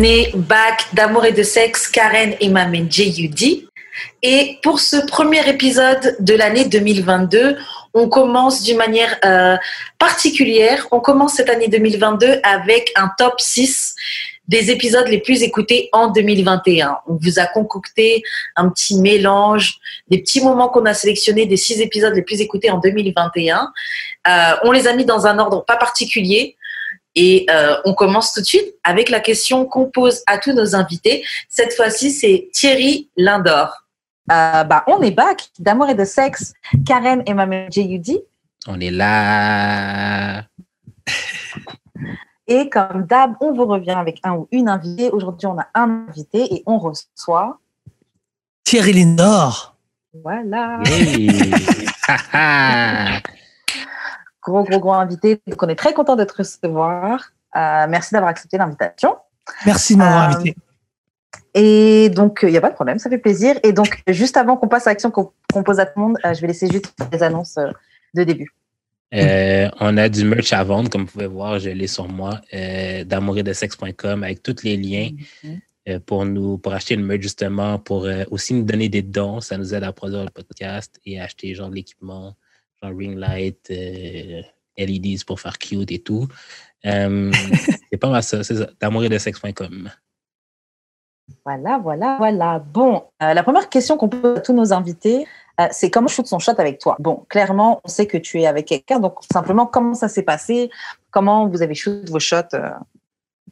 est back d'amour et de sexe, Karen et Mamen J.U.D. Et pour ce premier épisode de l'année 2022, on commence d'une manière euh, particulière. On commence cette année 2022 avec un top 6 des épisodes les plus écoutés en 2021. On vous a concocté un petit mélange des petits moments qu'on a sélectionnés des six épisodes les plus écoutés en 2021. Euh, on les a mis dans un ordre pas particulier. Et euh, on commence tout de suite avec la question qu'on pose à tous nos invités. Cette fois-ci, c'est Thierry Lindor. Euh, bah, on est back d'amour et de sexe. Karen et Maman J.U.D. On est là. Et comme d'hab, on vous revient avec un ou une invitée. Aujourd'hui, on a un invité et on reçoit Thierry Lindor. Voilà. Hey. Gros, gros, gros invité. Donc, on est très content de te recevoir. Euh, merci d'avoir accepté l'invitation. Merci de m'avoir Euh, invité. Et donc, il n'y a pas de problème, ça fait plaisir. Et donc, juste avant qu'on passe à l'action qu'on qu'on pose à tout le monde, euh, je vais laisser juste les annonces euh, de début. Euh, on a du merch à vendre, comme vous pouvez voir, je l'ai sur moi, euh, d'amouretdesexe.com avec tous les liens euh, pour nous pour acheter le merch justement, pour euh, aussi nous donner des dons. Ça nous aide à produire le podcast et à acheter genre de l'équipement, genre ring light, euh, LEDs pour faire cute et tout. Euh, c'est pas mal ça, c'est ça, d'amouretdesexe.com. Voilà, voilà, voilà. Bon, euh, la première question qu'on pose à tous nos invités, euh, c'est comment shoot son shot avec toi? Bon, clairement, on sait que tu es avec quelqu'un, donc simplement, comment ça s'est passé? Comment vous avez shoot vos shots euh,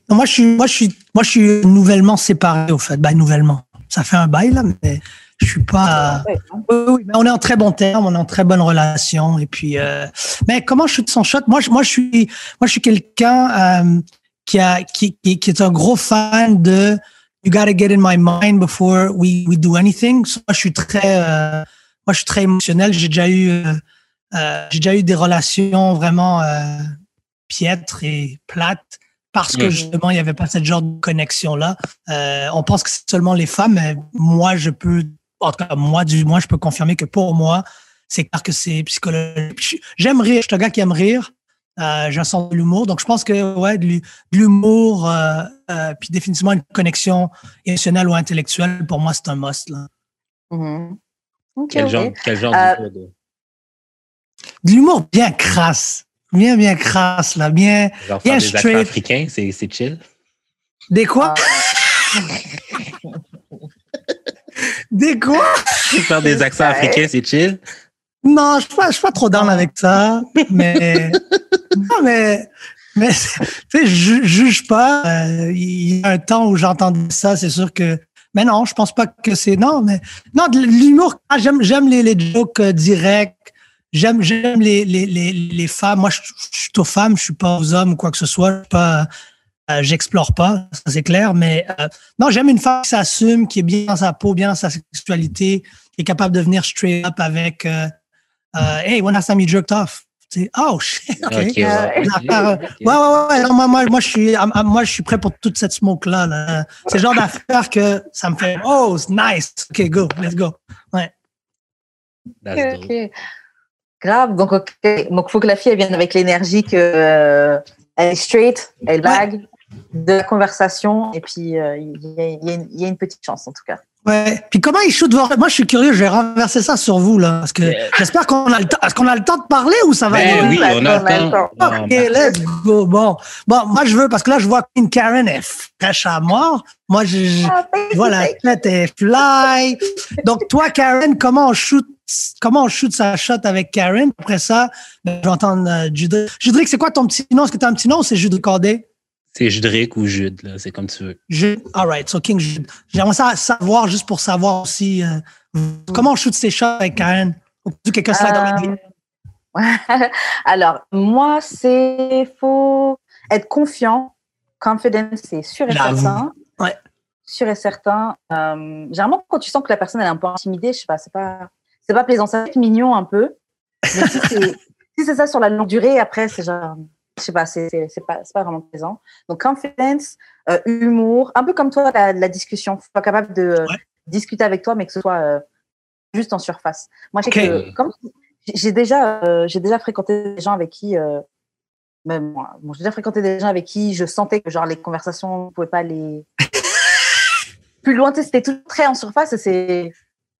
Moi, je suis, moi, je suis, moi, je suis nouvellement séparé, au fait. Ben, nouvellement. Ça fait un bail, là, mais je suis pas. ouais, hein Oui, oui, mais on est en très bon terme, on est en très bonne relation. Et puis, euh, mais comment shoot son shot? Moi, je, moi, je suis, moi, je suis quelqu'un euh, qui a, qui, qui, qui est un gros fan de You gotta get in my mind before we, we do anything. So, moi, je suis très, euh, moi, je suis très émotionnel. J'ai déjà eu, euh, euh, j'ai déjà eu des relations vraiment euh, piètres et plates parce que justement, il n'y avait pas ce genre de connexion-là. Euh, on pense que c'est seulement les femmes, mais moi, je peux, en tout cas, moi, du moins, je peux confirmer que pour moi, c'est clair que c'est psychologique. J'aime rire, je suis un gars qui aime rire. Euh, j'ai un sens de l'humour. Donc, je pense que, ouais, de l'hu- de l'humour, euh, euh, puis définitivement une connexion émotionnelle ou intellectuelle, pour moi, c'est un must. Là. Mhm. Ok, Quel genre, quel genre Euh, d'humour de- De l'humour bien crasse. Bien, bien crasse, là. Bien. Genre Bien faire des accents straight. africains, c'est c'est chill. Des quoi? Des quoi? Faire des accents Ouais. africains, c'est chill. Non, je suis pas, je suis pas trop down avec ça, mais non, mais mais tu sais, je juge pas. Euh, Il y a un temps où j'entendais ça, c'est sûr que. Mais non, je pense pas que c'est non, mais non de l'humour. ah, j'aime j'aime les, les jokes euh, directs. J'aime j'aime les, les, les, les femmes. Moi, je, je suis aux femmes, je suis pas aux hommes ou quoi que ce soit. Je suis pas, euh, j'explore pas, ça c'est clair. Mais euh, non, j'aime une femme qui s'assume, qui est bien dans sa peau, bien dans sa sexualité, qui est capable de venir straight up avec. Euh, euh, hey, when last time you jerked off? Oh shit, ok. Ouais. Ouais, ouais, ouais. Non, moi, moi, moi, je suis, moi, je suis prêt pour toute cette smoke-là. Là. C'est le genre d'affaire que ça me fait, oh, c'est nice. OK, go, let's go. That's Ok. Grave. Donc, ok. Donc, faut que la fille elle vienne avec l'énergie que euh, elle est straight, elle bague de la conversation, et puis euh, il y, a- y une- il y a une petite chance en tout cas. Ouais. Puis comment ils shoot voir Moi, je suis curieux. Je vais renverser ça sur vous, là. Parce que Yeah. j'espère qu'on a le temps. Est-ce qu'on a le temps de parler ou ça va? Ben aller oui, on a le temps. OK, ben, let's go. Bon. Bon, moi, je veux, parce que là, je vois Queen Karen est fraîche à mort. Moi, je, je, je vois la tête est fly. Donc, toi, Karen, comment on shoot, comment on shoot sa shot avec Karen? Après ça, ben, je vais entendre euh, Judric. Judric, c'est quoi ton petit nom? Est-ce que tu as un petit nom ou c'est Judric Cordé? C'est Judric ou Jude, là, c'est comme tu veux. Jude. All right. So, King Jude. J'aimerais ça savoir, juste pour savoir aussi, euh, comment on shoot ses shots avec Karen? Ou que quelqu'un Euh, Alors, moi, c'est faut être confiant. Confidence, c'est sûr et certain. Ouais. Sûr et certain. Euh, généralement, quand tu sens que la personne elle est un peu intimidée, je sais pas, c'est pas, c'est pas plaisant. Ça va être mignon un peu. Mais si c'est si c'est ça sur la longue durée, après, c'est genre, je sais pas, c'est pas, pas vraiment plaisant. Donc, confidence, euh, humour, un peu comme toi, la, la discussion. Faut être capable de euh, Ouais. discuter avec toi, mais que ce soit euh, juste en surface. Moi, que, comme j'ai déjà, j'ai déjà fréquenté des gens avec qui même moi, bon, j'ai déjà fréquenté des gens avec qui je sentais que genre les conversations ne pouvaient pas aller plus loin. C'était tout très en surface c'est,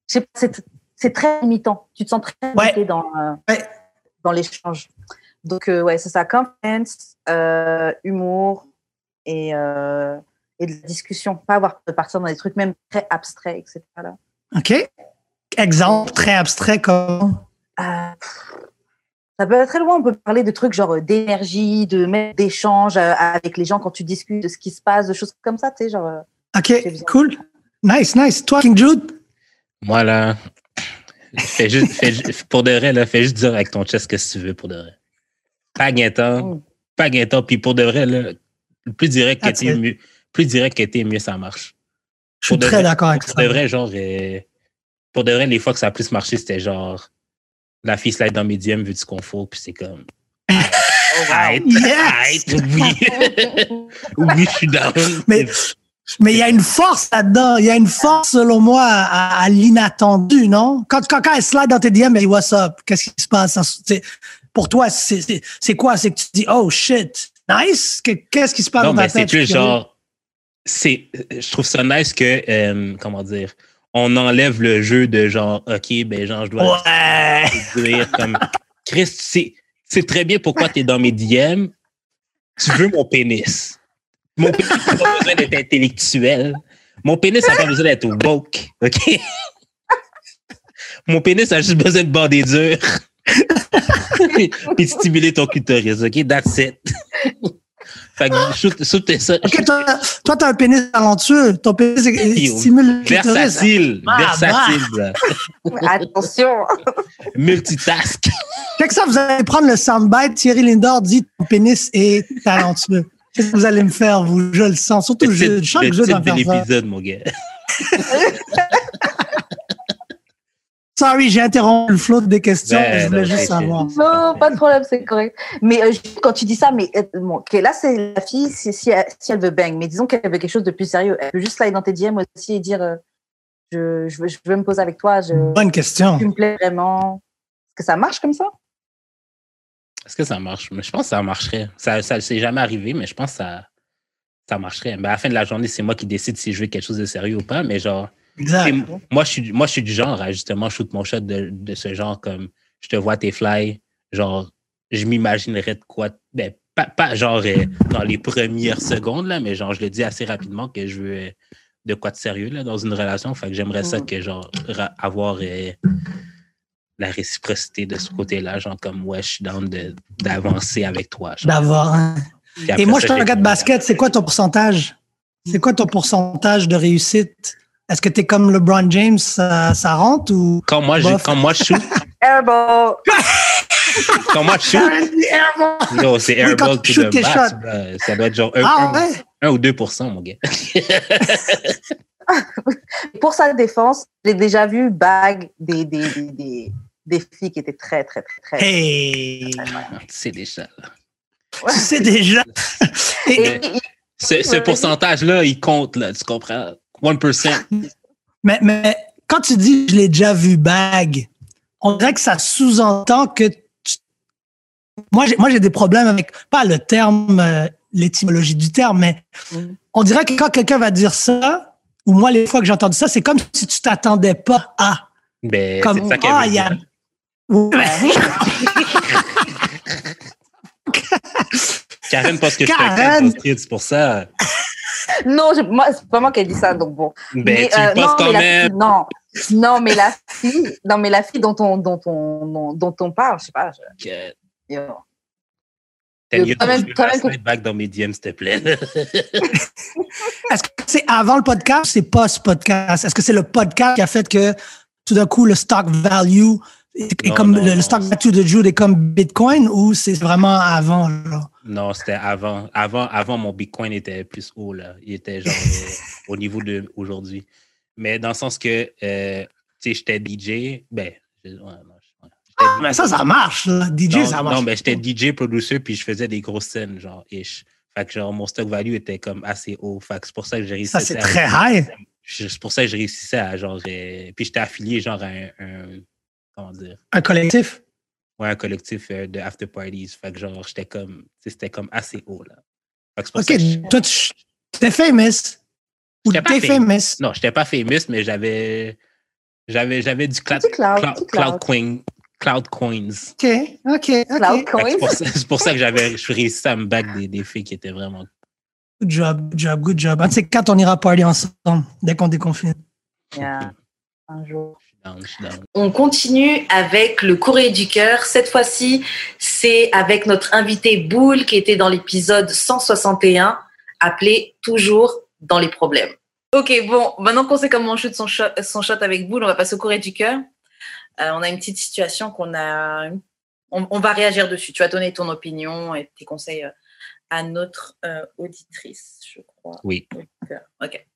pas, c'est, très limitant. Tu te sens très limité Ouais. dans, Ouais. dans l'échange. Donc, euh, ouais, c'est ça. Confidence, euh, humour et, euh, et de la discussion. Pas avoir de partir dans des trucs même très abstraits, etc. Là. OK. Exemple très abstrait comme? Euh, ça peut aller très loin. On peut parler de trucs genre d'énergie, de même d'échange avec les gens quand tu discutes de ce qui se passe, de choses comme ça, tu sais, genre. OK, cool. Nice, nice. Toi, King Jude? Moi, là, fais juste, fais pour de vrai, là, fais juste dire avec ton chest ce que tu veux pour de vrai. Pas Mm. pas gâtant. Puis pour de vrai, là, le plus direct que t'es, mieux, plus direct que t'es, mieux ça marche. Je suis Pour très d'accord avec Pour ça. de vrai, genre, euh, pour de vrai, les fois que ça a plus marché, c'était genre, la fille slide dans Medium, vu du confort, puis c'est comme, arrête, Yes! arrête, oublie. oublie, je suis down. Mais- Mais il y a une force là-dedans. Il y a une force, selon moi, à, à l'inattendu, non? Quand, quand, quand elle slide dans tes DM, elle dit What's up? Qu'est-ce qui se passe? C'est- Pour toi, c'est c'est- c'est quoi? C'est que tu te dis Oh shit, nice? Que- Qu'est-ce qui se passe Non, dans ta mais c'est tête? Je plus curieux. genre. C'est, je trouve ça nice que, euh, comment dire, on enlève le jeu de genre, OK, ben, genre, je dois Ouais. dire comme, Chris, tu sais, tu sais très bien pourquoi tu es dans mes DM. Tu veux mon pénis. Mon pénis n'a pas besoin d'être intellectuel. Mon pénis n'a pas besoin d'être woke. OK? Mon pénis a juste besoin de bander dur. Puis de stimuler ton clitoris. OK? That's it. fait que shoot, shoot ça. OK, toi, toi, t'as un pénis talentueux. Ton pénis il stimule le clitoris. Versatile. Ah, versatile. là. Attention. Multitask. Fait que ça, vous allez prendre le soundbite. Thierry Lindor dit ton pénis est talentueux. Qu'est-ce que vous allez me faire, vous? Je le sens. Surtout Le Chaque le jeu titre doit de faire ça. l'épisode, mon gars. Sorry, j'ai interrompu le flow des questions. Ben, je voulais non, juste c'est- savoir. Non, pas de problème, c'est correct. Mais euh, quand tu dis ça, mais euh, bon, ok, là, c'est la fille, si elle, si elle veut bang, mais disons qu'elle veut quelque chose de plus sérieux. Elle peut juste slide dans tes DM aussi et dire euh, je, je, veux, je veux me poser avec toi, je, Bonne question. tu me plais vraiment. Est-ce que ça marche comme ça? Est-ce que ça marche? Mais je pense que ça marcherait. Ça ne s'est jamais arrivé, mais je pense que ça, ça marcherait. Mais à la fin de la journée, c'est moi qui décide si je veux quelque chose de sérieux ou pas. Mais genre, Exact. Moi, je suis, moi, je suis du genre à justement shoot mon shot de, de ce genre comme je te vois tes fly, genre je m'imaginerais de quoi, ben, pas, pas genre euh, dans les premières secondes, là, mais genre je le dis assez rapidement que je veux euh, de quoi de sérieux là, dans une relation. Fait que j'aimerais ça Mhm. que genre avoir euh, la réciprocité de ce côté-là, genre comme ouais, je suis down de- d'avancer avec toi. D'avoir. Puis Et moi, ça, je te regarde comme- basket. C'est quoi ton pourcentage? C'est quoi ton pourcentage de réussite? Est-ce que tu es comme LeBron James, ça, ça rentre ou. Quand moi, je, quand moi je shoot, Airball! quand moi je shoot, Yo, c'est Oui, airball quand to the tes max, shots. bro. Ça doit être genre 1, Ah ouais? ou 2% mon gars. Pour sa défense, j'ai déjà vu bag des, des, des, des, des filles qui étaient très, très, très, très. Hey! C'est. Tu sais déjà. Et- Et- et- Ce, ce pourcentage-là, il compte, là, tu comprends? 1%. mais, mais quand tu dis je l'ai déjà vu bag, on dirait que ça sous-entend que tu- moi j'ai moi j'ai des problèmes avec pas le terme euh, l'étymologie du terme mais Mhm. on dirait que quand quelqu'un va dire ça ou moi les fois que j'ai entendu ça c'est comme si tu t'attendais pas à Ben, comme c'est ça ah y a. Karen pense que je suis un Karen! casse c'est pour ça. Non, je- moi, c'est pas moi qui ai dit ça, donc bon. Ben, Mais, tu euh, penses non, quand mais la même. fille- non, non, mais la fille, non, mais la fille dont on, dont on, dont, dont on parle, je sais pas. Je, que yo. T'aimes Quand mieux slide back dans mes DM, s'il te plaît. Est-ce que c'est avant le podcast ou c'est post-podcast? Est-ce que c'est le podcast qui a fait que tout d'un coup, le stock value Non, comme non, le, non. stock value de Jude est comme Bitcoin ou c'est vraiment avant? Là? non, c'était avant. Avant, avant, mon Bitcoin était plus haut, là. Il était genre euh, au niveau de aujourd'hui. Mais dans le sens que, euh, tu sais, j'étais DJ. Ben, ouais, DJ. Mais ça, ça marche. Là. DJ, non, ça marche. Non, mais j'étais DJ producer puis je faisais des grosses scènes, genre, ish. Fait que, genre, mon stock value était comme assez haut. Fait que c'est pour ça que j'ai réussi ça, c'est très high. C'est pour ça que je réussissais à, genre, puis j'étais affilié, genre, à un, un- comment dire, Un collectif? Ouais, un collectif euh, de after parties. Fait que genre, j'étais comme, c'était comme assez haut, là. Fait que c'est Ok, toi, tu t'es famous? Ou J'étais pas t'es famous. famous? Non, j'étais pas famous, mais j'avais, j'avais, j'avais du cloud, cloud, cloud, cloud cloud. coin, cloud coins. Ok, ok, Cloud coins. C'est pour ça, c'est pour ça que j'avais, je réussi à me back des, des filles qui étaient vraiment. Good job, good job, good job. Un de ces quatre, on ira parler ensemble dès qu'on déconfine. Yeah. Un jour. On continue avec le courrier du cœur. Cette fois-ci, c'est avec notre invité Boule qui était dans l'épisode 161, appelé Toujours dans les problèmes. Ok, bon, maintenant qu'on sait comment on shoot son shot, son shot avec Boule, on va passer au courrier du cœur. Euh, on a une petite situation qu'on a. On, on va réagir dessus. Tu vas donner ton opinion et tes conseils euh, à notre euh, auditrice, je crois. Oui. Ok.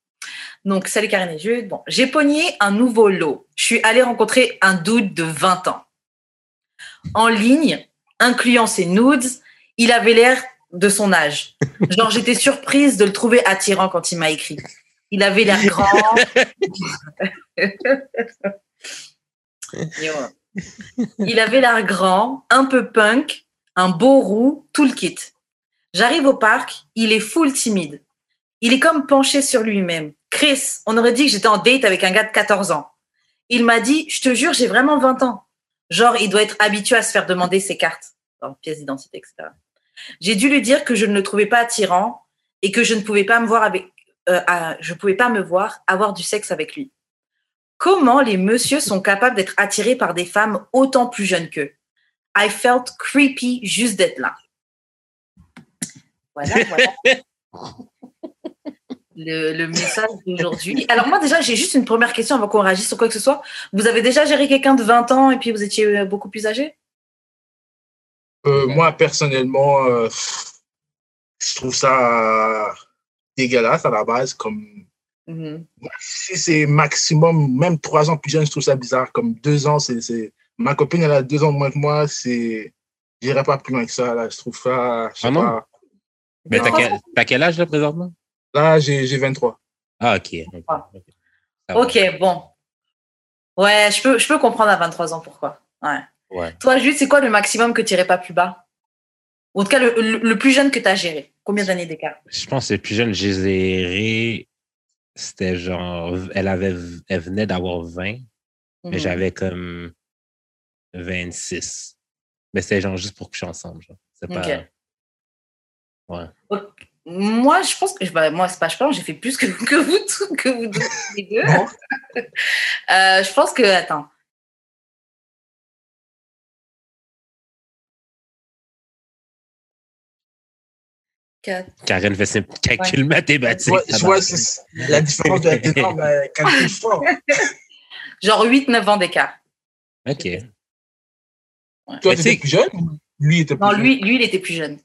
Donc, salut Karine et Jude. Bon, j'ai pogné un nouveau lot. Je suis allée rencontrer un dude de 20 ans. En ligne, incluant ses nudes, il avait l'air de son âge. Genre, j'étais surprise de le trouver attirant quand il m'a écrit. Il avait l'air grand. Il avait l'air grand, un peu punk, un beau roux, tout le kit. J'arrive au parc, il est full timide. Il est comme penché sur lui-même. Chris, on aurait dit que j'étais en date avec un gars de 14 ans. Il m'a dit, je te jure, j'ai vraiment 20 ans. Genre, il doit être habitué à se faire demander ses cartes, alors, pièces d'identité, etc. J'ai dû lui dire que je ne le trouvais pas attirant et que je ne pouvais pas me voir euh, pouvais pas me voir avoir du sexe avec lui. Comment les messieurs sont capables d'être attirés par des femmes autant plus jeunes qu'eux? I felt creepy juste d'être là. Voilà, voilà. Le, le message d'aujourd'hui. Alors moi déjà, j'ai juste une première question avant qu'on réagisse sur quoi que ce soit. Vous avez déjà géré quelqu'un de 20 ans et puis vous étiez euh, beaucoup plus âgé? Euh, moi, personnellement, euh, je trouve ça dégueulasse à la base. Comme Mhm. si c'est maximum, même trois ans plus jeune, je trouve ça bizarre. Comme deux ans, c'est, ma copine, elle a deux ans de moins que moi. C'est, j'irai pas plus loin que ça. Là, je trouve ça. je sais Ah non? pas. Mais t'as quel, t'as quel âge là présentement? Là, j'ai, j'ai 23. Ah, ok. ok, Ah. ok. Bon. Ouais, je peux, je peux comprendre à 23 ans pourquoi. Ouais. Ouais. Toi, Jude, c'est quoi le maximum que tu irais pas plus bas? Ou en tout cas, le, le- le plus jeune que tu as géré Combien d'années d'écart? Je pense que le plus jeune, j'ai géré, c'était genre, elle avait, elle venait d'avoir 20, mais Mhm. j'avais comme 26. Mais c'était genre juste pour coucher ensemble. genre. C'est pas. Ok. Ouais. Moi, je pense que bah, moi, c'est pas je pense, j'ai fait plus que, que vous tous, que vous deux, les deux. Bon. Euh, je pense que attends. Quatre. Karen fait ses calculs mathématiques. Ouais, je vois la différence de être énorme, mais calcul fort. Genre 8-9 ans d'écart. Ok. Toi, Mais tu étais plus jeune ou lui était plus Non, jeune? lui, lui, il était plus jeune.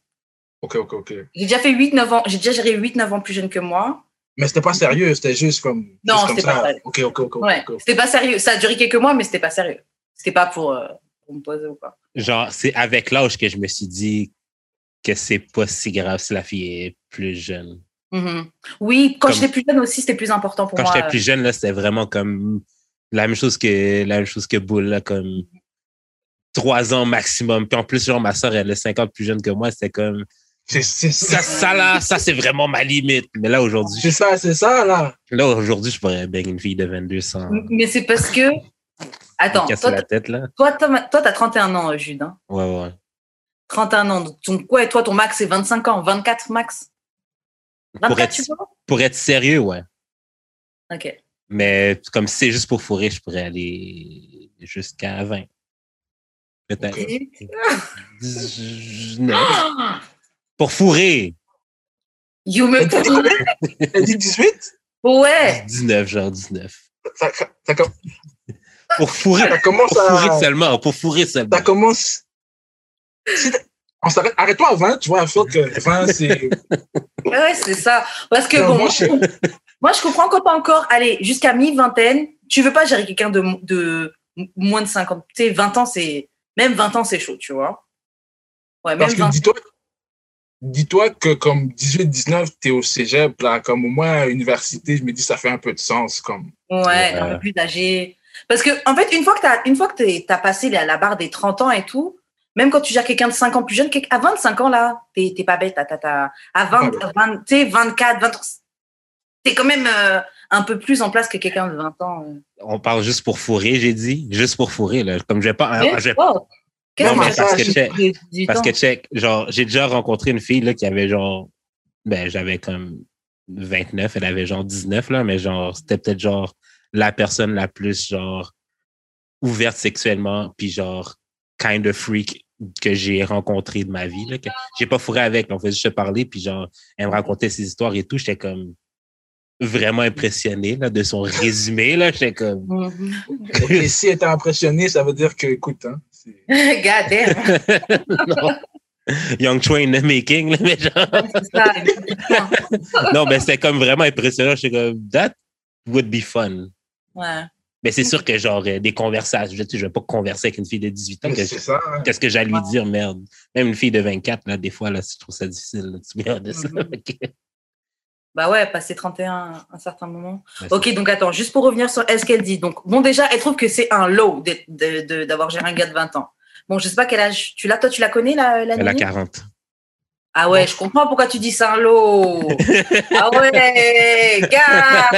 Ok, ok, ok. J'ai déjà fait 8-9 ans, j'ai déjà géré 8-9 ans plus jeune que moi. Mais c'était pas sérieux, c'était juste comme. Non, juste comme c'était pas ça. sérieux. Ok, ok, ok. Ouais, c'était pas sérieux. Ça a duré quelques mois, mais c'était pas sérieux. C'était pas pour, euh, pour me poser ou quoi. Genre, c'est avec l'âge que je me suis dit que c'est pas si grave si la fille est plus jeune. Mhm. Oui, quand j'étais plus jeune aussi, c'était plus important pour Quand moi. j'étais plus jeune, là, c'était vraiment comme la même chose que la même chose que Bull, là, comme trois ans maximum. Puis en plus, genre, ma soeur, elle est 50 plus jeune que moi, c'était comme C'est ça, là, ça c'est vraiment ma limite. Mais là, aujourd'hui, c'est ça, c'est ça, là. là, aujourd'hui, je pourrais baiser une fille de 22 sans Mais c'est parce que. Attends, toi, la tête, là. toi, t'as toi, t'as 31 ans, Jude. Hein. Ouais, ouais. 31 ans. Donc, ton, ouais, toi, ton max, c'est 25 ans. 24 max. 24, Pour être, tu vois? pour être sérieux, ouais. Ok. Mais comme si c'est juste pour fourrer, je pourrais aller jusqu'à 20. Peut-être. Ok. 19. Pour fourrer. You me T'as dit combien? T'as dit 18? Ouais. 19, genre 19. Ça, ça, com- Pour fourrer. ça commence Pour fourrer à. seulement. Pour fourrer seulement. Ça commence. Si on s'arrête- Arrête-toi à 20, tu vois, je que 20, c'est. Ouais, c'est ça. Parce que Non, bon, moi, je- moi, je comprends quand t'as encore, allez, jusqu'à mi-vingtaine, tu veux pas gérer quelqu'un de, de moins de 50. Tu sais, 20 ans, c'est. Même 20 ans, c'est chaud, tu vois. Ouais, même Parce que 20 dis-toi, dis-toi que comme 18, 19, t'es au cégep, là, comme au moins à l'université, je me dis, ça fait un peu de sens, comme. Ouais, un peu plus âgé. Parce que, en fait, une fois que t'as, une fois que t'es- t'as passé la, la barre des 30 ans et tout, même quand tu gères quelqu'un de 5 ans plus jeune, à 25 ans, là, t'es t'es pas bête. t'as- t'as- t'as- à 20, Ah à 20, tu sais, 24, 23, t'es quand même euh, un peu plus en place que quelqu'un de 20 ans. euh. On parle juste pour fourrer, j'ai dit. Juste pour fourrer, là. Comme je vais pas. Oh, qu'est-ce Non, que mais parce que check- de 18 Parce que, check, genre, j'ai déjà rencontré une fille, là, qui avait genre. Ben, j'avais comme 29, elle avait genre 19, là, mais genre, c'était peut-être genre la personne la plus, genre, ouverte sexuellement, puis genre, kind of freak que j'ai rencontré de ma vie, là. que J'ai pas fourré avec, là, on faisait juste se parler, puis genre, elle me racontait ses histoires et tout, j'étais comme vraiment impressionné, là, de son résumé, là, j'étais comme. Mhm. Ok, si elle t'a impressionné, ça veut dire que, écoute, hein, God damn. non. Young Train the making, là, mais genre. Non, mais c'était comme vraiment impressionnant. J'étais comme, that would be fun. Ouais. Mais c'est sûr que, genre, euh, des conversations, je ne vais pas converser avec une fille de 18 ans. que- hein. Qu'est-ce que j'allais lui dire, merde? Même une fille de 24, là, des fois, là, je trouve ça difficile, là, tu me de ça. Bah ouais, passer 31 un certain moment. Ouais, Ok, donc attends, juste pour revenir sur ce qu'elle dit. Donc, bon, déjà, elle trouve que c'est un low d'avoir géré un gars de 20 ans. Bon, je sais pas quel âge tu l'as. Toi, tu la connais, la, la Elle a Nini 40. Ah ouais, je comprends pourquoi tu dis c'est un lot. ah ouais, gars.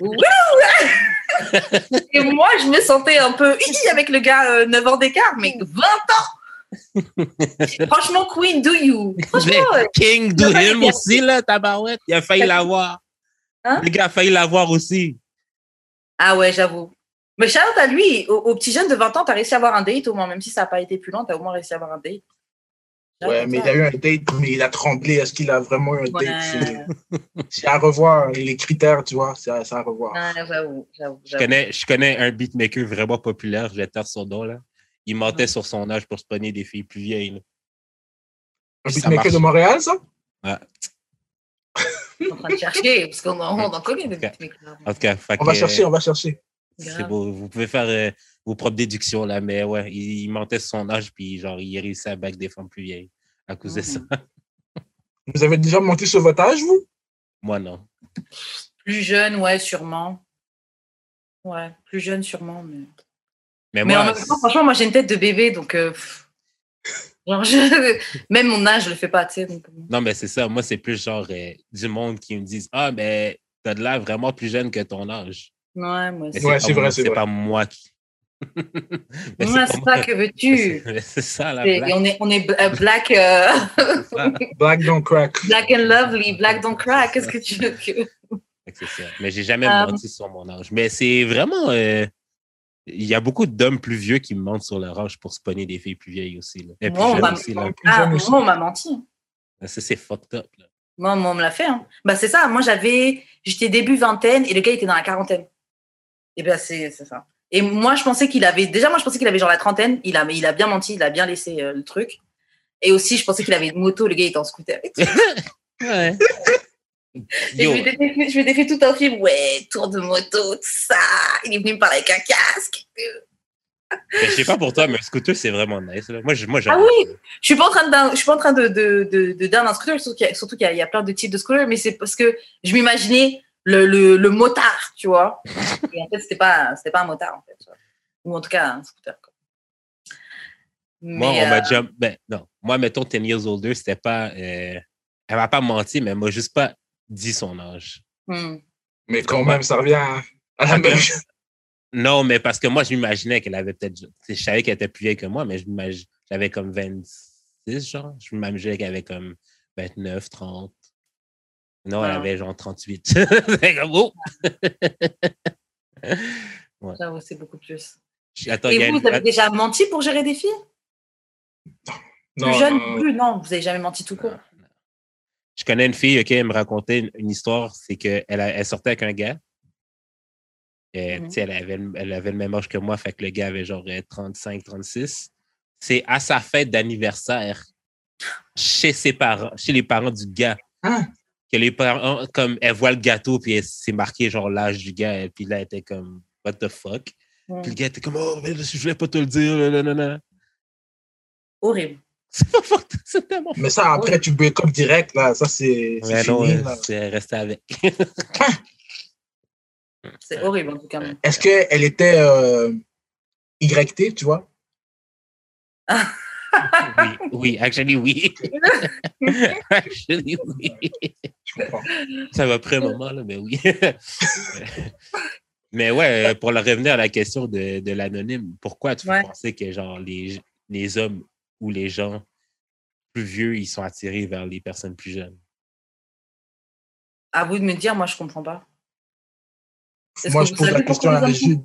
Et moi, je me sentais un peu avec le gars euh, 9 ans d'écart, mais 20 ans. Franchement, Queen, do you? Franchement, Mais ouais. King do him aussi, là, tabarouette. Il a failli l'avoir. Hein? Le gars a failli l'avoir aussi. Ah ouais, j'avoue. Mais Charlotte, à lui, au, au petit jeune de 20 ans, t'as réussi à avoir un date au moins, même si ça n'a pas été plus long, t'as au moins réussi à avoir un date. Ouais, mais il a eu un date, mais il a tremblé. Est-ce qu'il a vraiment eu un Ouais. date? C'est- C'est à revoir. Les critères, tu vois, c'est à, revoir. Ouais, j'avoue, j'avoue. Je connais, je connais un beatmaker vraiment populaire, je vais taire son nom, là. Il mentait sur son âge pour se pogner des filles plus vieilles. là. Un beatmaker de Montréal, ça? En train de chercher, parce qu'on en, on en connaît des beatmakers. En tout cas, On va chercher, on va chercher. C'est beau. Vous pouvez faire euh, vos propres déductions, là, mais ouais, il, il mentait sur son âge, puis genre, il a réussi à back des femmes plus vieilles à cause de ça. Mhm. Vous avez déjà monté sur votre âge, vous? Moi, non. Plus jeune, ouais, sûrement. Ouais, plus jeune, sûrement. Mais, Mais, mais en moi, même temps, franchement, moi, j'ai une tête de bébé, donc. euh, genre, je- Même mon âge, je le fais pas, tu sais. donc, euh, non, mais c'est ça. Moi, c'est plus genre euh, du monde qui me disent Ah, mais t'as de l'air vraiment plus jeune que ton âge. Ouais, moi aussi. Ouais, c'est vrai, c'est pas moi qui. Mais Ouais, c'est ça, que veux-tu? C'est ça, la blague. on est, on est euh, black, euh. Black don't crack. black and lovely, black don't crack. Qu'est-ce que tu veux que. C'est ça. Mais j'ai jamais Euh, menti sur mon âge. Mais c'est vraiment. euh, Il y a beaucoup d'hommes plus vieux qui me mentent sur leur âge pour se pogner des filles plus vieilles aussi. Là. Et plus Moi, on aussi, là. Plus Ah, aussi. moi, on m'a menti. Ça, c'est fucked up. Là. Moi, moi, on me l'a fait. Hein. Bah, c'est ça. Moi, j'avais. J'étais début vingtaine et le gars était dans la quarantaine. Et ben, c'est c'est ça. Et moi, je pensais qu'il avait. Déjà, moi, je pensais qu'il avait genre la trentaine. Il a, mais il a bien menti. Il a bien laissé euh, le truc. Et aussi, je pensais qu'il avait une moto. Le gars était en scooter. Ouais. Je m'étais fait, je m'étais fait tout un film. Ouais, tour de moto, tout ça. Il est venu me parler avec un casque. mais je sais pas pour toi, mais un scooter, c'est vraiment nice. Moi, je- moi Ah oui. Je suis pas en train de, je suis pas en train de, de, de, un scooter, surtout qu'il y a, y plein de types de scooters, mais c'est parce que je m'imaginais le, le, le motard, tu vois. Et en fait, c'était pas, c'était pas un motard, en fait. tu vois. Ou en tout cas, un scooter. Quoi. Moi, Mais, on m'a euh, déjà. Ben, non. Moi, mettons 10 years older, c'était pas. euh, Elle m'a pas menti, mais elle m'a juste pas dit son âge. hmm. Mais quand même, ça revient à à la même chose. Non, mais parce que moi, je m'imaginais qu'elle avait peut-être. Je savais qu'elle était plus vieille que moi, mais j'avais comme 26, genre. Je m'imaginais qu'elle avait comme 29, 30. Non, elle Ah. avait genre 38. C'est comme! J'avoue, c'est beaucoup plus. Attends, Et vous, une- vous avez déjà menti pour gérer des filles? Non, Plus jeune, non, plus Non, vous avez jamais menti tout court. Je connais une fille, OK, elle me racontait une, une histoire, c'est qu'elle elle sortait avec un gars. Et, tu sais, elle, avait, le- elle avait le même âge que moi, fait que le gars avait genre 35, 36. C'est à sa fête d'anniversaire, chez ses parents, chez les parents du gars, Hein? que les parents, comme, elle voit le gâteau, puis c'est marqué genre l'âge du gars, et puis là, elle était comme, what the fuck? Puis le gars était comme, oh, mais je voulais pas te le dire, là. Horrible. C'est pas fuck, c'est tellement Mais ça, après, tu break up direct, là. Ça, c'est Ouais, non, euh, c'est resté avec. C'est horrible, en tout cas. Est-ce qu'elle était euh, YT, tu vois? oui, oui, actually, oui. actually, oui. Ça va prendre un moment, là, mais oui. mais ouais, pour le revenir à la question de, de l'anonyme, pourquoi tu Ouais. pensais que genre les, les hommes ou les gens plus vieux, ils sont attirés vers les personnes plus jeunes? À vous de me dire, moi, je comprends pas. Moi, que je pose la question à Régine.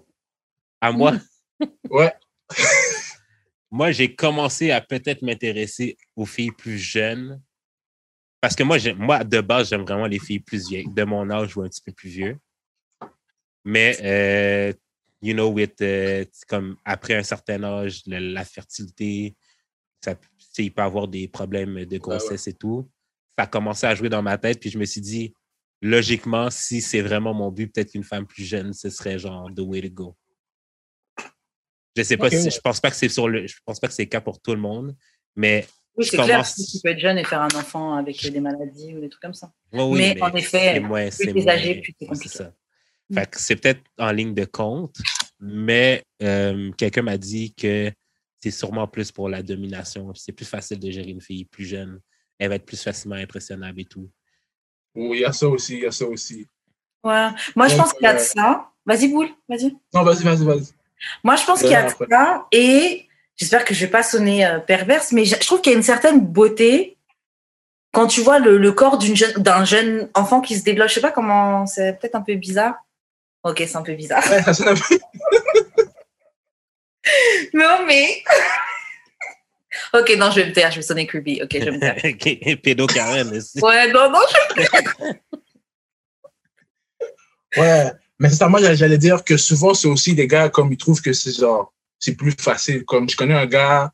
À moi, Ouais. moi, j'ai commencé à peut-être m'intéresser aux filles plus jeunes. Parce que moi, moi, de base, j'aime vraiment les filles plus vieilles, de mon âge ou un petit peu plus vieux. Mais, euh, you know, with, euh, comme après un certain âge, le- la fertilité, ça, il peut avoir des problèmes de grossesse et tout. Ça a commencé à jouer dans ma tête, puis je me suis dit, logiquement, si c'est vraiment mon but, peut-être qu'une femme plus jeune, ce serait genre the way to go. Je sais pas si, je pense pas que c'est sur le, je pense pas que c'est le cas pour tout le monde, mais Oui, c'est clair, commence- que tu peux être jeune et faire un enfant avec des maladies ou des trucs comme ça. Ouais, oui, Mais en effet, c'est moins, t'es moins- âgé, plus c'est compliqué. que c'est peut-être en ligne de compte, mais euh, quelqu'un m'a dit que c'est sûrement plus pour la domination. C'est plus facile de gérer une fille plus jeune. Elle va être plus facilement impressionnable et tout. Oui, il y a ça aussi, il y a ça aussi. Ouais. Moi, je pense qu'il y a de euh, ça. Vas-y, Boule, vas-y. Non, vas-y, vas-y, vas-y. Moi, je pense qu'il y a de ça. Et j'espère que je vais pas sonner euh, perverse, mais je trouve qu'il y a une certaine beauté quand tu vois le, le corps d'une jeune, d'un jeune enfant qui se développe. Je sais pas comment, c'est peut-être un peu bizarre. Ok, c'est un peu bizarre. Ouais, ça sonne un peu. Non, mais. ok, non, je vais me taire, je vais sonner creepy. Ok, je vais me taire. Ok, Pédo Karen, aussi. Ouais, non, non, je... Ouais, mais c'est ça, moi, j'allais- j'allais dire que souvent, c'est aussi des gars, comme ils trouvent que c'est genre, c'est plus facile. Comme je connais un gars,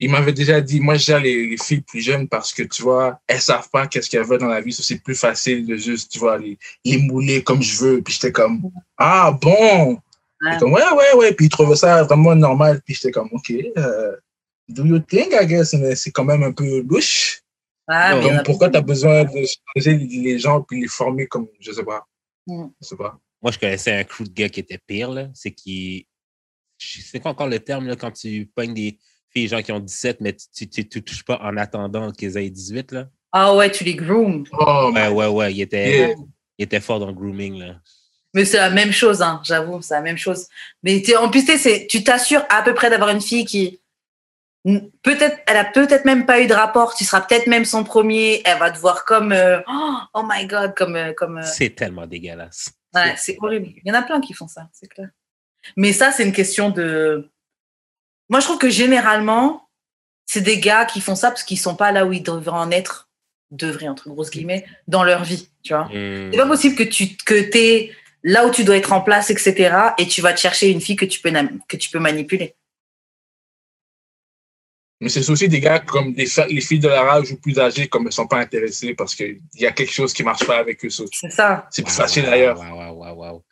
il m'avait déjà dit, moi, gère les, les filles plus jeunes parce que, tu vois, elles savent pas qu'est-ce qu'elles veulent dans la vie. C'est plus facile de juste, tu vois, les, les mouler comme je veux. Puis j'étais comme, ah, bon. Ouais. Comme, ouais, ouais, ouais. Puis il trouvait ça vraiment normal. Puis j'étais comme, OK, euh, do you think, I guess? Mais c'est quand même un peu louche. Ah, mais a pourquoi tu as besoin de changer les gens puis les former comme, je sais pas. Mm. Je sais pas. Moi, je connaissais un crew de gars qui était pire, là. C'est qui. C'est quoi encore le terme, là, quand tu pognes des filles, gens qui ont 17, mais tu tu, tu touches pas en attendant qu'ils aient 18, là? Ah ouais, tu les grooms. Oh, Ouais, ouais, ouais. Il était, Yeah. il était fort dans le grooming, là. Mais c'est la même chose, hein, j'avoue, c'est la même chose. Mais en plus, tu t'assures à peu près d'avoir une fille qui, peut-être, elle a peut-être même pas eu de rapport, tu seras peut-être même son premier, elle va te voir comme, euh, oh, oh my god, comme, euh, comme, euh, C'est tellement dégueulasse. ouais, c'est horrible. Il y en a plein qui font ça, c'est clair. Mais ça, c'est une question de, moi, je trouve que généralement, c'est des gars qui font ça parce qu'ils sont pas là où ils devraient en être, devraient, entre grosses guillemets, dans leur vie, tu vois. Hmm. C'est pas possible que tu que là où tu dois être en place, etc. Et tu vas te chercher une fille que tu peux, que tu peux manipuler. Mais c'est aussi des gars comme les, fa- les filles de leur âge ou plus âgées, comme elles sont pas intéressées parce qu'il y a quelque chose qui marche pas avec eux. ça. C'est ça. C'est plus Wow, facile wow, d'ailleurs. wow, wow, wow, wow.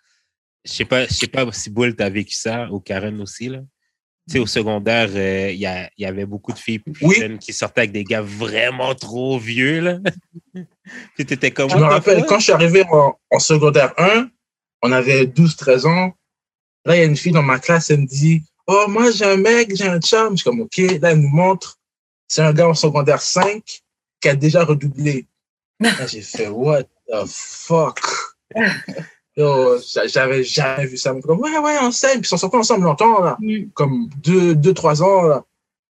Je sais pas, je sais pas si Boule t'as vécu ça ou Karen aussi là. Tu sais, au secondaire, euh, il y, avait beaucoup de filles plus Oui. jeunes qui sortaient avec des gars vraiment trop vieux là. Puis t'étais comme. Je me rappelle, quand je suis arrivé en, en secondaire 1, on avait 12-13 ans. Là, il y a une fille dans ma classe, elle me dit Oh, moi, j'ai un mec, j'ai un chum. Je suis comme OK. Là, elle nous montre. C'est un gars en secondaire 5 qui a déjà redoublé. Là, j'ai fait What the fuck? J'avais jamais vu ça. Comme, ouais, ouais, on s'aime. Puis ils sont sortis ensemble longtemps, là. Comme deux, deux, trois ans, là.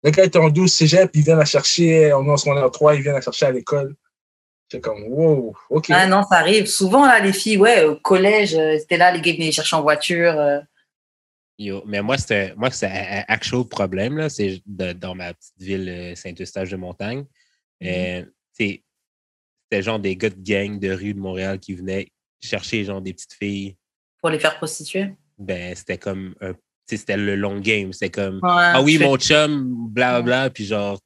Le gars était en 12 cégep, il vient la chercher. On est en secondaire 3, il vient la chercher à l'école. C'est comme, wow, OK. Ah non, ça arrive. Souvent, là, les filles, ouais, au collège, euh, c'était là, les gars venaient les chercher en voiture. euh. Yo, mais moi, c'était moi, c'est un, actual problème, là. C'est de- dans ma petite ville euh, Saint-Eustache de Montagne. Euh, c'est- C'était genre des gars de gang de rue de Montréal qui venaient chercher genre des petites filles. pour les faire prostituer? Ben, c'était comme un. tu sais, C'était le long game. C'était comme Ouais, Ah oui, mon chum, blablabla. Puis genre,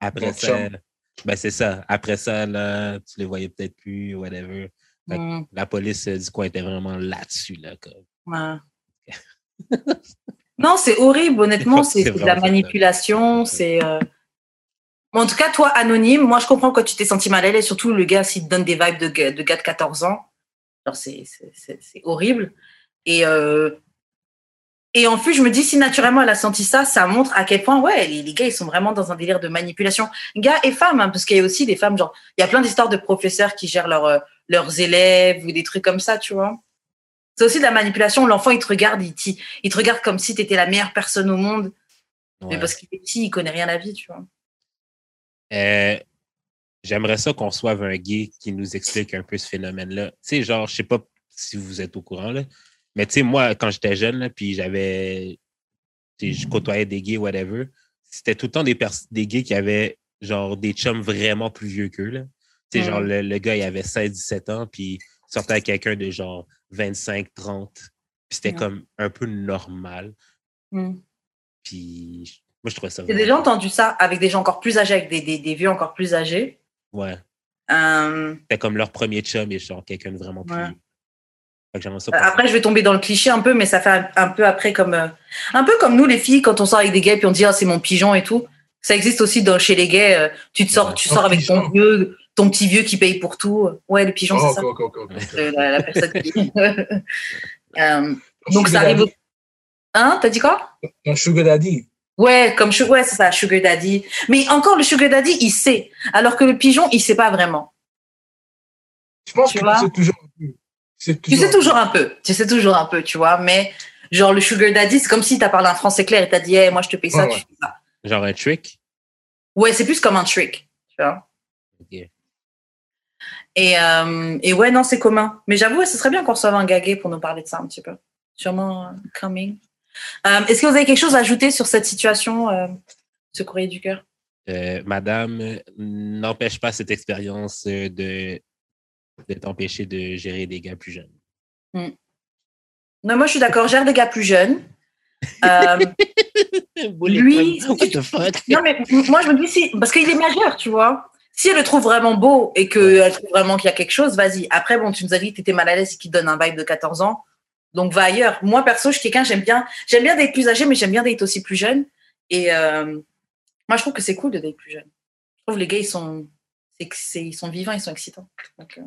après Mon ça, chum. Ben c'est ça. Après ça, là, tu les voyais peut-être plus, whatever. Que Mm, La police du coin était vraiment là-dessus, là. Comme. ouais. non, c'est horrible, honnêtement, C'est de la manipulation, c'est. euh, En tout cas, toi, anonyme, moi, je comprends quand tu t'es senti mal à l'aise, surtout le gars, s'il te donne des vibes de, gars- de gars de 14 ans. C'est horrible. Et euh, Et en plus, je me dis, si naturellement elle a senti ça, ça montre à quel point, ouais, les, les gars, ils sont vraiment dans un délire de manipulation. Gars et femmes, hein, parce qu'il y a aussi des femmes, genre, il y a plein d'histoires de professeurs qui gèrent leurs, euh, leurs élèves ou des trucs comme ça, tu vois. C'est aussi de la manipulation. L'enfant, il te regarde, il, te regarde comme si tu étais la meilleure personne au monde. Mais parce qu'il est petit, il connaît rien à la vie, tu vois. Euh, J'aimerais ça qu'on reçoive un gay qui nous explique un peu ce phénomène-là. Tu sais, genre, je sais pas si vous êtes au courant, là, mais tu sais, moi, quand j'étais jeune, là, puis j'avais. Je côtoyais des gays, whatever, c'était tout le temps des, des gays qui avaient, genre, des chums vraiment plus vieux qu'eux. Tu sais, Mm. genre, le, le gars, il avait 16-17 ans, puis il sortait avec quelqu'un de genre 25-30. Puis c'était Mm. comme un peu normal. Puis moi, je trouvais ça J'ai déjà entendu ça avec des gens encore plus âgés, avec des, des, des vieux encore plus âgés? Ouais. Euh, C'était comme leur premier chum et genre quelqu'un de vraiment plus. Ouais. vieux. Fait que j'aimerais ça qu'on- Après, je vais tomber dans le cliché un peu, mais ça fait un, un peu après comme euh, un peu comme nous les filles quand on sort avec des gays puis on dit ah c'est mon pigeon et tout. Ça existe aussi dans, chez les gays. euh, tu te sors, Ouais. tu Oh, sors avec ton vieux, ton petit vieux qui paye pour tout. Ouais, le pigeon Oh, c'est ça. Euh, la, la personne qui- Euh, donc ça arrive. au-. Hein, t'as dit quoi? Ton sugar daddy. Ouais, comme ouais c'est ça, sugar daddy. Mais encore le sugar daddy, il sait, alors que le pigeon, il sait pas vraiment. Je pense Tu que sais toujours. Tu sais Tu sais toujours un peu, tu sais toujours un peu, tu vois. Mais genre le sugar daddy, c'est comme si t'as parlé un français clair et t'as dit, hey, moi je te paye ça, Ouais, tu ouais. fais ça. Genre un trick? Ouais, c'est plus comme un trick, tu vois. Ok. Et, euh, et ouais, non, c'est commun. Mais j'avoue, ce serait bien qu'on reçoive un gaguet pour nous parler de ça un petit peu. Sûrement euh, coming. Euh, Est-ce que vous avez quelque chose à ajouter sur cette situation, euh, ce courrier du cœur? Euh, madame, n'empêche pas cette expérience de, de t'empêcher de gérer des gars plus jeunes. Non, moi je suis d'accord, gère des gars plus jeunes. Euh, Lui- What the fuck? non, mais moi je me dis, si, parce qu'il est majeur, tu vois. Si elle le trouve vraiment beau et qu'elle trouve vraiment qu'il y a quelque chose, vas-y. Après, bon, tu nous as dit que tu étais mal à l'aise et qu'il te donne un vibe de 14 ans. Donc va ailleurs. Moi, perso, je suis quelqu'un, j'aime bien, j'aime bien d'être plus âgé, mais j'aime bien d'être aussi plus jeune. Et euh, moi, je trouve que c'est cool de d'être plus jeune. Je trouve les gars, ils sont, que ils sont vivants, ils sont excitants. Donc, euh,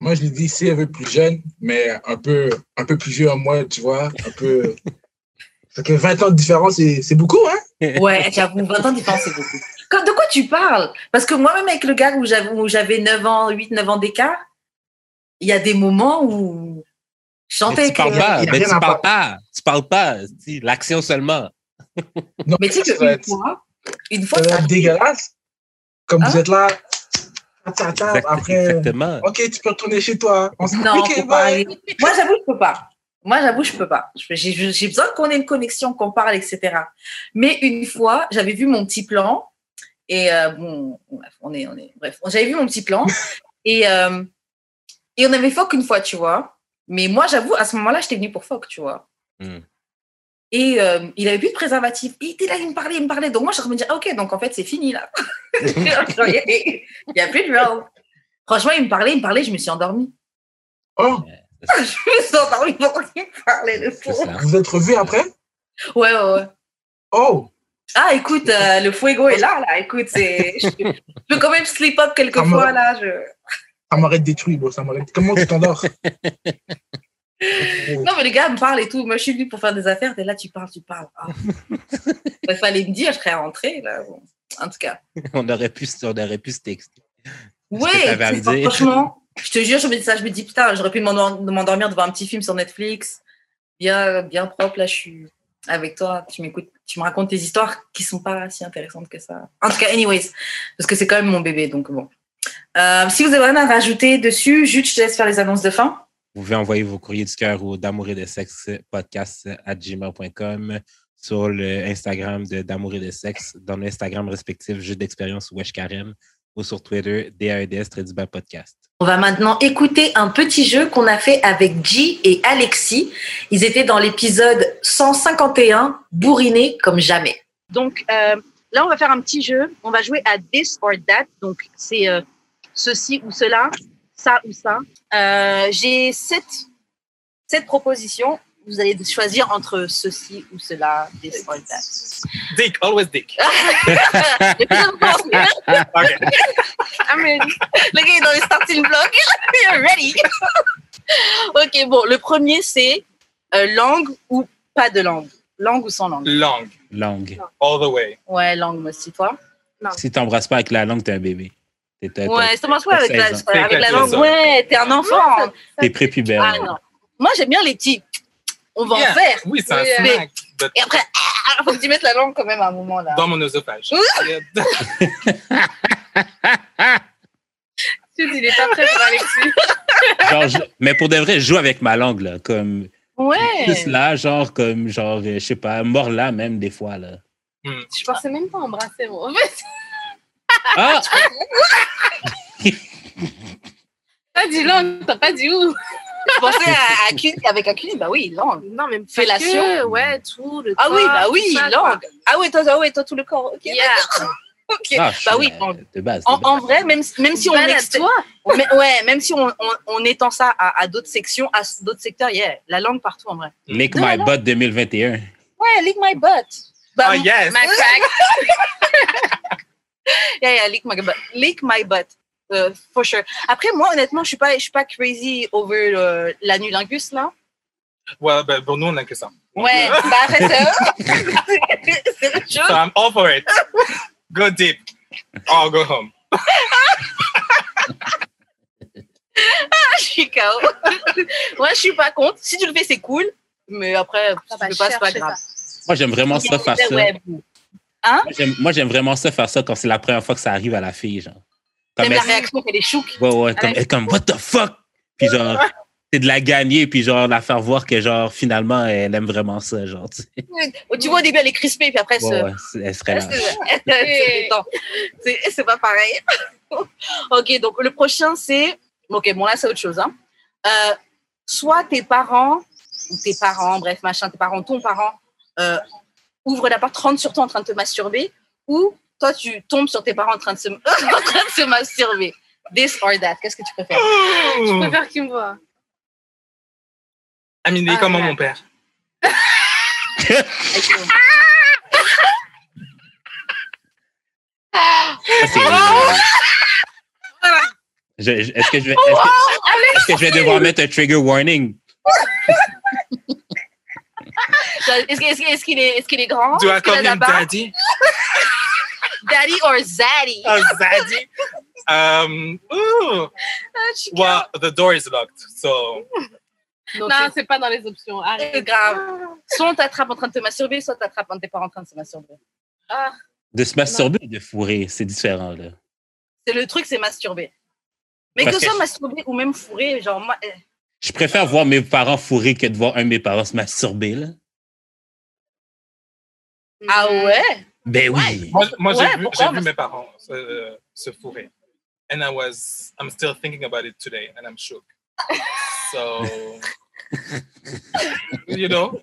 Moi, je lui dis, si elle veut plus jeune, mais un peu, un peu plus vieux en moi, tu vois, un peu. Fait que 20 ans de différence, c'est c'est beaucoup, hein? Ouais, j'avoue, 20 ans de différence, c'est beaucoup. Quand- de quoi tu parles? Parce que moi-même, avec le gars où j'avais, où j'avais 9 ans, 8, 9 ans d'écart, il y a des moments où je Mais sentais tu parles pas, mais tu à parles pas, tu parles pas, l'action seulement. Non, Mais tu sais qu'une fois, une fois, ça va ça être dégueulasse. Comme vous Hein? êtes là, tata, Exact- après, Exactement. ok, tu peux retourner chez toi. On se dit, Non, bye. Moi, j'avoue, je peux pas. Moi, j'avoue, je peux pas. J'ai besoin qu'on ait une connexion, qu'on parle, etc. Mais une fois, j'avais vu mon petit plan. Et euh, bon, bref, on est, on est, bref, j'avais vu mon petit plan. et, euh, et on avait fuck une fois, tu vois. Mais moi, j'avoue, à ce moment-là, j'étais venue pour fuck, tu vois. Hmm. Et euh, il avait plus de préservatif. Il était là, il me parlait, il me parlait. Donc moi, je me dire, ok, donc en fait, c'est fini là. il n'y a, plus de round. Franchement, il me parlait, il me parlait, je me suis endormie. Oh, je me suis endormie pendant qu'il me parlait, le pauvre. vous êtes revus après? Ouais, ouais, ouais. Oh, Ah, écoute, euh, le fuego est là, là. Écoute, c'est. Je, peux quand même sleep up quelques Ah, fois, moi- là. Je... ça m'aurait détruit, bro. Ça m'aurait... Comment tu t'endors? Non, mais les gars me parlent et tout. Moi, je suis venue pour faire des affaires. T'es là, tu parles, tu parles. Ah. Il fallait me dire, je serais rentrée, là. Bon. En tout cas. On aurait pu, on aurait pu se texter. Ouais, franchement, je te jure, je me dis ça, je me dis putain, j'aurais pu m'endor- m'endormir devant un petit film sur Netflix, bien, bien propre. Là, je suis avec toi, tu m'écoutes, tu me racontes tes histoires qui sont pas si intéressantes que ça. En tout cas, anyways, parce que c'est quand même mon bébé, donc bon. Euh, si vous avez rien à rajouter dessus, juste je te laisse faire les annonces de fin. Vous pouvez envoyer vos courriers du cœur au d'amour et de sexe podcast à gmail.com sur le Instagram de d'amour et de sexe, dans l'Instagram respectif Jeu d'expérience Wesh Karen ou sur Twitter DAEDS Trédubat Podcast. On va maintenant écouter un petit jeu qu'on a fait avec G et Alexis. Ils étaient dans l'épisode 151, bourrinés comme jamais. Donc euh, là, on va faire un petit jeu. On va jouer à this or that. Donc c'est euh, ceci ou cela, ça ou ça. Euh, J'ai sept, sept propositions. Vous allez choisir entre ceci ou cela, this or that. Dick, always Dick. Okay. I'm ready. Le gars est dans le starting block. You're ready. ok, bon, le premier c'est euh, langue ou pas de langue? Langue ou sans langue? Langue. Langue. All the way. Ouais, langue, moi aussi, toi? Si t'embrasses pas avec la langue, t'es un bébé. T'es- Ouais, ça marche pas avec la, 16 ans. avec la langue. Ouais, t'es un enfant. t'es prépubère. Ah non. Moi, j'aime bien les petits. On va Yeah. en faire. Oui, c'est un snack. Et après, ah, faut que tu mettes la langue quand même à un moment là. Dans mon œsophage. Il est pas prêt pour Alexis. Genre, je- mais pour de vrai, je joue avec ma langue, là. Comme, Ouais. plus là, genre, comme, genre, je sais pas, mort là, même, des fois, là. Je pensais même pas embrasser, moi. En fait, Ah! t'as dit langue, t'as pas dit où? Je pensais à, à cul- avec un cul, bah oui, langue. Non, mais Fellation. que, Ouais, tout, le Ah oui, corps, bah oui, ça, langue. Ah oui, toi, ah ouais, toi, tout le corps. Ok. Yeah. Ok. Ah, bah oui, euh, langue. De base. de En, base. en vrai, même, même si on mais- ouais, même si on, on, on étend ça à, à d'autres sections, à d'autres secteurs, yeah, la langue partout en vrai. Lick Non, My. Butt 2021. Ouais, lick my butt. Bah, Ah, yes. Ma crack. Yeah, yeah, lick my butt. Lick my butt. Euh, for sure. Après, moi, honnêtement, je suis pas, je suis pas crazy over euh, l'anulingus, là. Ouais, ben, pour nous, on n'a que ça. Ouais, bah arrête. euh. C'est autre chose. So I'm all for it. Go deep. Or go home. Je suis KO. Moi, je suis pas contre. Si tu le fais, c'est cool. Mais après, si Ça tu le pas, c'est pas grave. Moi, j'aime vraiment ça faire ça. Ouais, Moi, j'aime- Moi, j'aime vraiment ça faire ça quand c'est la première fois que ça arrive à la fille, genre. Comme T'aimes la elle- réaction qu'elle est chouque. Ouais, ouais, comme, elle est comme, what the fuck? Puis genre, c'est de la gagner, puis genre, la faire voir que genre, finalement, elle aime vraiment ça, genre, tu sais. Tu vois, au début, elle est crispée, puis après, elle Ouais, serait là. C'est c'est pas pareil. ok, donc le prochain, c'est. Ok, bon, là, c'est autre chose. Hein. Euh, soit tes parents, ou tes parents, bref, machin, tes parents, ton parent, euh, ouvrent la porte, rentrent sur toi en train de te masturber, ou toi, tu tombes sur tes parents en train de se, en train de se masturber. This or that, qu'est-ce que tu préfères? Je préfère qu'il me voit. Amine, Ah, comment ouais. mon père? Je- je- Est-ce que, je vais- est-ce que- est-ce que je vais devoir mettre un trigger warning? Est-ce qu'il est, est, est grand? Do I Est-ce qu'il a call la him barbe? daddy? Daddy or Zaddy? Oh, daddy. Um, ooh. Well, the door is locked, so Donc, Non, c'est pas dans les options. c'est Arrête. grave. Soit on t'attrape en train de te masturber, soit t'attrapes tes parents en train de se masturber. De se masturber ou de fourrer, c'est différent, là. C'est le truc, c'est masturber. Mais Parce que que ce soit je- masturber ou même fourrer, genre moi. eh, Je préfère voir mes parents fourrer que de voir un de mes parents se masturber, là. Ah ouais? Ben oui. moi, moi Ouais, j'ai vu, mes parents se, se fourrer. And I was, I'm still thinking about it today, and I'm shook. So, you know,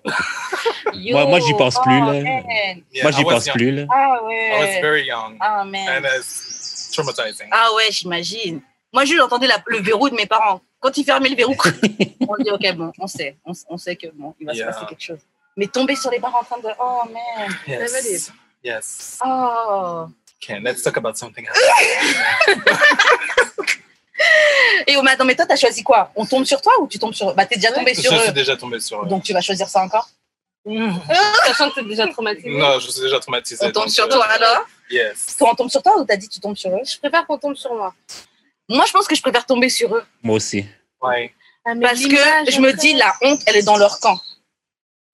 Moi- moi, j'y pense plus, là. yeah, Moi, I j'y was pense young. plus, là. Ah I was ouais. very young, Ah and man. it's traumatizing. Ah ouais, j'imagine. Moi, juste j'entendais la- le verrou de mes parents. Quand ils fermaient le verrou, on dit ok, bon, on sait, on, on sait que bon, il va Yeah. se passer quelque chose. Mais tomber sur les parents en train de oh man. Yes, yes. Oh. Okay, let's talk about something else. Et oh, mais attends, mais toi, t'as choisi quoi? On tombe sur toi ou tu tombes sur Bah, t'es déjà tombé Je sur suis eux. déjà tombé sur. eux. Donc tu vas choisir ça encore? Sachant que t'es déjà traumatisé. Non, je suis déjà traumatisé. On tombe sur euh, toi alors? Yes. Toi, on tombe sur toi ou t'as dit tu tombes sur eux? Je préfère qu'on tombe sur moi. Moi, je pense que je préfère tomber sur eux. Moi aussi. Ouais. Ah, Parce que je me dis, la honte, elle est dans leur camp.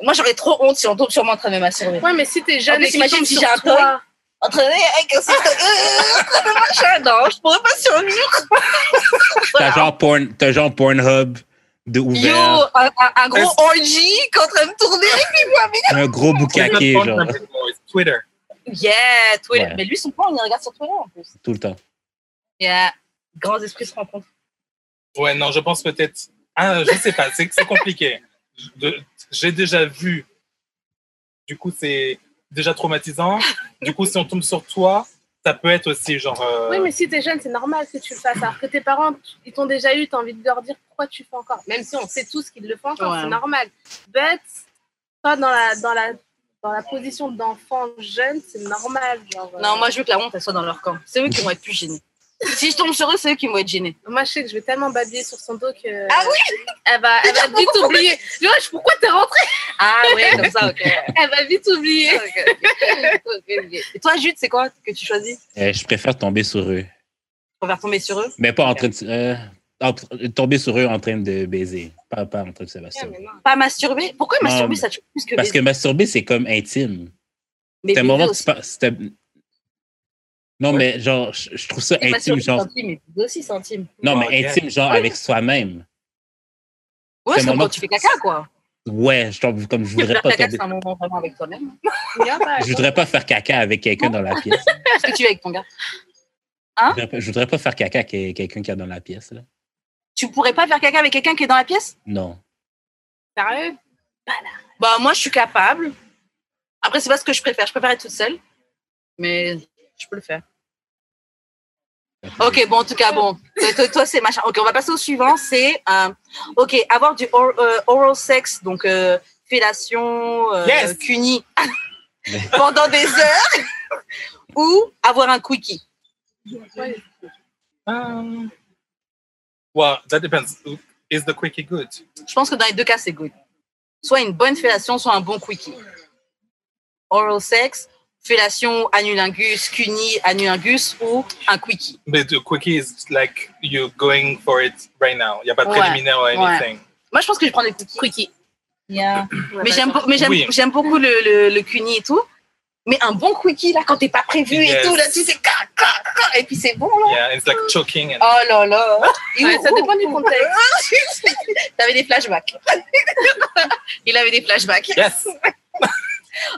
Moi, j'aurais trop honte si on tombe sur moi en train de me masturber. Ouais, mais si t'es En jeune plus, et que imagine tombe si j'ai un toi. En train de. Avec un système- machin, non, je pourrais pas survivre. T'as genre, porn, t'as genre Pornhub de Yo, ouvert, un, un- un gros orgy qui est en train de tourner. un gros boucaquet, genre, Twitter. Yeah, Twitter. Ouais. Mais lui, son plan, il regarde sur Twitter en plus. tout le temps. Yeah. Grands esprits se rencontrent. Ouais, non, je pense peut-être. Ah, je sais pas, c'est c'est compliqué. De- J'ai déjà vu. Du coup, c'est déjà traumatisant. Du coup, si on tombe sur toi, ça peut être aussi genre. euh, Oui, mais si t'es jeune, c'est normal que tu le fasses. Alors que tes parents, ils t'ont déjà eu, t'as envie de leur dire pourquoi tu fais encore. Même si on sait tous qu'ils le font encore, Ouais. c'est normal. But, toi, dans la, dans la, dans la position d'enfant jeune, c'est normal. Genre, euh, Non, moi, je veux que la honte, elle soit dans leur camp. C'est eux qui vont être plus gênés. Si je tombe sur eux, c'est eux qui vont être gênés. Moi, je sais que je vais tellement babiller sur son dos que. Ah oui Elle va, elle va vite oublier. Tu vois, je- pourquoi t'es rentré Ah ouais, comme ça, ok. Elle va vite oublier. Et toi, Jude, c'est quoi que tu choisis? Euh, je préfère tomber sur eux. On va tomber sur eux? Mais pas en train de. euh, entre- tomber sur eux en train de baiser. Pas, pas en train de se masturber. Pas masturber? Pourquoi Non, masturber, mais- ça tue plus que Parce que masturber, c'est comme intime. C'est un moment que tu pas- Non, mais genre, je, je trouve ça intime, genre. intime, mais baiser aussi, c'est intime. Non, Oh, mais intime, genre avec soi-même. Ouais, C'est quand tu fais caca, quoi. Ouais, je comme je voudrais Faire pas caca, tomber. c'est un moment vraiment avec toi-même. Je voudrais pas faire caca avec quelqu'un dans la pièce. Qu'est-ce que tu fais avec ton gars? Je voudrais pas- Je voudrais pas faire caca avec quelqu'un qui est dans la pièce. Là. Tu pourrais pas faire caca avec quelqu'un qui est dans la pièce? Non. Sérieux? Bah, moi, je suis capable. Après, c'est pas ce que je préfère. Je préfère être toute seule. Mais je peux le faire. Ok, bon, en tout cas, bon. Toi, c'est machin. Ok, on va passer au suivant. C'est, euh, ok, avoir du or- euh, oral sex, donc euh, fellation, euh, Yes. cuni, pendant des heures, ou avoir un quickie. Um, well, that depends. Is the quickie good? Je pense que dans les deux cas, c'est good. Soit une bonne fellation, soit un bon quickie. Oral sex, fellation, annulingus, cuni, annulingus, ou un quickie. But the quickie is like you're going for it right now. Il n'y a pas de Ouais, préliminaire or ouais. anything. Moi, je pense que je prends des quickies. Quickie. Yeah. Mais j'aime, mais Oui. beaucoup le, le, le cuni et tout. Mais un bon quickie, là, quand t'es pas prévu et tout, là, tu sais, ca, ca, ca, et puis c'est bon, là. Yeah, it's like choking. And, Oh là là. Ouais, ça dépend du contexte. T'avais des flashbacks. Il avait des flashbacks. Yes.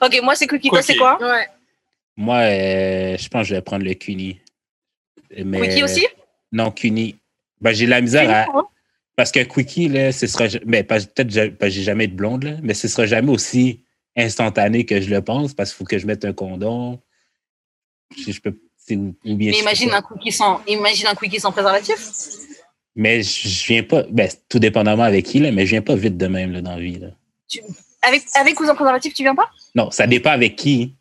Ok, moi, c'est quickie. Toi, c'est quoi? Ouais. Moi, euh, je pense que je vais prendre le Cuny. Mais- Quickie aussi? Non, Cuny. Ben, j'ai la misère à. Hein? Parce que Quickie, là, ce sera. Mais pas- peut-être que j'ai jamais de blonde, là, mais ce sera jamais aussi instantané que je le pense parce qu'il faut que je mette un condom. Je, je peux. Ou, bien Mais imagine un quickie sans, imagine un quickie sans préservatif. Mais je, viens pas. Ben, tout dépendamment avec qui, là, mais je viens pas vite de même là, dans la vie. Là. Avec, avec ou sans préservatif, tu viens pas? Non, ça dépend avec qui.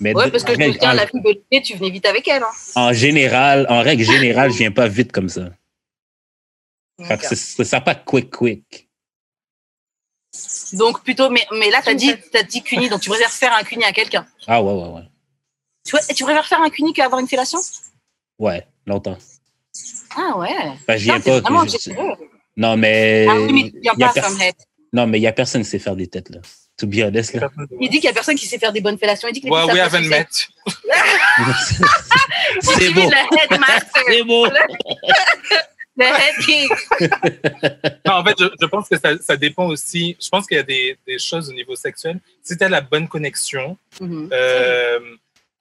Mais Ouais, parce que je tiens, en- la fille de tu venais vite avec elle. Hein. en général, en règle générale, je viens pas vite comme ça. Ça sera pas quick, quick. Donc plutôt, mais, mais là, t'as dit, t'as dit cuni, donc tu préfères faire un cuni à quelqu'un. Ah ouais, ouais, ouais. Tu, vois, tu préfères faire un cuni qu'avoir une fellation? Ouais, longtemps. Ah ouais. Je viens t'es pas. vraiment je- généreux. non, mais. Ah oui, mais tu viens pas. Non, mais il y a personne qui sait faire des têtes, là. To be honest, là. Il dit qu'il y a personne qui sait faire des bonnes fellations. Il dit que les Well, we haven't met. c'est beau. C'est beau. le head king. Non, en fait, je, je pense que ça, ça dépend aussi. Je pense qu'il y a des, des choses au niveau sexuel. Si tu as la bonne connexion, Mhm. euh,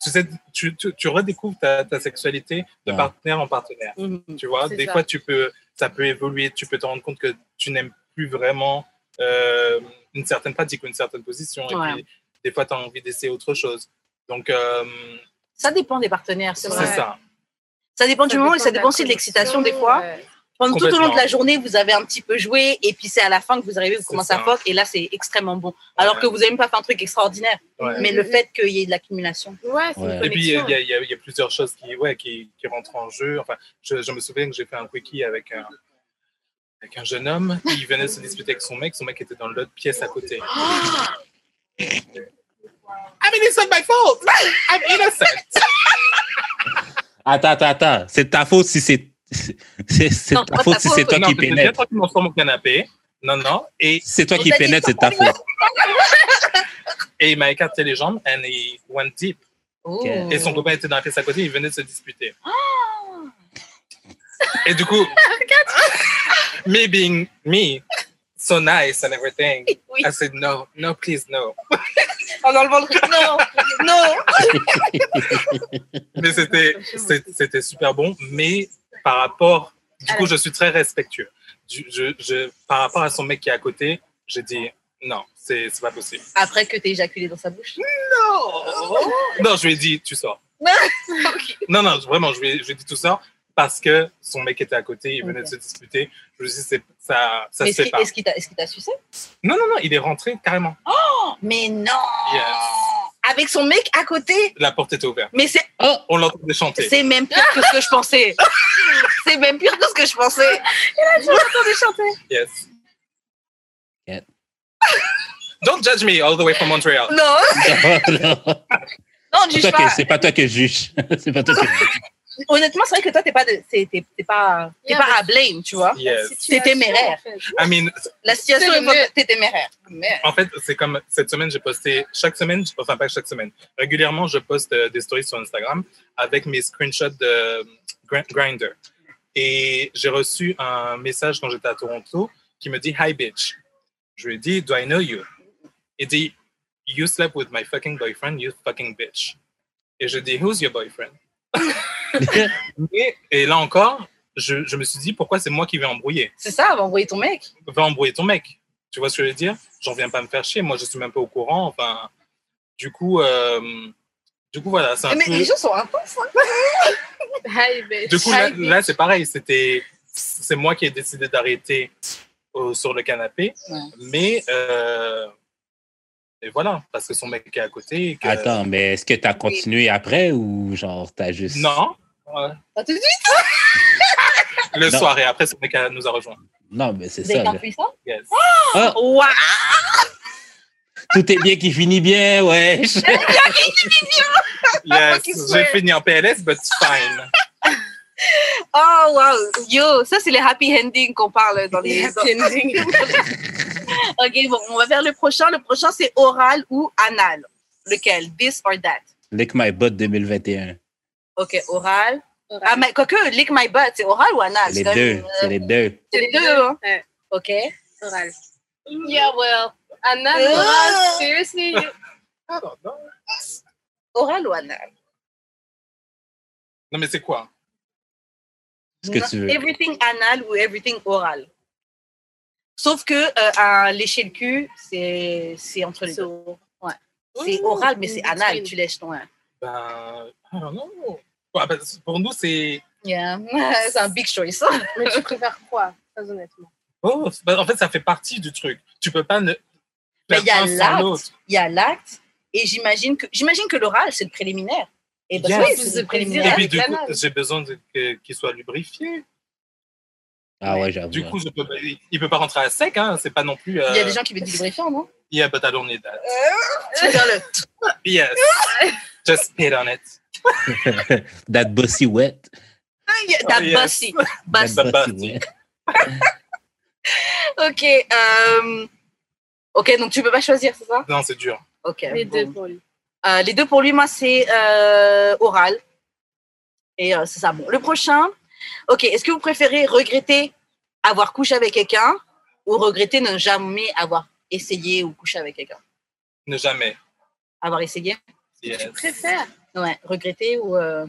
tu, sais, tu, tu, tu redécouvres ta, ta sexualité de Ouais. partenaire en partenaire. Mhm. Tu vois, des ça. fois, tu peux, ça peut évoluer. Tu peux te rendre compte que tu n'aimes plus vraiment euh, une certaine pratique ou une certaine position. Ouais. Et puis, des fois, tu as envie d'essayer autre chose. Donc, euh, Ça dépend des partenaires, c'est vrai. Ça. Ça dépend du moment et ça dépend aussi de l'excitation des fois. ouais. Pendant tout au long de la journée, vous avez un petit peu joué et puis c'est à la fin que vous arrivez, vous commencez à foc et là c'est extrêmement bon. Alors Ouais. que vous n'avez même pas fait un truc extraordinaire, Ouais. mais le fait qu'il y ait de l'accumulation. Ouais, Et puis, il y, a- y y plusieurs choses qui, ouais, qui, qui rentrent en jeu. Enfin, je, je me souviens que j'ai fait un quickie avec un, avec un jeune homme qui venait se disputer avec son mec. Son mec était dans l'autre pièce à côté. I mean, it's not my fault. I'm innocent. Attends, attends, attends. C'est ta faute si c'est. C'est c'est ta faute si c'est toi non, qui pénètre. tranquillement sur mon canapé. Non, non. Et, c'est toi qui pénètre, c'est ta faute. et il m'a écarté les jambes and he went deep. Oh. Et son copain était dans la pièce à côté, il venait de se disputer. Et du coup, me being me, so nice and everything, Oui. I said no, no, please, no. En enlevant le. Non, non. Mais c'était, c'était super bon. Mais par rapport, du coup, je suis très respectueux. Du- Je, je, par rapport à son mec qui est à côté, j'ai dit non, c'est, c'est pas possible. Après que t'aies éjaculé dans sa bouche. Non, je lui ai dit tu sors. Non, non, vraiment, je lui ai, je lui ai dit tout ça parce que son mec était à côté, il venait Ok. de se disputer. Je lui ai dit ça, ça Mais se est-ce fait qu'il pas. est-ce qu'il t'a t'a sucé? Non, non, non, il est rentré carrément. Mais non Yes. Avec son mec à côté? La porte était ouverte. Mais c'est On l'entendait chanter. c'est même pire que ce que je pensais. c'est même pire que ce que je pensais. Yes. Don't judge me all the way from Montreal. Non, non, non. non, juge pas. C'est pas toi je juge. C'est pas toi je juge. Honnêtement, c'est vrai que toi, t'es pas, de- t'es, t'es- t'es pas, t'es Yeah, pas à blame, tu vois. Yes. C'est téméraire. En fait. I mean, La situation C'est est pas t'es téméraire. Mais- En fait, c'est comme cette semaine, j'ai posté chaque semaine, enfin pas chaque semaine, régulièrement, je poste euh, des stories sur Instagram avec mes screenshots de Gr- Grindr. Et j'ai reçu un message quand j'étais à Toronto qui me dit Hi bitch. Je lui ai dit Do I know you? Il dit You slept with my fucking boyfriend, you fucking bitch. Et je dis Who's your boyfriend? Mais- et là encore, je, je me suis dit Pourquoi c'est moi qui vais embrouiller? C'est ça, va envoyer ton mec. va embrouiller ton mec. Tu vois ce que je veux dire? J'en viens pas me faire chier. Moi, je suis même pas au courant. Enfin, du coup, euh, du coup, voilà, un Mais peu. les gens sont intenses. hein. Du coup, là, c'est pareil. C'était, c'est moi qui ai décidé d'arrêter euh, sur le canapé. Ouais. Mais euh, et voilà, parce que son mec est à côté. et que- Attends, mais est-ce que tu as continué après ou genre t'as juste. Non. Ouais. Pas tout de suite. Le Non. soir et après, son mec a- nous a rejoint. Non, mais c'est ça. Yes. Ah, Waouh tout est bien qui finit bien, ouais. Yes. Fucking J'ai fini en PLS, but fine. Oh, wow. Yo, ça, c'est les happy endings qu'on parle dans les. Happy ending. ok, bon, on va vers le prochain. Le prochain, c'est oral ou anal. Lequel? This or that? Lick My Butt 2021. Ok, oral. Ah, mais quoique, lick my butt, c'est oral ou anal? C'est les deux. euh, C'est les deux. C'est les deux, hein? Ouais. Ok. Oral. Yeah, well. Anna, Euh. oral, seriously. Oral ou anal? Non, mais c'est quoi? Ce que tu veux. Everything anal ou everything oral? Sauf que euh, un lécher le cul, c'est c'est entre les deux. Ouais. C'est oral, mais c'est in anal. between. Tu lèches ton. Ben, I don't know. Ouais, ben, pour nous, c'est. Yeah. c'est un big choice. Mais tu préfères quoi, très honnêtement? Oh, ben, en fait, ça fait partie du truc. Tu peux pas ne. Mais il y a l'acte. Il y a l'acte, et j'imagine que j'imagine que l'oral, c'est le préliminaire. Et parce Yes. Plus c'est le Et préliminaire. plaisir. puis, j'ai besoin qu'il soit lubrifié. Ah ouais, j'avoue. Du coup, je peux, il peut pas rentrer à sec, hein. C'est pas non plus. euh, Il y a des gens qui veulent du lubrifiant, non? Yeah, but I don't need that. Tu veux dire le. Yes. Just spit on it. That bussy wet. That Oh, yes. bossy. That. That bussy bussy. wet. Ok. euh, Ok, donc tu peux pas choisir, c'est ça? Non, c'est dur. Ok. Les bon. deux pour lui. Euh, les deux pour lui, moi, c'est euh, oral. Et euh, c'est ça. Bon, le prochain. Ok, est-ce que vous préférez regretter avoir couché avec quelqu'un ou regretter ne jamais avoir essayé ou couché avec quelqu'un? Ne jamais. Avoir essayé? Yes. Tu préfères Ouais, regretter ou. euh,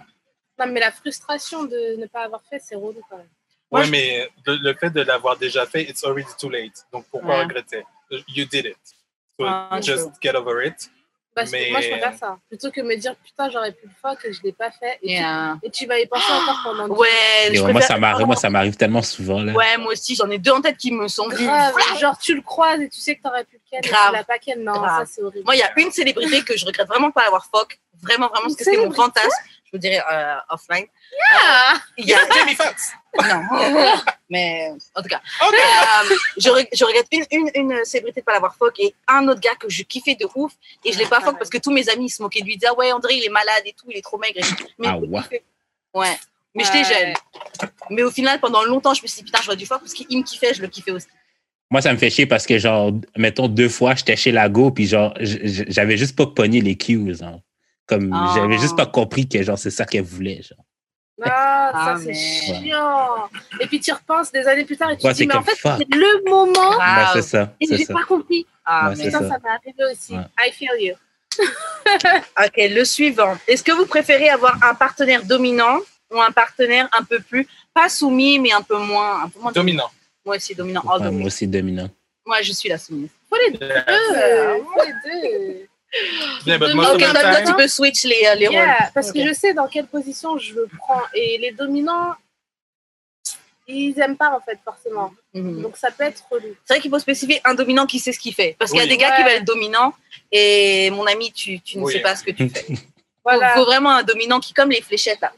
Non, mais la frustration de ne pas avoir fait, c'est relou quand même. Je- mais le, le fait de l'avoir déjà fait, it's already too late. Donc pourquoi Ouais. regretter? You did it. So Ah, just get over it. Parce que Mais- moi, je préfère ça. Plutôt que me dire, putain, j'aurais pu le faire, que je ne l'ai pas fait. Et, Yeah. tu, et tu vas y penser encore pendant Ouais, Et je moi, préfère- ça m'arrive, moi, ça m'arrive tellement souvent. Là. Ouais, moi aussi, j'en ai deux en tête qui me sont. Grave, genre tu le croises et tu sais que t'aurais pu le ken et Grave. tu l'as pas ken. Non, Grave. ça c'est horrible. Moi, il y a une célébrité que je regrette vraiment pas d'avoir fuck. Vraiment, vraiment, parce que c'était mon fantasme. Je vous dirais euh, offline. Ah, Il y a... Jamie Foxx! Non. Mais en tout cas, euh, je, re- je regrette une, une, une célébrité de pas l'avoir fuck et un autre gars que je kiffais de ouf et je l'ai pas fuck parce que tous mes amis ils se moquaient de lui. Ils disaient, ah ouais, André, il est malade et tout, il est trop maigre. Et tout. Mais Ah ouais. Ouais. Mais j'étais Ouais. jeune. Mais au final, pendant longtemps, je me suis dit, putain, j'aurais dû fuck parce qu'il me kiffait, je le kiffais aussi. Moi, ça me fait chier parce que, genre, mettons, deux fois, j'étais chez Lago, puis genre, j'avais juste pas pogné les cues. Comme, Ah. j'avais juste pas compris que, genre, c'est ça qu'elle voulait, genre. Ah, Ah, ça c'est mais- chiant. Et puis tu repenses des années plus tard et tu Ouais, te dis, c'est mais en fait, c'est le moment Ouais, Grave. c'est ça, et c'est j'ai pas compris. Ah, Ouais, mais c'est Ça, ça. ça m'est arrivé aussi. Ouais. I feel you. Ok, le suivant. Est-ce que vous préférez avoir un partenaire dominant ou un partenaire un peu plus, pas soumis, mais un peu moins, un peu moins Dominant. Moi aussi, dominant. Oh, Ouais, dominant. moi aussi, dominant. Moi, je suis la soumise. Faut les deux. Faut les deux. Yeah, but Dominant. most Ok, of the donc toi, time- tu peux switch les, euh, les Yeah, rôles. parce que je sais dans quelle position je le prends. Et les dominants, ils aiment pas en fait forcément. Mhm. Donc ça peut être relou. C'est vrai qu'il faut spécifier un dominant qui sait ce qu'il fait. Parce qu'il y a des gars qui veulent être dominants et mon ami, tu, tu ne Oui. sais pas ce que tu fais. Il Voilà. faut vraiment un dominant qui, comme les fléchettes, là.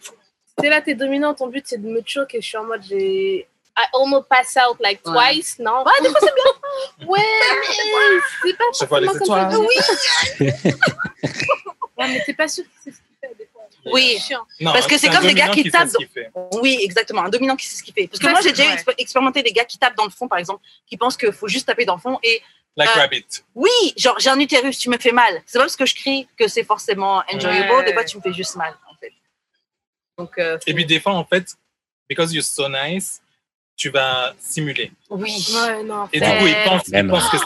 T'es là, t'es dominant, ton but c'est de me choquer je suis en mode j'ai I almost pass out like Ouais. twice, non? Ouais, des fois, c'est bien. Ouais, mais c'est pas forcément comme ça. Oui. Ouais, mais t'es pas sûr que c'est ce qu'il fait des fois. Oui. Non, Parce que c'est comme des gars qui sait tapent fait. Oui, exactement. Un dominant qui sait ce qu'il fait. Parce que moi, j'ai déjà expé- expérimenté des gars qui tapent dans le fond, par exemple, qui pensent qu'il faut juste taper dans le fond. Et Like Euh, Rabbit. oui, genre, j'ai un utérus, tu me fais mal. C'est pas parce que je crie que c'est forcément enjoyable. Ouais. Des fois, tu me fais juste mal, en fait. Donc, euh, Et puis des fois, en fait, because you're so nice, tu vas simuler. oui. Ouais, non. Et du coup, ils pensent, Mais ils pensent que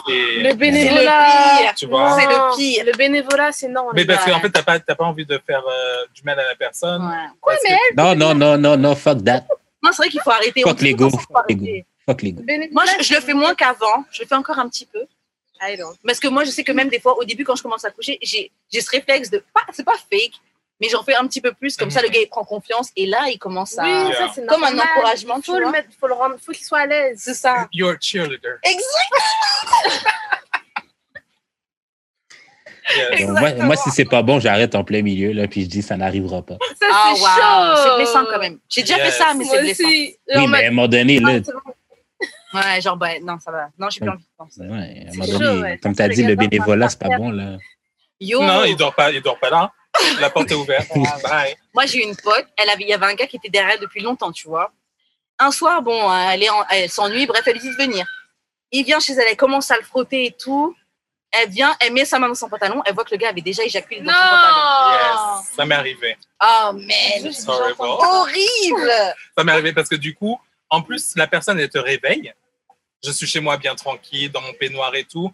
Le c'est... bénévolat. pire. Tu vois. C'est le pire. Le bénévolat, c'est non. Mais parce qu'en fait, t'as pas, t'as pas envie de faire euh, du mal à la personne. Ouais. Parce que- Non, non, non, non, non, fuck that. Non, c'est vrai qu'il faut arrêter. Fuck l'ego, fuck l'ego. Le bénévolat, Moi, je, je le fais moins qu'avant. Je le fais encore un petit peu. I don't. Parce que moi, je sais que même des fois, au début, quand je commence à coucher, j'ai j'ai ce réflexe de. pas- C'est pas fake, mais j'en fais un petit peu plus. Comme ça, le gars, il prend confiance. Et là, il commence à. Oui, Yeah. ça, c'est Comme un encouragement, Il tu faut le vois. mettre, faut le rendre, faut qu'il soit à l'aise. C'est ça. You're a cheerleader. Exact. Yes. Donc, moi, moi, si c'est pas bon, j'arrête en plein milieu, là, puis je dis ça n'arrivera pas. Ça, Ah, c'est chaud. C'est blessant quand même. J'ai déjà Yes. fait ça, mais c'est blessant. aussi. Oui, mais à un moment donné, là. Ouais, genre, bah, non, ça va. Non, j'ai plus envie de penser. ouais, à un moment chaud, donné, ouais. comme tu as dit, le bénévolat, c'est pas bon, là. Yo. Non, il dort pas, il dort pas là. La porte est ouverte. Bye. Moi, j'ai eu une pote, elle avait, il y avait un gars qui était derrière elle depuis longtemps, tu vois. Un soir, bon, elle est en- elle s'ennuie, bref, elle lui dit de venir. Il vient chez elle, elle commence à le frotter et tout. Elle vient, elle met sa main dans son pantalon, elle voit que le gars avait déjà éjaculé dans son pantalon. Non. Yes, ça m'est arrivé. Oh, man, horrible. Ça m'est arrivé parce que du coup, en plus, la personne, elle te réveille. Je suis chez moi bien tranquille, dans mon peignoir et tout.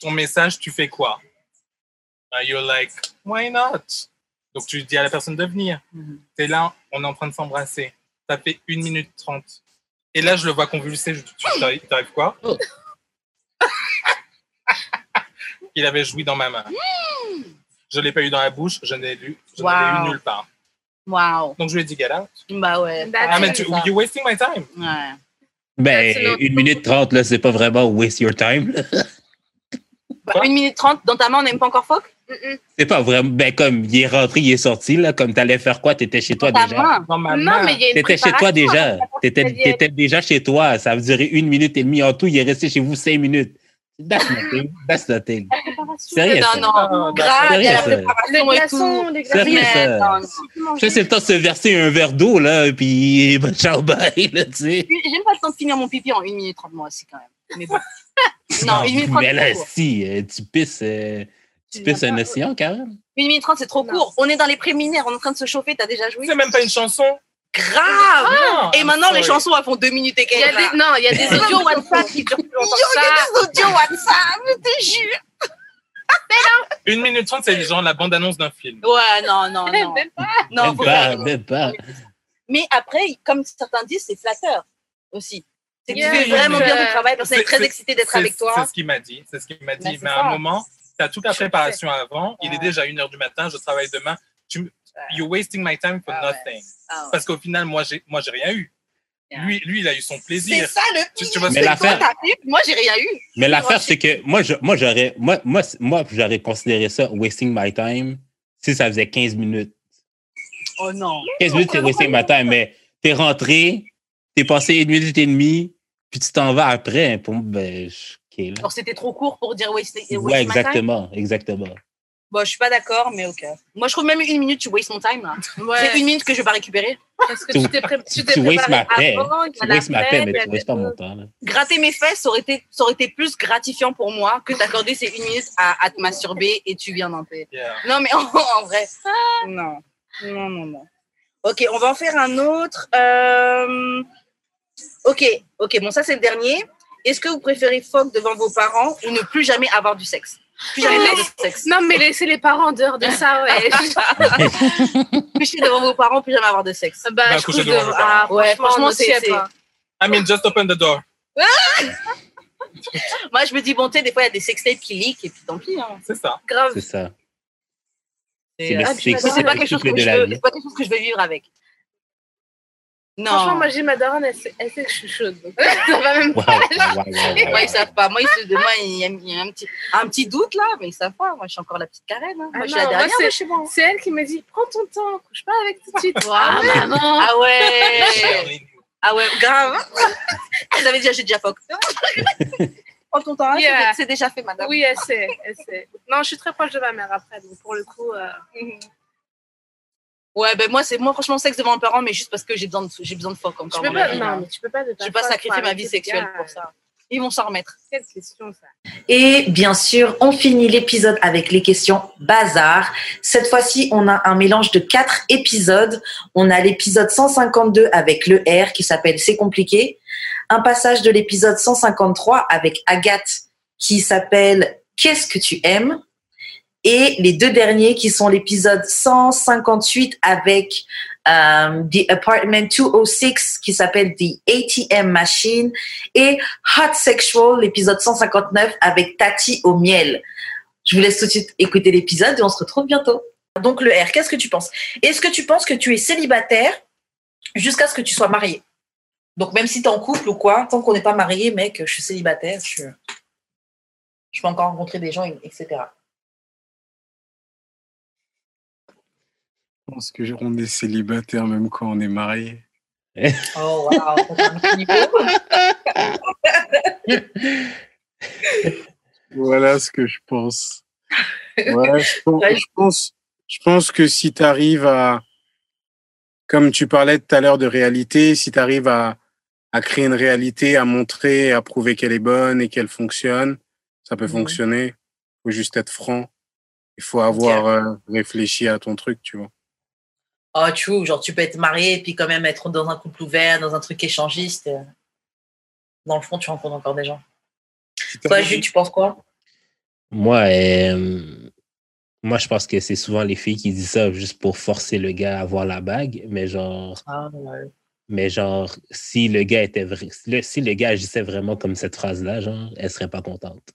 Ton message, tu fais quoi? Uh, You're like, why not? Donc, tu dis à la personne de venir. Mhm. T'es là, on est en train de s'embrasser. Ça fait 1 minute 30. Et là, je le vois convulser. Je, tu t'arrives t'arrives quoi? Oh. Il avait joui dans ma main. Je ne l'ai pas eu dans la bouche, je n'ai lu, je ne Wow. l'ai eu nulle part. Wow. Donc, je lui ai dit, get out. Bah ouais. Ah, mais tu, you're wasting my time. Ouais. Ben, That's enough. une minute trente, là, c'est pas vraiment waste your time. Bah, une minute trente, dans ta main, on n'aime pas encore Foc Mm-mm. C'est pas vraiment. Ben, comme il est rentré, il est sorti, là. Comme t'allais faire quoi? T'étais chez toi Dans ta déjà? main. Dans ma Non, mais il y a une T'étais chez toi déjà. T'étais, C'est-à-dire- t'étais déjà chez toi. Ça a duré une minute et demie en tout. Il est resté chez vous cinq minutes. That's nothing. That's nothing. Sérieux, Non, ça? non. Ah, Grave, il y a la Sérieux, ça? Les préparation et tout. glaçons, les glaçons. Sérieux, ça? Non, non. C'est le temps de se verser un verre d'eau, là, puis ben, ciao, bye, là, tu sais. J'aime pas le temps de finir mon pipi en 1 minute 30 moi aussi quand même. Mais bon. Non, 1 minute 30 Mais là, c'est trop court. si, euh, tu pisses, euh, tu pisses un océan, quand même. 1 minute 30 c'est trop Non. court. On est dans les préliminaires, on est en train de se chauffer, t'as déjà joué? C'est même pas une chanson. Grave Ah, Et I'm maintenant les chansons elles font 2 minutes et quelques. des, non, il y a des audios WhatsApp qui durent plus longtemps il y a des audios WhatsApp, je te jure Une minute trente, c'est genre la bande-annonce d'un film. Ouais, non, non, non. Même pas. non même pas. même pas. Mais après, comme certains disent, c'est flatteur aussi. C'est que Yeah, tu fais vraiment donc, bien ton travail, parce que c'est- c'est très c'est- excité d'être C'est- avec toi. C'est ce qu'il m'a dit. C'est ce qu'il m'a Mais dit. c'est Mais à ça. un moment, tu as toute la préparation avant. Il est déjà une heure du matin. Je travaille demain. Tu, me- you're wasting my time for Ah ouais. nothing. Ah ouais. Parce qu'au final, moi, j'ai, moi, j'ai rien eu. Yeah. Lui, lui, il a eu son C'est plaisir. ça le Tu- pire. tu vois, Mais C'est l'affaire- Moi, j'ai rien eu. Mais l'affaire, c'est que moi, je, moi, j'aurais, moi, moi, moi, j'aurais considéré ça wasting my time si ça faisait 15 minutes. Oh non. 15 minutes, c'est wasting my time, mais t'es rentré, t'es passé une minute et demie, puis tu t'en vas après. Pour moi, ben, je- OK, là. Alors, c'était trop court pour dire waste, waste Ouais, my time? exactement, exactement. Bon, je suis pas d'accord, mais ok. Moi, je trouve même une minute, tu waste mon time. Là. Ouais, C'est une minute que je vais pas récupérer. parce que tu t'es pré- Tu, tu t'es wastes ma paix. avant, Tu wastes ma paix, mais tu wastes pas mon temps. Là. Gratter mes fesses, ça aurait été, ça aurait été plus gratifiant pour moi que d'accorder ces une minute à, à te masturber et tu viens d'en paix. Yeah. Non, mais en, en vrai. Non. Non, non, non. Ok, on va en faire un autre. Euh, Ok, ok, bon, ça c'est le dernier. Est-ce que vous préférez fuck devant vos parents ou ne plus jamais avoir du sexe? Plus jamais laisse- de sexe. Non, mais laissez les parents en dehors de ça, ouais. Coucher devant vos parents, plus jamais avoir de sexe. bah, Bah, je couche devant devant. Ah, Ouais, franchement, c'est-. I mean, just open the door. Moi, je me dis, bon, tu sais, des fois, il y a des sextapes qui leak et puis tant pis. Hein. C'est ça. Grave. C'est ça. C'est le ah, pas quelque chose que je veux vivre avec. Non. Franchement, moi, j'ai ma daronne, elle sait, elle sait que je suis chaude. donc ça va même Wow, pas. wow, wow, wow, Moi, ils savent pas. Moi, ils se- il y a, il y a un, petit, un petit doute là, mais ils savent pas. Moi, je suis encore la petite Karen. hein. Moi, Ah je suis non, la dernière. c'est- moi, je suis bon. C'est elle qui me dit Prends ton temps, couche pas avec tout de suite. Ah, maman. Ah ouais. Ah ouais, grave. Elle avait déjà, j'ai déjà fuck. Prends ton temps, hein, Yeah. c'est- déjà fait, madame. Oui, elle sait, elle sait. Non, je suis très proche de ma mère après, donc pour le coup. euh, Ouais, ben moi, c'est moi, franchement, sexe devant un parent, mais juste parce que j'ai besoin de, j'ai besoin de fuck Tu encore. peux pas, vie, non, mais tu peux pas de Je vais pas sacrifier ma vie sexuelle pour ça. Ils vont s'en remettre. Quelle question ça Et bien sûr, on finit l'épisode avec les questions bazar. Cette fois-ci, on a un mélange de quatre épisodes. On a l'épisode 152 avec le R qui s'appelle C'est compliqué. Un passage de l'épisode 153 avec Agathe qui s'appelle Qu'est-ce que tu aimes? Et les deux derniers qui sont l'épisode 158 avec euh, The Apartment 206 qui s'appelle The ATM Machine et Hot Sexual, l'épisode 159 avec Tati au miel. Je vous laisse tout de suite écouter l'épisode et on se retrouve bientôt. Donc, le R, qu'est-ce que tu penses? Est-ce que tu penses que tu es célibataire jusqu'à ce que tu sois marié? Donc, même si tu es en couple ou quoi, tant qu'on n'est pas marié, mec, je suis célibataire, je, je peux encore rencontrer des gens, etc. pense que on est célibataire même quand on est marié. Oh, niveau. Voilà ce que je pense. Ouais, je pense, je pense, je pense que si tu arrives à, comme tu parlais tout à l'heure de réalité, si tu arrives à, à créer une réalité, à montrer, à prouver qu'elle est bonne et qu'elle fonctionne, ça peut Mhm. fonctionner. faut juste être franc. Il faut avoir euh, réfléchi à ton truc, tu vois. Oh, true, genre tu peux être marié et puis quand même être dans un couple ouvert, dans un truc échangiste. Dans le fond, tu rencontres encore des gens. Toi, Jules, tu penses quoi? Moi, euh, moi, je pense que c'est souvent les filles qui disent ça juste pour forcer le gars à avoir la bague. Mais genre, ah, ouais. mais genre, si le gars était vrai, si le, si le gars agissait vraiment comme cette phrase-là, genre, elle serait pas contente.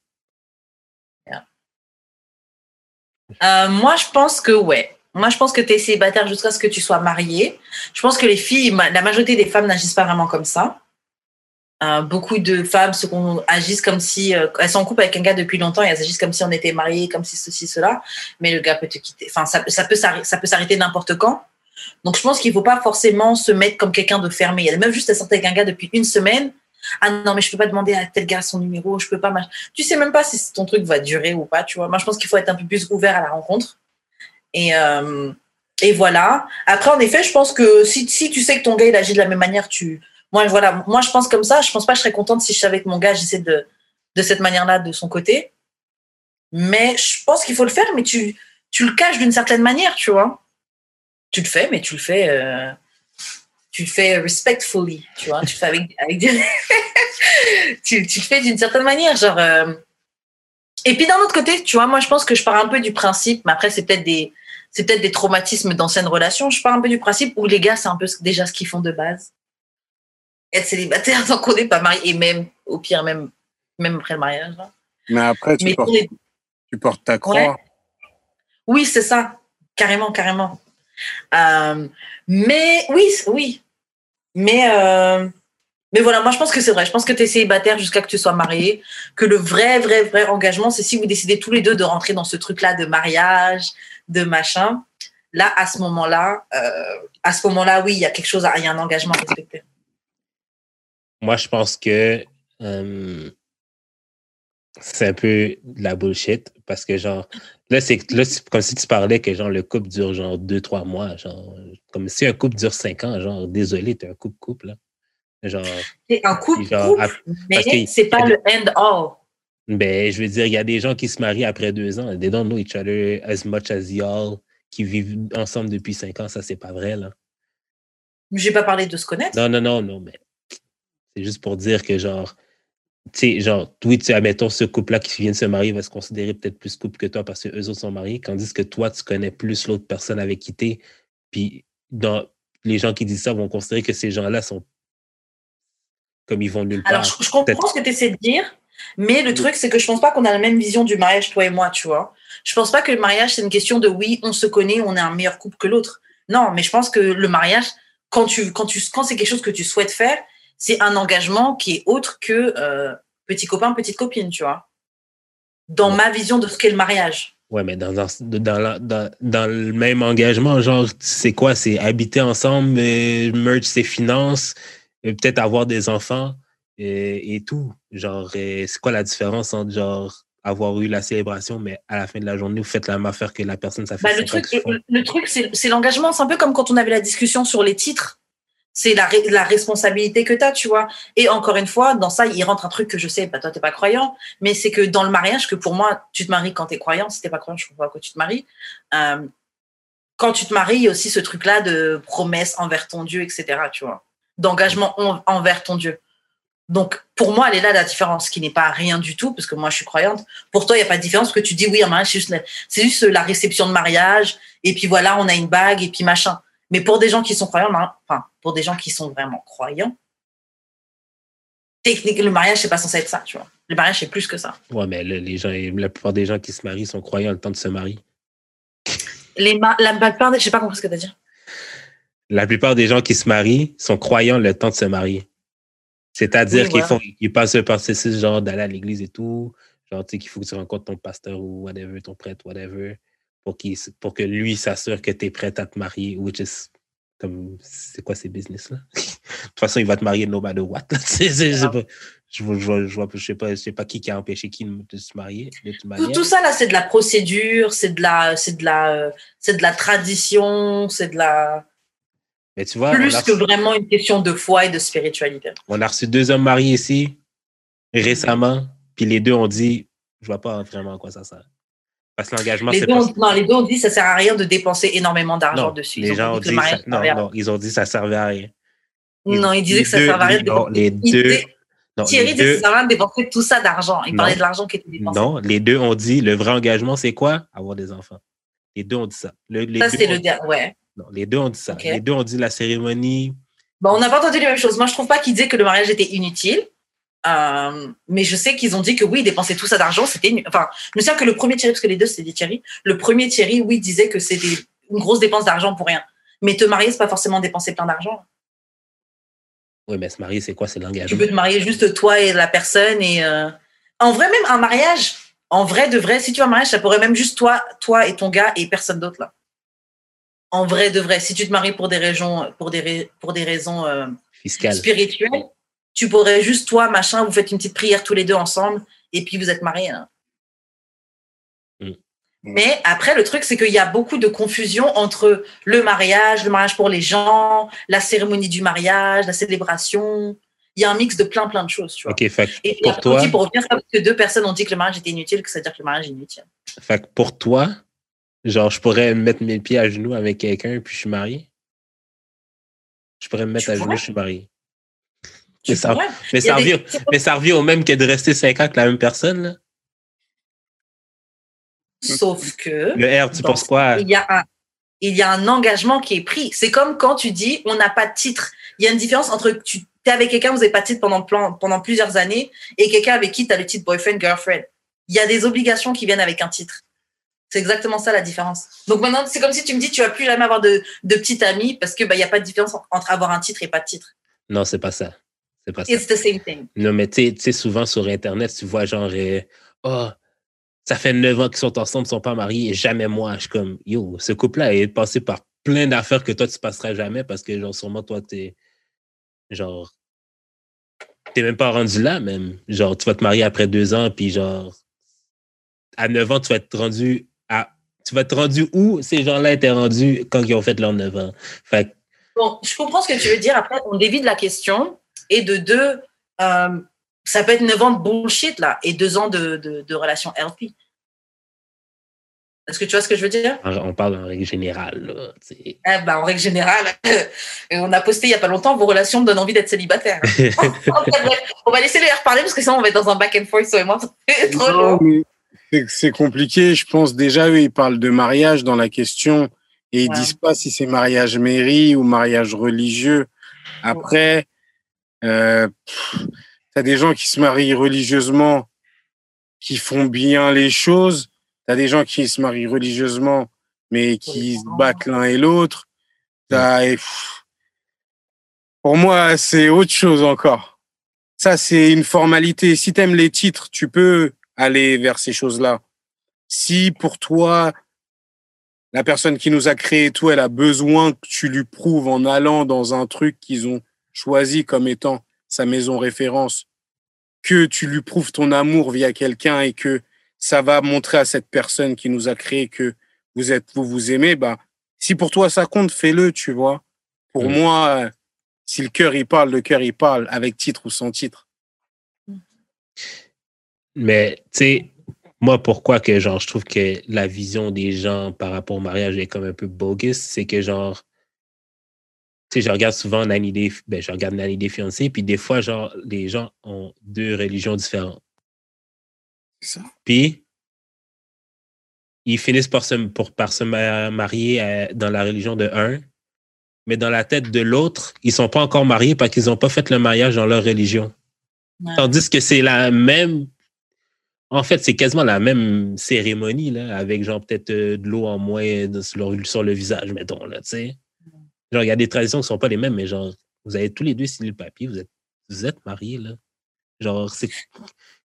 Euh, Moi, je pense que ouais. Moi, je pense que tu es célibataire jusqu'à ce que tu sois marié. Je pense que les filles, la majorité des femmes n'agissent pas vraiment comme ça. Euh, beaucoup de femmes se agissent comme si euh, elles sont en couple avec un gars depuis longtemps et elles agissent comme si on était mariés, comme si ceci, cela. Mais le gars peut te quitter. Enfin, ça, peut s'arrêter, n'importe quand. Donc, je pense qu'il faut pas forcément se mettre comme quelqu'un de fermé. A même juste à sortir avec un gars depuis une semaine. Ah non, mais je peux pas demander à tel gars son numéro, je peux pas. Tu sais même pas si ton truc va durer ou pas, tu vois. Moi, je pense qu'il faut être un peu plus ouvert à la rencontre. Et, euh, et voilà. Après, en effet, je pense que si, si tu sais que ton gars, il agit de la même manière, tu. Moi, voilà. Moi, je pense comme ça. Je pense pas que je serais contente si je savais que mon gars agissait de, de cette manière-là de son côté. Mais je pense qu'il faut le faire, mais tu, tu le caches d'une certaine manière, tu vois. Tu le fais, mais tu le fais. euh, tu le fais respectfully, tu vois. Tu le fais avec, des- tu le fais d'une certaine manière, genre. euh, Et puis d'un autre côté, tu vois, moi je pense que je pars un peu du principe, mais après c'est peut-être des, c'est peut-être des traumatismes d'anciennes relations. Je pars un peu du principe où les gars c'est un peu déjà ce qu'ils font de base. Être célibataire tant qu'on n'est pas marié et même au pire même même après le mariage. hein. Mais après, tu, Mais portes, les- tu portes ta croix. Ouais. Oui, c'est ça. Carrément, carrément. Euh, mais oui, oui. Mais, euh, mais voilà, moi je pense que c'est vrai. Je pense que tu es célibataire jusqu'à que tu sois marié. Que le vrai, vrai, vrai engagement, c'est si vous décidez tous les deux de rentrer dans ce truc-là de mariage, de machin. Là, à ce moment-là, euh, à ce moment-là, oui, il y a quelque chose, il y a un engagement à respecter. Moi, je pense que euh, c'est un peu de la bullshit parce que, genre, là, c'est comme si tu parlais que, genre, le couple dure, genre, deux, trois mois. Genre, comme si un couple dure cinq ans. Genre, désolé, t'es un couple-couple, là. Genre, C'est un couple, Genre, couple, mais qu'il- c'est pas le end-all. ben, je veux dire, il y a des gens qui se marient après deux ans. They don't know each other as much as y'all qui vivent ensemble depuis cinq ans. Ça, c'est pas vrai, là. J'ai pas parlé de se connaître. Non, non, non, non, mais c'est juste pour dire que, genre, tu sais, genre, oui, tu admettons, ce couple-là qui vient de se marier va se considérer peut-être plus couple que toi parce que eux autres sont mariés, tandis que toi, tu connais plus l'autre personne avec qui t'es. Puis, dans, les gens qui disent ça vont considérer que ces gens-là sont comme ils vont nulle part. Alors, je, je comprends ce que tu essaies de dire, mais le truc, c'est que je pense pas qu'on a la même vision du mariage, toi et moi, tu vois. Je pense pas que le mariage, c'est une question de oui, on se connaît, on est un meilleur couple que l'autre. Non, mais je pense que le mariage, quand, tu, quand, tu, quand c'est quelque chose que tu souhaites faire, c'est un engagement qui est autre que euh, petit copain, petite copine, tu vois. Dans Ouais. ma vision de ce qu'est le mariage. Ouais, mais dans, dans, dans, la- dans, dans le même engagement, genre, c'est quoi? C'est habiter ensemble, merge ses finances, et peut-être avoir des enfants et, et tout. Genre, c'est quoi la différence entre genre avoir eu la célébration, mais à la fin de la journée, vous faites la même affaire que la personne, ça fait Bah, le truc, le, le truc, c'est l'engagement. C'est un peu comme quand on avait la discussion sur les titres. C'est la, la responsabilité que tu as, tu vois. Et encore une fois, dans ça, il rentre un truc que je sais, bah, toi, t'es pas croyant, mais c'est que dans le mariage, que pour moi, tu te maries quand tu es croyant. Si t'es pas croyant, je comprends pas pourquoi tu te maries. Euh, quand tu te maries, il y a aussi ce truc-là de promesse envers ton Dieu, etc., tu vois. D'engagement en- envers ton Dieu. Donc, pour moi, elle est là la différence, qui n'est pas rien du tout, parce que moi, je suis croyante. Pour toi, il n'y a pas de différence, parce que tu dis, oui, un mariage, c'est juste, la- c'est juste la réception de mariage, et puis voilà, on a une bague, et puis machin. Mais pour des gens qui sont croyants, non, enfin, pour des gens qui sont vraiment croyants, technique, le mariage, c'est pas censé être ça, tu vois. Le mariage, c'est plus que ça. Ouais, mais le- les gens, la plupart des gens qui se marient sont croyants le temps de se marier. Les ma- la plupart des, j'ai pas compris ce que tu as dit. La plupart des gens qui se marient sont croyants le temps de se marier. C'est-à-dire Oui, qu'ils font, ils passent le processus genre d'aller à l'église et tout, genre tu sais qu'il faut que tu rencontres ton pasteur ou whatever, ton prêtre, whatever, pour s- pour que lui s'assure que tu es prête à te marier, which is comme c'est quoi ces business là De toute façon, il va te marier no matter what. je vois, je vois, je vois, je sais pas, je sais pas qui qui a empêché qui de se marier, de toute Tout, manière. tout ça là, c'est de la procédure, c'est de la, c'est de la, euh, c'est de la tradition, c'est de la Mais tu vois, plus que vraiment une question de foi et de spiritualité. on a reçu deux hommes mariés ici récemment, puis les deux ont dit, je vois pas vraiment à quoi ça sert. Parce que l'engagement, c'est pas non, les deux ont dit ça sert à rien de dépenser énormément d'argent dessus. les Ils gens ont dit ça, non, ils ont dit ça servait à rien. Non, ils disaient Les que ça deux- servait à rien de non, dépenser. les Ils deux, non, Thierry disait que ça servait à rien de dépenser tout ça d'argent. Il parlait de l'argent qui était dépensé. non, les deux ont dit le vrai engagement, c'est quoi? Avoir des enfants. Les deux ont dit ça. Le- les, ça, c'est le dernier. Ouais. Non, les deux ont dit ça. Les deux ont dit la cérémonie. Bon, on n'a pas entendu les mêmes choses. Moi, je trouve pas qu'ils disaient que le mariage était inutile. Euh, mais je sais qu'ils ont dit que oui, dépenser tout ça d'argent, c'était. Enfin, je me souviens que le premier Thierry, parce que les deux, c'était des Thierry. Le premier Thierry, oui, disait que c'était une grosse dépense d'argent pour rien. Mais te marier, c'est pas forcément dépenser plein d'argent. Oui, mais se marier, c'est quoi? C'est Tu l'engagement. peux te marier juste toi et la personne. Et euh, en vrai, même un mariage, en vrai de vrai, si tu as un mariage, ça pourrait même juste toi, toi et ton gars et personne d'autre là. En vrai de vrai, si tu te maries pour des raisons, pour des, pour des raisons euh, spirituelles, tu pourrais juste toi, machin, vous faites une petite prière tous les deux ensemble et puis vous êtes mariés. hein. Mm. Mais après, le truc, c'est qu'il y a beaucoup de confusion entre le mariage, le mariage pour les gens, la cérémonie du mariage, la célébration. Il y a un mix de plein, plein de choses, tu vois. Fait, Et pour toi, pour revenir, parce que deux personnes ont dit que le mariage était inutile, que ça veut dire que le mariage est inutile. fait pour toi, genre, je pourrais mettre mes pieds à genoux avec quelqu'un puis je suis marié. Je pourrais me mettre Tu à genoux, je suis marié. Mais ça, mais, ça des- revient, mais ça revient au même que de rester cinq ans avec la même personne. Là. Sauf que Le R, tu penses quoi? il y a un, il y a un engagement qui est pris. C'est comme quand tu dis on n'a pas de titre. Il y a une différence entre tu es avec quelqu'un, vous n'avez pas de titre pendant, plan- pendant plusieurs années, et quelqu'un avec qui tu as le titre boyfriend, girlfriend. Il y a des obligations qui viennent avec un titre. C'est exactement ça la différence. Donc maintenant, c'est comme si tu me dis tu vas plus jamais avoir de, de petite amie parce que bah, n'y a pas de différence entre avoir un titre et pas de titre. Non, c'est pas ça. C'est pas ça. It's the same thing. Non, mais tu sais- souvent sur Internet, tu vois genre, oh, ça fait neuf ans qu'ils sont ensemble, ils sont pas mariés, et jamais moi. Je suis comme, yo, ce couple-là est passé par plein d'affaires que toi, tu passeras jamais parce que, genre, sûrement, toi, t'es, genre, t'es même pas rendu là, même. Genre, tu vas te marier après deux ans, puis genre, à neuf ans, tu vas être rendu tu vas être rendu où ces gens-là étaient rendus quand ils ont fait leurs neuf ans? Fait que, Bon, je comprends ce que tu veux dire. Après, on dévie de la question. Et de deux, euh, ça peut être 9 ans de bullshit, là, et deux ans de, de, de relation healthy. Est-ce que tu vois ce que je veux dire? On parle en règle générale, là, eh ben, En règle générale, on a posté il n'y a pas longtemps, vos relations me donnent envie d'être célibataire. Bref, on va laisser le R parler parce que sinon on va être dans un back and forth, toi et moi. C'est trop Non, long. mais c'est- compliqué. Je pense déjà, eux, ils parlent de mariage dans la question et ils Ouais. disent pas si c'est mariage mairie ou mariage religieux. Après, euh, tu as des gens qui se marient religieusement, qui font bien les choses. Tu as des gens qui se marient religieusement, mais qui se battent l'un et l'autre. T'as- Pour moi, c'est autre chose encore. Ça, c'est une formalité. Si tu aimes les titres, tu peux aller vers ces choses-là. Si pour toi, la personne qui nous a créé et tout, elle a besoin que tu lui prouves en allant dans un truc qu'ils ont choisi comme étant sa maison référence, que tu lui prouves ton amour via quelqu'un et que ça va montrer à cette personne qui nous a créé que vous êtes, vous vous aimez, bah, si pour toi ça compte, fais-le, tu vois. Pour Mm. moi, euh, si le cœur il parle, le cœur il parle, avec titre ou sans titre. Mais, tu sais, moi, pourquoi que, genre, je trouve que la vision des gens par rapport au mariage est comme un peu bogus, c'est que, genre, tu sais, je regarde souvent Nanny des, ben, je regarde Nanny des fiancés, puis des fois, genre, les gens ont deux religions différentes. C'est ça. Puis, ils finissent par se, pour, par se ma- marier euh, dans la religion de un, mais dans la tête de l'autre, ils sont pas encore mariés parce qu'ils n'ont pas fait le mariage dans leur religion. Ouais. Tandis que c'est la même. En fait, c'est quasiment la même cérémonie, là, avec genre peut-être euh, de l'eau en moins sur, le, sur le visage, mettons, là, tu sais. Genre, il y a des traditions qui sont pas les mêmes, mais genre, vous avez tous les deux signé le papier, vous êtes, vous êtes mariés, là. Genre, c'est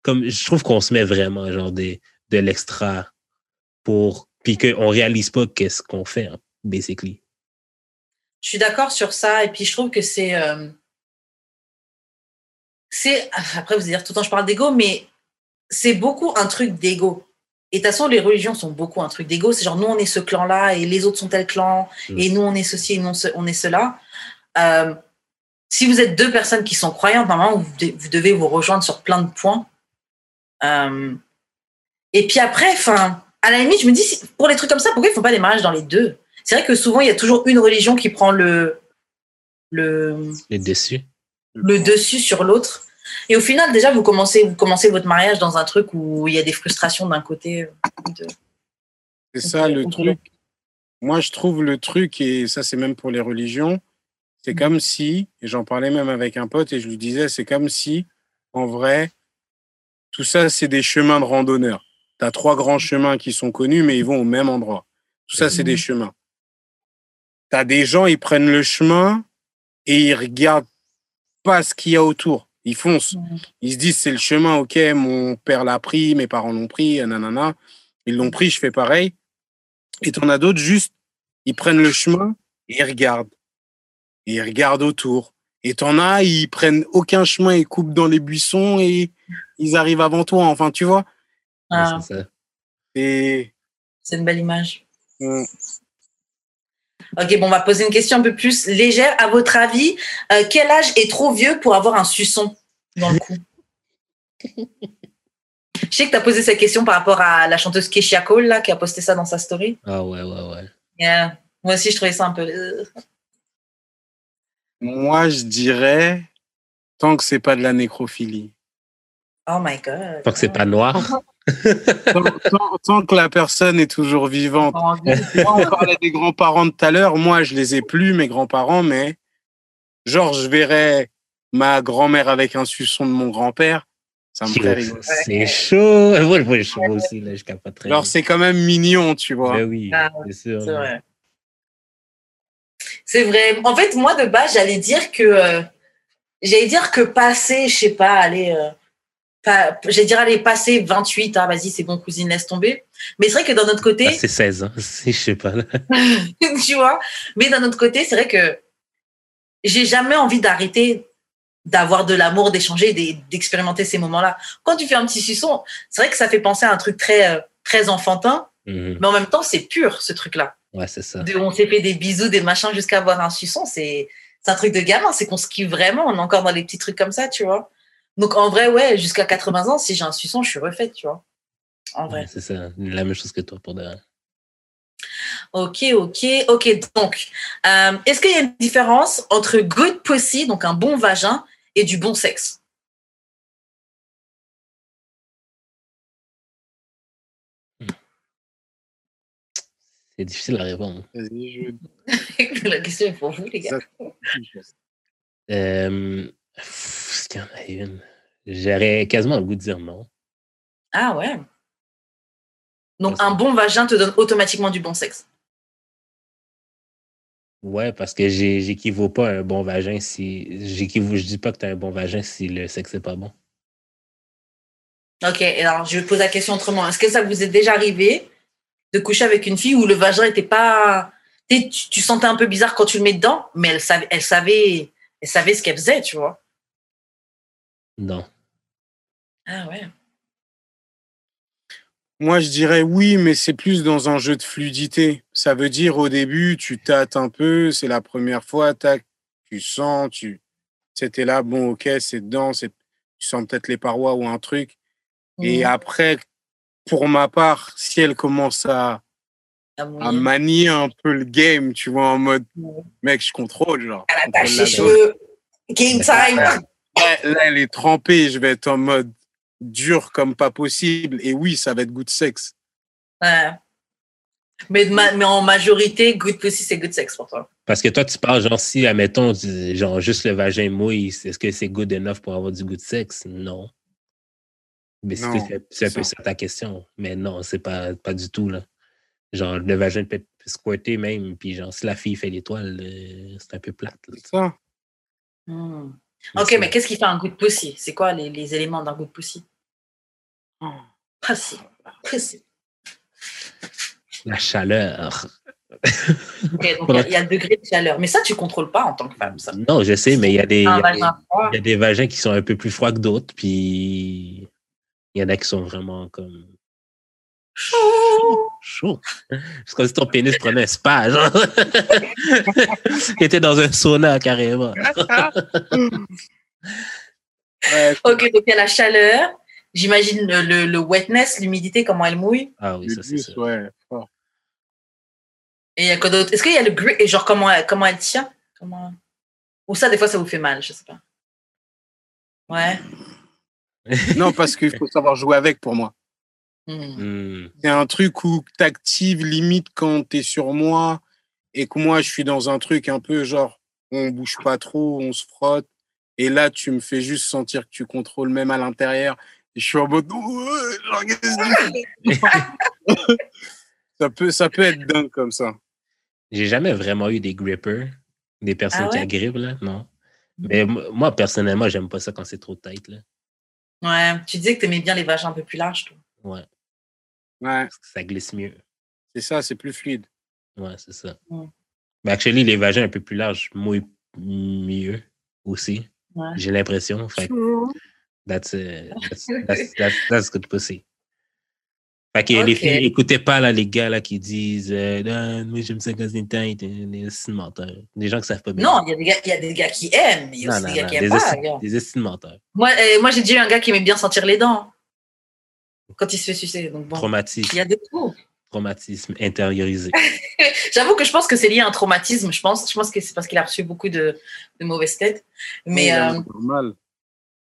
comme. Je trouve qu'on se met vraiment, genre, des, de l'extra pour. Puis qu'on réalise pas qu'est-ce qu'on fait, hein, basically. Je suis d'accord sur ça. Et puis, je trouve que c'est. euh, c'est. Après, vous allez dire tout le temps, je parle d'ego, mais c'est beaucoup un truc d'ego. Et de toute façon, les religions sont beaucoup un truc d'ego. C'est genre, nous, on est ce clan-là et les autres sont tel clan. Mm. Et nous, on est ceci et nous, on est cela. Euh, si vous êtes deux personnes qui sont croyantes, normalement, vous, de- vous devez vous rejoindre sur plein de points. Euh, et puis après, enfin, à la limite, je me dis, pour les trucs comme ça, pourquoi ils font pas des mariages dans les deux? C'est vrai que souvent, il y a toujours une religion qui prend le, le, Les dessus. le dessus sur l'autre. Et au final, déjà, vous commencez, vous commencez votre mariage dans un truc où il y a des frustrations d'un côté. euh, de- C'est ça le truc. Moi, je trouve le truc, et ça, c'est même pour les religions, c'est Mm. comme si, et j'en parlais même avec un pote, et je lui disais, c'est comme si, en vrai, tout ça, c'est des chemins de randonneurs. Tu as trois grands chemins qui sont connus, mais ils vont au même endroit. Tout ça, c'est des Mhm. chemins. Tu as des gens, ils prennent le chemin et ils regardent pas ce qu'il y a autour. Ils foncent. Ils se disent, c'est le chemin, ok, mon père l'a pris, mes parents l'ont pris, nanana. Ils l'ont pris, je fais pareil. Et t'en as d'autres, juste, ils prennent le chemin et ils regardent. Et ils regardent autour. Et t'en as, ils prennent aucun chemin, ils coupent dans les buissons et ils arrivent avant toi. Enfin, tu vois. Ah, c'est ça. Et c'est une belle image. euh, Ok, bon, on va poser une question un peu plus légère. À votre avis, euh, quel âge est trop vieux pour avoir un suçon dans le cou Je sais que tu as posé cette question par rapport à la chanteuse Keisha Cole, là, qui a posté ça dans sa story. Ah ouais, ouais, ouais. Yeah. Moi aussi, je trouvais ça un peu. euh, moi, je dirais, tant que c'est pas de la nécrophilie. Oh my God. Tant que c'est pas noir. Tant, tant- tant que la personne est toujours vivante. on parlait des grands-parents de tout à l'heure. Moi, je les ai plus, mes grands-parents, mais genre, je verrais ma grand-mère avec un suçon de mon grand-père. Ça me ferait rigoler. C'est chaud. Moi, je vois chaud aussi, là, je capoterais. Alors, c'est quand même mignon, tu vois. Ben oui, Ah, c'est sûr. C'est vrai. C'est vrai. En fait, moi, de base, j'allais dire que. euh, j'allais dire que passer, je sais pas, aller. euh, pas- j'allais dire, aller passer 28, ah, vas-y, c'est bon, cousine, laisse tomber. Mais c'est vrai que d'un autre côté. Ah, c'est 16 ans. C'est- Je sais pas. Tu vois. Mais d'un autre côté, c'est vrai que j'ai jamais envie d'arrêter d'avoir de l'amour, d'échanger, d'e- d'expérimenter ces moments-là. Quand tu fais un petit suçon, c'est vrai que ça fait penser à un truc très, euh, très enfantin, Mhm. mais en même temps, c'est pur, ce truc-là. Ouais, c'est ça. De- on s'est fait des bisous, des machins jusqu'à avoir un suçon, c'est c'est un truc de gamin, c'est qu'on se kiffe vraiment, on est encore dans les petits trucs comme ça, tu vois. Donc en vrai, ouais, jusqu'à 80 ans, si j'ai un suçon, je suis refaite, tu vois. En vrai. Ouais, c'est ça. La même chose que toi pour de vrai. Ok, ok, ok. Donc, euh, est-ce qu'il y a une différence entre good pussy, donc un bon vagin, et du bon sexe? C'est difficile à répondre. Vas-y, je- La question est pour vous, les gars. Euh, qu'il y en a une? J'aurais quasiment le goût de dire non. Ah ouais. Donc, un bon vagin te donne automatiquement du bon sexe. Ouais, parce que j'équivaut pas à un bon vagin si. j'équivaut- Je dis pas que tu as un bon vagin si le sexe n'est pas bon. Ok, alors je pose la question autrement. Est-ce que ça vous est déjà arrivé de coucher avec une fille où le vagin n'était pas. Tu, sais, tu- tu sentais un peu bizarre quand tu le mets dedans, mais elle savait, elle savait, elle savait ce qu'elle faisait, tu vois? Non. Ah ouais. Moi, je dirais oui, mais c'est plus dans un jeu de fluidité. Ça veut dire au début, tu tâtes un peu, c'est la première fois, tac, tu sens, tu c'était là, bon, ok, c'est dedans, tu sens peut-être les parois ou un truc. Et Mhm. après, pour ma part, si elle commence à, Ah, manier un peu le game, tu vois, en mode, mec, je contrôle, genre. Elle attache cheveux. Game time. Là, là, elle est trempée, je vais être en mode dur comme pas possible. Et oui, ça va être good sexe. Ouais. Mais, de ma- mais en majorité, good pussy, c'est good sex pour toi. Parce que toi, tu parles, genre, si, admettons, genre, juste le vagin mouille, est-ce que c'est good enough pour avoir du goût de sexe? Non. Mais c'est un peu ça. ta question. Mais non, c'est pas, pas du tout, là. Genre, le vagin peut être squirté même, puis genre, si la fille fait l'étoile, euh, c'est un peu plate. C'est ça. Hmm. Ok, mais qu'est-ce qui fait un good pussy C'est quoi les, les éléments d'un good pussy Oh. Précis. Précis. La chaleur. Ok, donc il y a- il y, a le degré de chaleur. Mais ça, tu contrôles pas en tant que femme, ça. Non, je sais, mais il y a des. il y Un a des- vagin froid. Il y a des vagins qui sont un peu plus froids que d'autres, puis il y en a qui sont vraiment comme chaud. chaud. C'est comme si ton pénis prenait un spa, genre. Il était dans un sauna carrément. Ouais, Ok, donc il y a la chaleur. J'imagine le, le, le wetness, l'humidité, comment elle mouille. Ah oui, ça c'est ça. ouais, fort. Et il y a quoi d'autre? Est-ce qu'il y a le grip et genre comment elle, comment elle tient? Comment... Ou ça, des fois, ça vous fait mal, je sais pas. Ouais. Non, parce qu'il faut savoir jouer avec pour moi. Hmm. Hmm. C'est un truc où t'actives limite quand t'es sur moi et que moi je suis dans un truc un peu genre on bouge pas trop, on se frotte et là tu me fais juste sentir que tu contrôles même à l'intérieur et je suis en mode ça peut ça peut être dingue comme ça. J'ai jamais vraiment eu des grippers, des personnes Ah qui agrippent, là, non. Mais m- moi, personnellement, j'aime pas ça quand c'est trop tight, là. Ouais. Tu disais que tu aimais bien les vagins un peu plus larges, toi. Ouais, Ouais, parce que ça glisse mieux. c'est ça, c'est plus fluide. Ouais, c'est ça. Mm. Mais actually, les vagins un peu plus larges mouillent mieux aussi. Ouais. J'ai l'impression. Fait que that's, uh, that's, that's, that's, that's good pussy. Fait que les filles, écoutez pas là, les gars là, qui disent euh, Ah, Moi, j'aime ça quand c'est euh, Des menteurs. Des gens qui savent pas bien. Non, il y, a des gars- il y a des gars qui aiment, mais il y a non, aussi non, des gars non, qui des aiment pas. Des estimes menteurs. Moi, euh, moi j'ai déjà eu un gars qui aimait bien sentir les dents quand il se fait sucer. Donc bon, Traumatisme, il y a de tout. traumatisme intériorisé. J'avoue que je pense que c'est lié à un traumatisme. Je pense, je pense que c'est parce qu'il a reçu beaucoup de, de mauvaises têtes. Mais Ouais, euh, normal.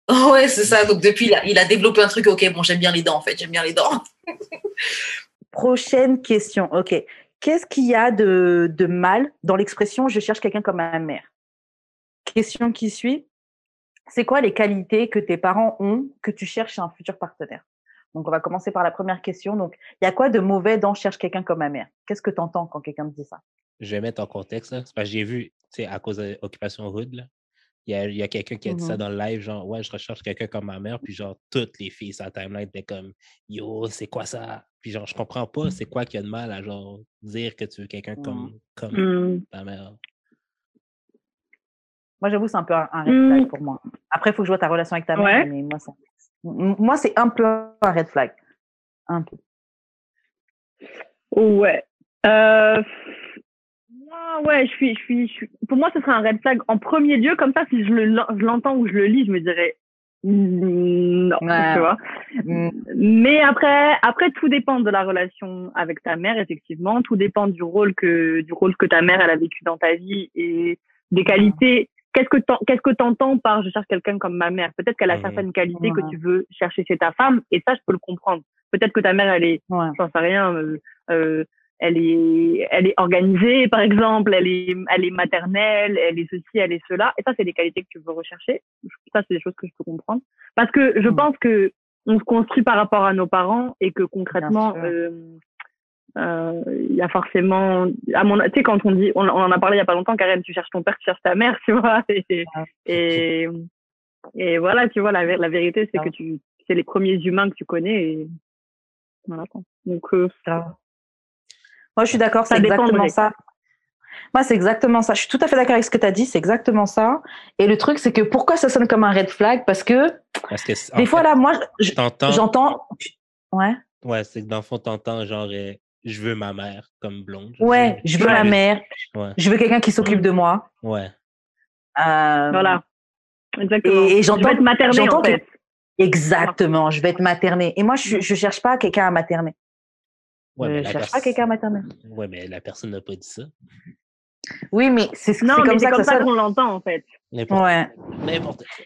ouais, c'est ça. Donc depuis, il a, il a développé un truc. Ok, bon, j'aime bien les dents en fait. J'aime bien les dents. Prochaine question. Ok. Qu'est-ce qu'il y a de, de mal dans l'expression je cherche quelqu'un comme ma mère? Question qui suit. C'est quoi les qualités que tes parents ont que tu cherches chez un futur partenaire? Donc, on va commencer par la première question. Donc, il y a quoi de mauvais dans je cherche quelqu'un comme ma mère? Qu'est-ce que tu entends quand quelqu'un te dit ça? Je vais mettre en contexte, là. C'est parce que j'ai vu, tu sais, à cause de l'occupation rude, là, il y a, il y a quelqu'un qui a dit ça Mhm. dans le live, genre, ouais, je recherche quelqu'un comme ma mère, puis genre, toutes les filles sur la timeline étaient comme, yo, c'est quoi ça? Puis genre, je comprends pas, c'est quoi qu'il y a de mal à genre dire que tu veux quelqu'un comme, comme Hmm. ta mère. Moi, j'avoue, c'est un peu un, un Mm. pour moi. Après, il faut que je vois ta relation avec ta mère, Ouais. mais moi, ça- moi, c'est un peu un red flag. Un peu. Ouais. Euh, moi, ouais, je suis, je suis, je suis- Pour moi, ce serait un red flag en premier lieu. Comme ça, si je le- je l'entends ou je le lis, je me dirais mm, non, Ouais. tu vois. Mm. Mais après, après, tout dépend de la relation avec ta mère, effectivement. Tout dépend du rôle que, du rôle que ta mère elle a vécu dans ta vie et des qualités. Qu'est-ce que qu'est-ce que t'entends par je cherche quelqu'un comme ma mère? Peut-être qu'elle a Mhm. certaines qualités que tu veux chercher chez ta femme, et ça, je peux le comprendre. Peut-être que ta mère, elle est Ouais. j'en sais rien, euh, euh, elle est, elle est organisée, par exemple, elle est, elle est maternelle, elle est ceci, elle est cela. Et ça, c'est des qualités que tu veux rechercher. Ça, c'est des choses que je peux comprendre. Parce que je Mm. pense que on se construit par rapport à nos parents et que concrètement, euh, il y a forcément, à mon, tu sais, quand on dit, on, on en a parlé il y a pas longtemps, Karen, tu cherches ton père, tu cherches ta mère, tu vois. Et, et, et voilà, tu vois, la, vé- la vérité, c'est Ah. que tu, c'est les premiers humains que tu connais et voilà. Donc, euh, Grave. Moi, je suis d'accord, c'est exactement ça. Moi, c'est exactement ça. Je suis tout à fait d'accord avec ce que tu as dit. C'est exactement ça. Et le truc, c'est que pourquoi ça sonne comme un red flag? Parce que Parce que, des fois, fait, là, moi, j'entends. Ouais. Ouais, c'est que dans le fond, t'entends genre, euh, je veux ma mère comme blonde. Ouais, je veux ma mère. Ouais, Je veux quelqu'un qui s'occupe de moi. ouais. Euh, Voilà. Exactement. Et- et j'entends- être materné, j'entends en que- fait. Exactement. Je vais être maternée. Et moi, je, je cherche pas quelqu'un à materner. Ouais, je la cherche pers- pas quelqu'un à materner. Ouais, mais la personne n'a pas dit ça. Oui, mais c'est comme mais c'est ça que comme ça qu'on l'entend, en fait. N'importe Ouais. N'importe quoi.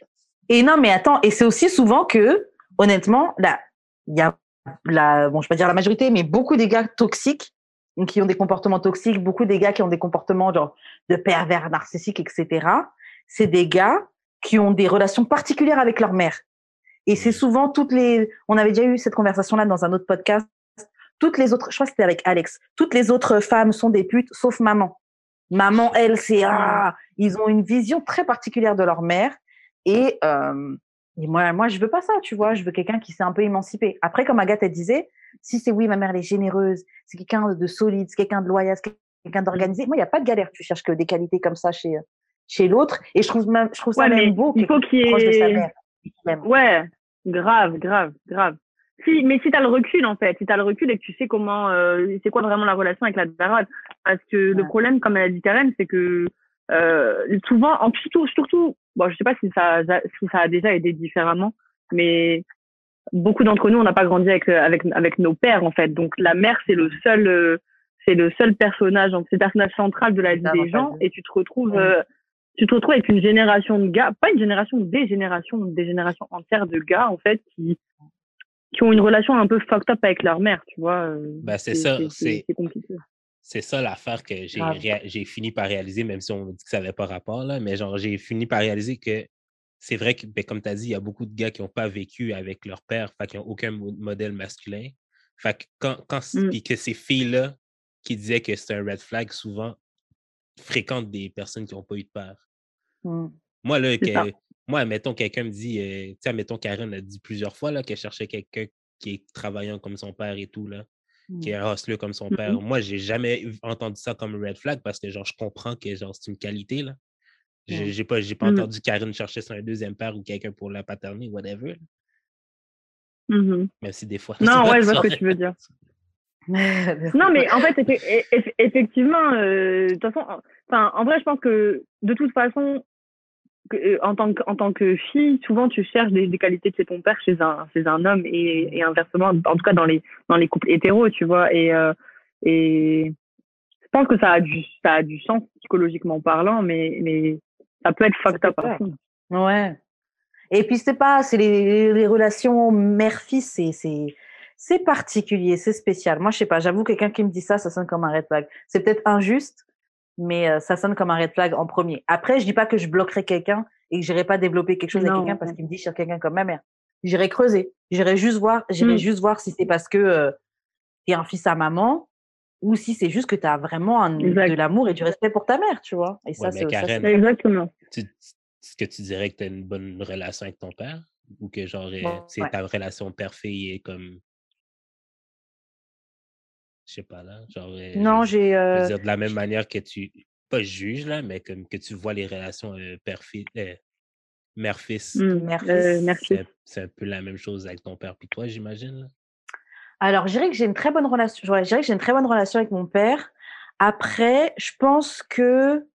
Et non, mais attends, et c'est aussi souvent que, honnêtement, là, il y a la, bon, je vais pas dire la majorité, mais beaucoup des gars toxiques, qui ont des comportements toxiques, beaucoup des gars qui ont des comportements genre de pervers narcissiques, etc. C'est des gars qui ont des relations particulières avec leur mère. Et c'est souvent toutes les, on avait déjà eu cette conversation-là dans un autre podcast. Toutes les autres, je crois que c'était avec Alex. Toutes les autres femmes sont des putes, sauf maman. Maman, elle, c'est ah, ils ont une vision très particulière de leur mère. Et, euh, et moi, moi, je veux pas ça, tu vois. Je veux quelqu'un qui s'est un peu émancipé. Après, comme Agathe elle disait, si c'est oui, ma mère elle est généreuse, c'est quelqu'un de solide, c'est quelqu'un de loyal, c'est quelqu'un d'organisé. Moi, il y a pas de galère. Tu cherches que des qualités comme ça chez chez l'autre. Et je trouve même, je trouve ça Ouais, même beau. il faut qu'il y proche de sa ait- mère. Ouais, grave, grave, grave. Si, mais si t'as le recul, en fait, si t'as le recul et que tu sais comment, euh, c'est quoi vraiment la relation avec la daronne. Parce que le problème, comme elle a dit Karen, c'est que souvent, en surtout, surtout, bon, je sais pas si ça, si ça a déjà été différemment, mais beaucoup d'entre nous, on n'a pas grandi avec, euh, avec, avec nos pères, en fait. Donc, la mère, c'est le seul, euh, c'est le seul personnage, c'est le personnage central de la vie des gens, et tu te retrouves, euh, tu te retrouves avec une génération de gars, pas une génération, des générations, des générations entières de gars, en fait, qui, qui ont une relation un peu fucked up avec leur mère, tu vois. euh, Ben, c'est ça, c'est- C'est compliqué. C'est ça l'affaire que j'ai réa- j'ai fini par réaliser, même si on me dit que ça n'avait pas rapport, là, mais genre, j'ai fini par réaliser que c'est vrai que, ben, comme tu as dit, il y a beaucoup de gars qui n'ont pas vécu avec leur père, fait qu'ils n'ont aucun mo- modèle masculin. Fait que quand, quand Mm. puis que ces filles-là qui disaient que c'est un red flag, souvent fréquentent des personnes qui n'ont pas eu de père. Mm. Moi, là, que, moi, mettons, quelqu'un me dit, euh, tu sais, mettons, Karen a dit plusieurs fois là, qu'elle cherchait quelqu'un qui est travaillant comme son père et tout, là, qui est un hustler comme son père. Moi, j'ai jamais entendu ça comme red flag parce que, genre, je comprends que, genre, c'est une qualité, là. J'ai pas, pas Mhm. entendu Karen chercher sur un deuxième père ou quelqu'un pour la paterner, whatever. Même si des fois. Non, ouais, je vois ce que tu veux dire. Non, mais en fait, effe- eff- effectivement, euh, de toute façon, en- enfin, en vrai, je pense que de toute façon, en, tant que, en tant que fille, souvent tu cherches des, des qualités de chez ton père chez un, chez un homme et, et inversement, en tout cas dans les, dans les couples hétéros, tu vois. Et, euh, et je pense que ça a du, ça a du sens psychologiquement parlant, mais, mais ça peut être fucked up. Ouais. Et puis c'est pas, c'est les, les relations mère-fils, c'est c'est c'est particulier, c'est spécial. Moi je sais pas, j'avoue quelqu'un qui me dit ça, ça sonne comme un red flag. C'est peut-être injuste, mais euh, ça sonne comme un red flag en premier. Après je dis pas que je bloquerai quelqu'un et que j'irai pas développer quelque chose avec quelqu'un parce qu'il me dit sur quelqu'un comme ma mère. J'irai creuser, j'irai juste voir, j'irai Mm. juste voir si c'est parce que euh, t'es un fils à maman ou si c'est juste que tu as vraiment un- de l'amour et du respect pour ta mère, tu vois. Et ça Ouais, c'est ça, Exactement. tu- Est-ce que tu dirais que tu as une bonne relation avec ton père? Ou que, genre, euh, Ouais. c'est ta relation père-fille est comme. Je sais pas, là. Genre, euh, Non, j'ai euh, de la même manière que tu, pas juges, là, mais comme que tu vois les relations euh, père-fils, euh, mère-fils, Mm. Euh, merci. c'est un peu la même chose avec ton père puis toi, j'imagine. Alors, je dirais que j'ai une très bonne relation. ouais, je dirais que j'ai une très bonne relation avec mon père. Après, je pense que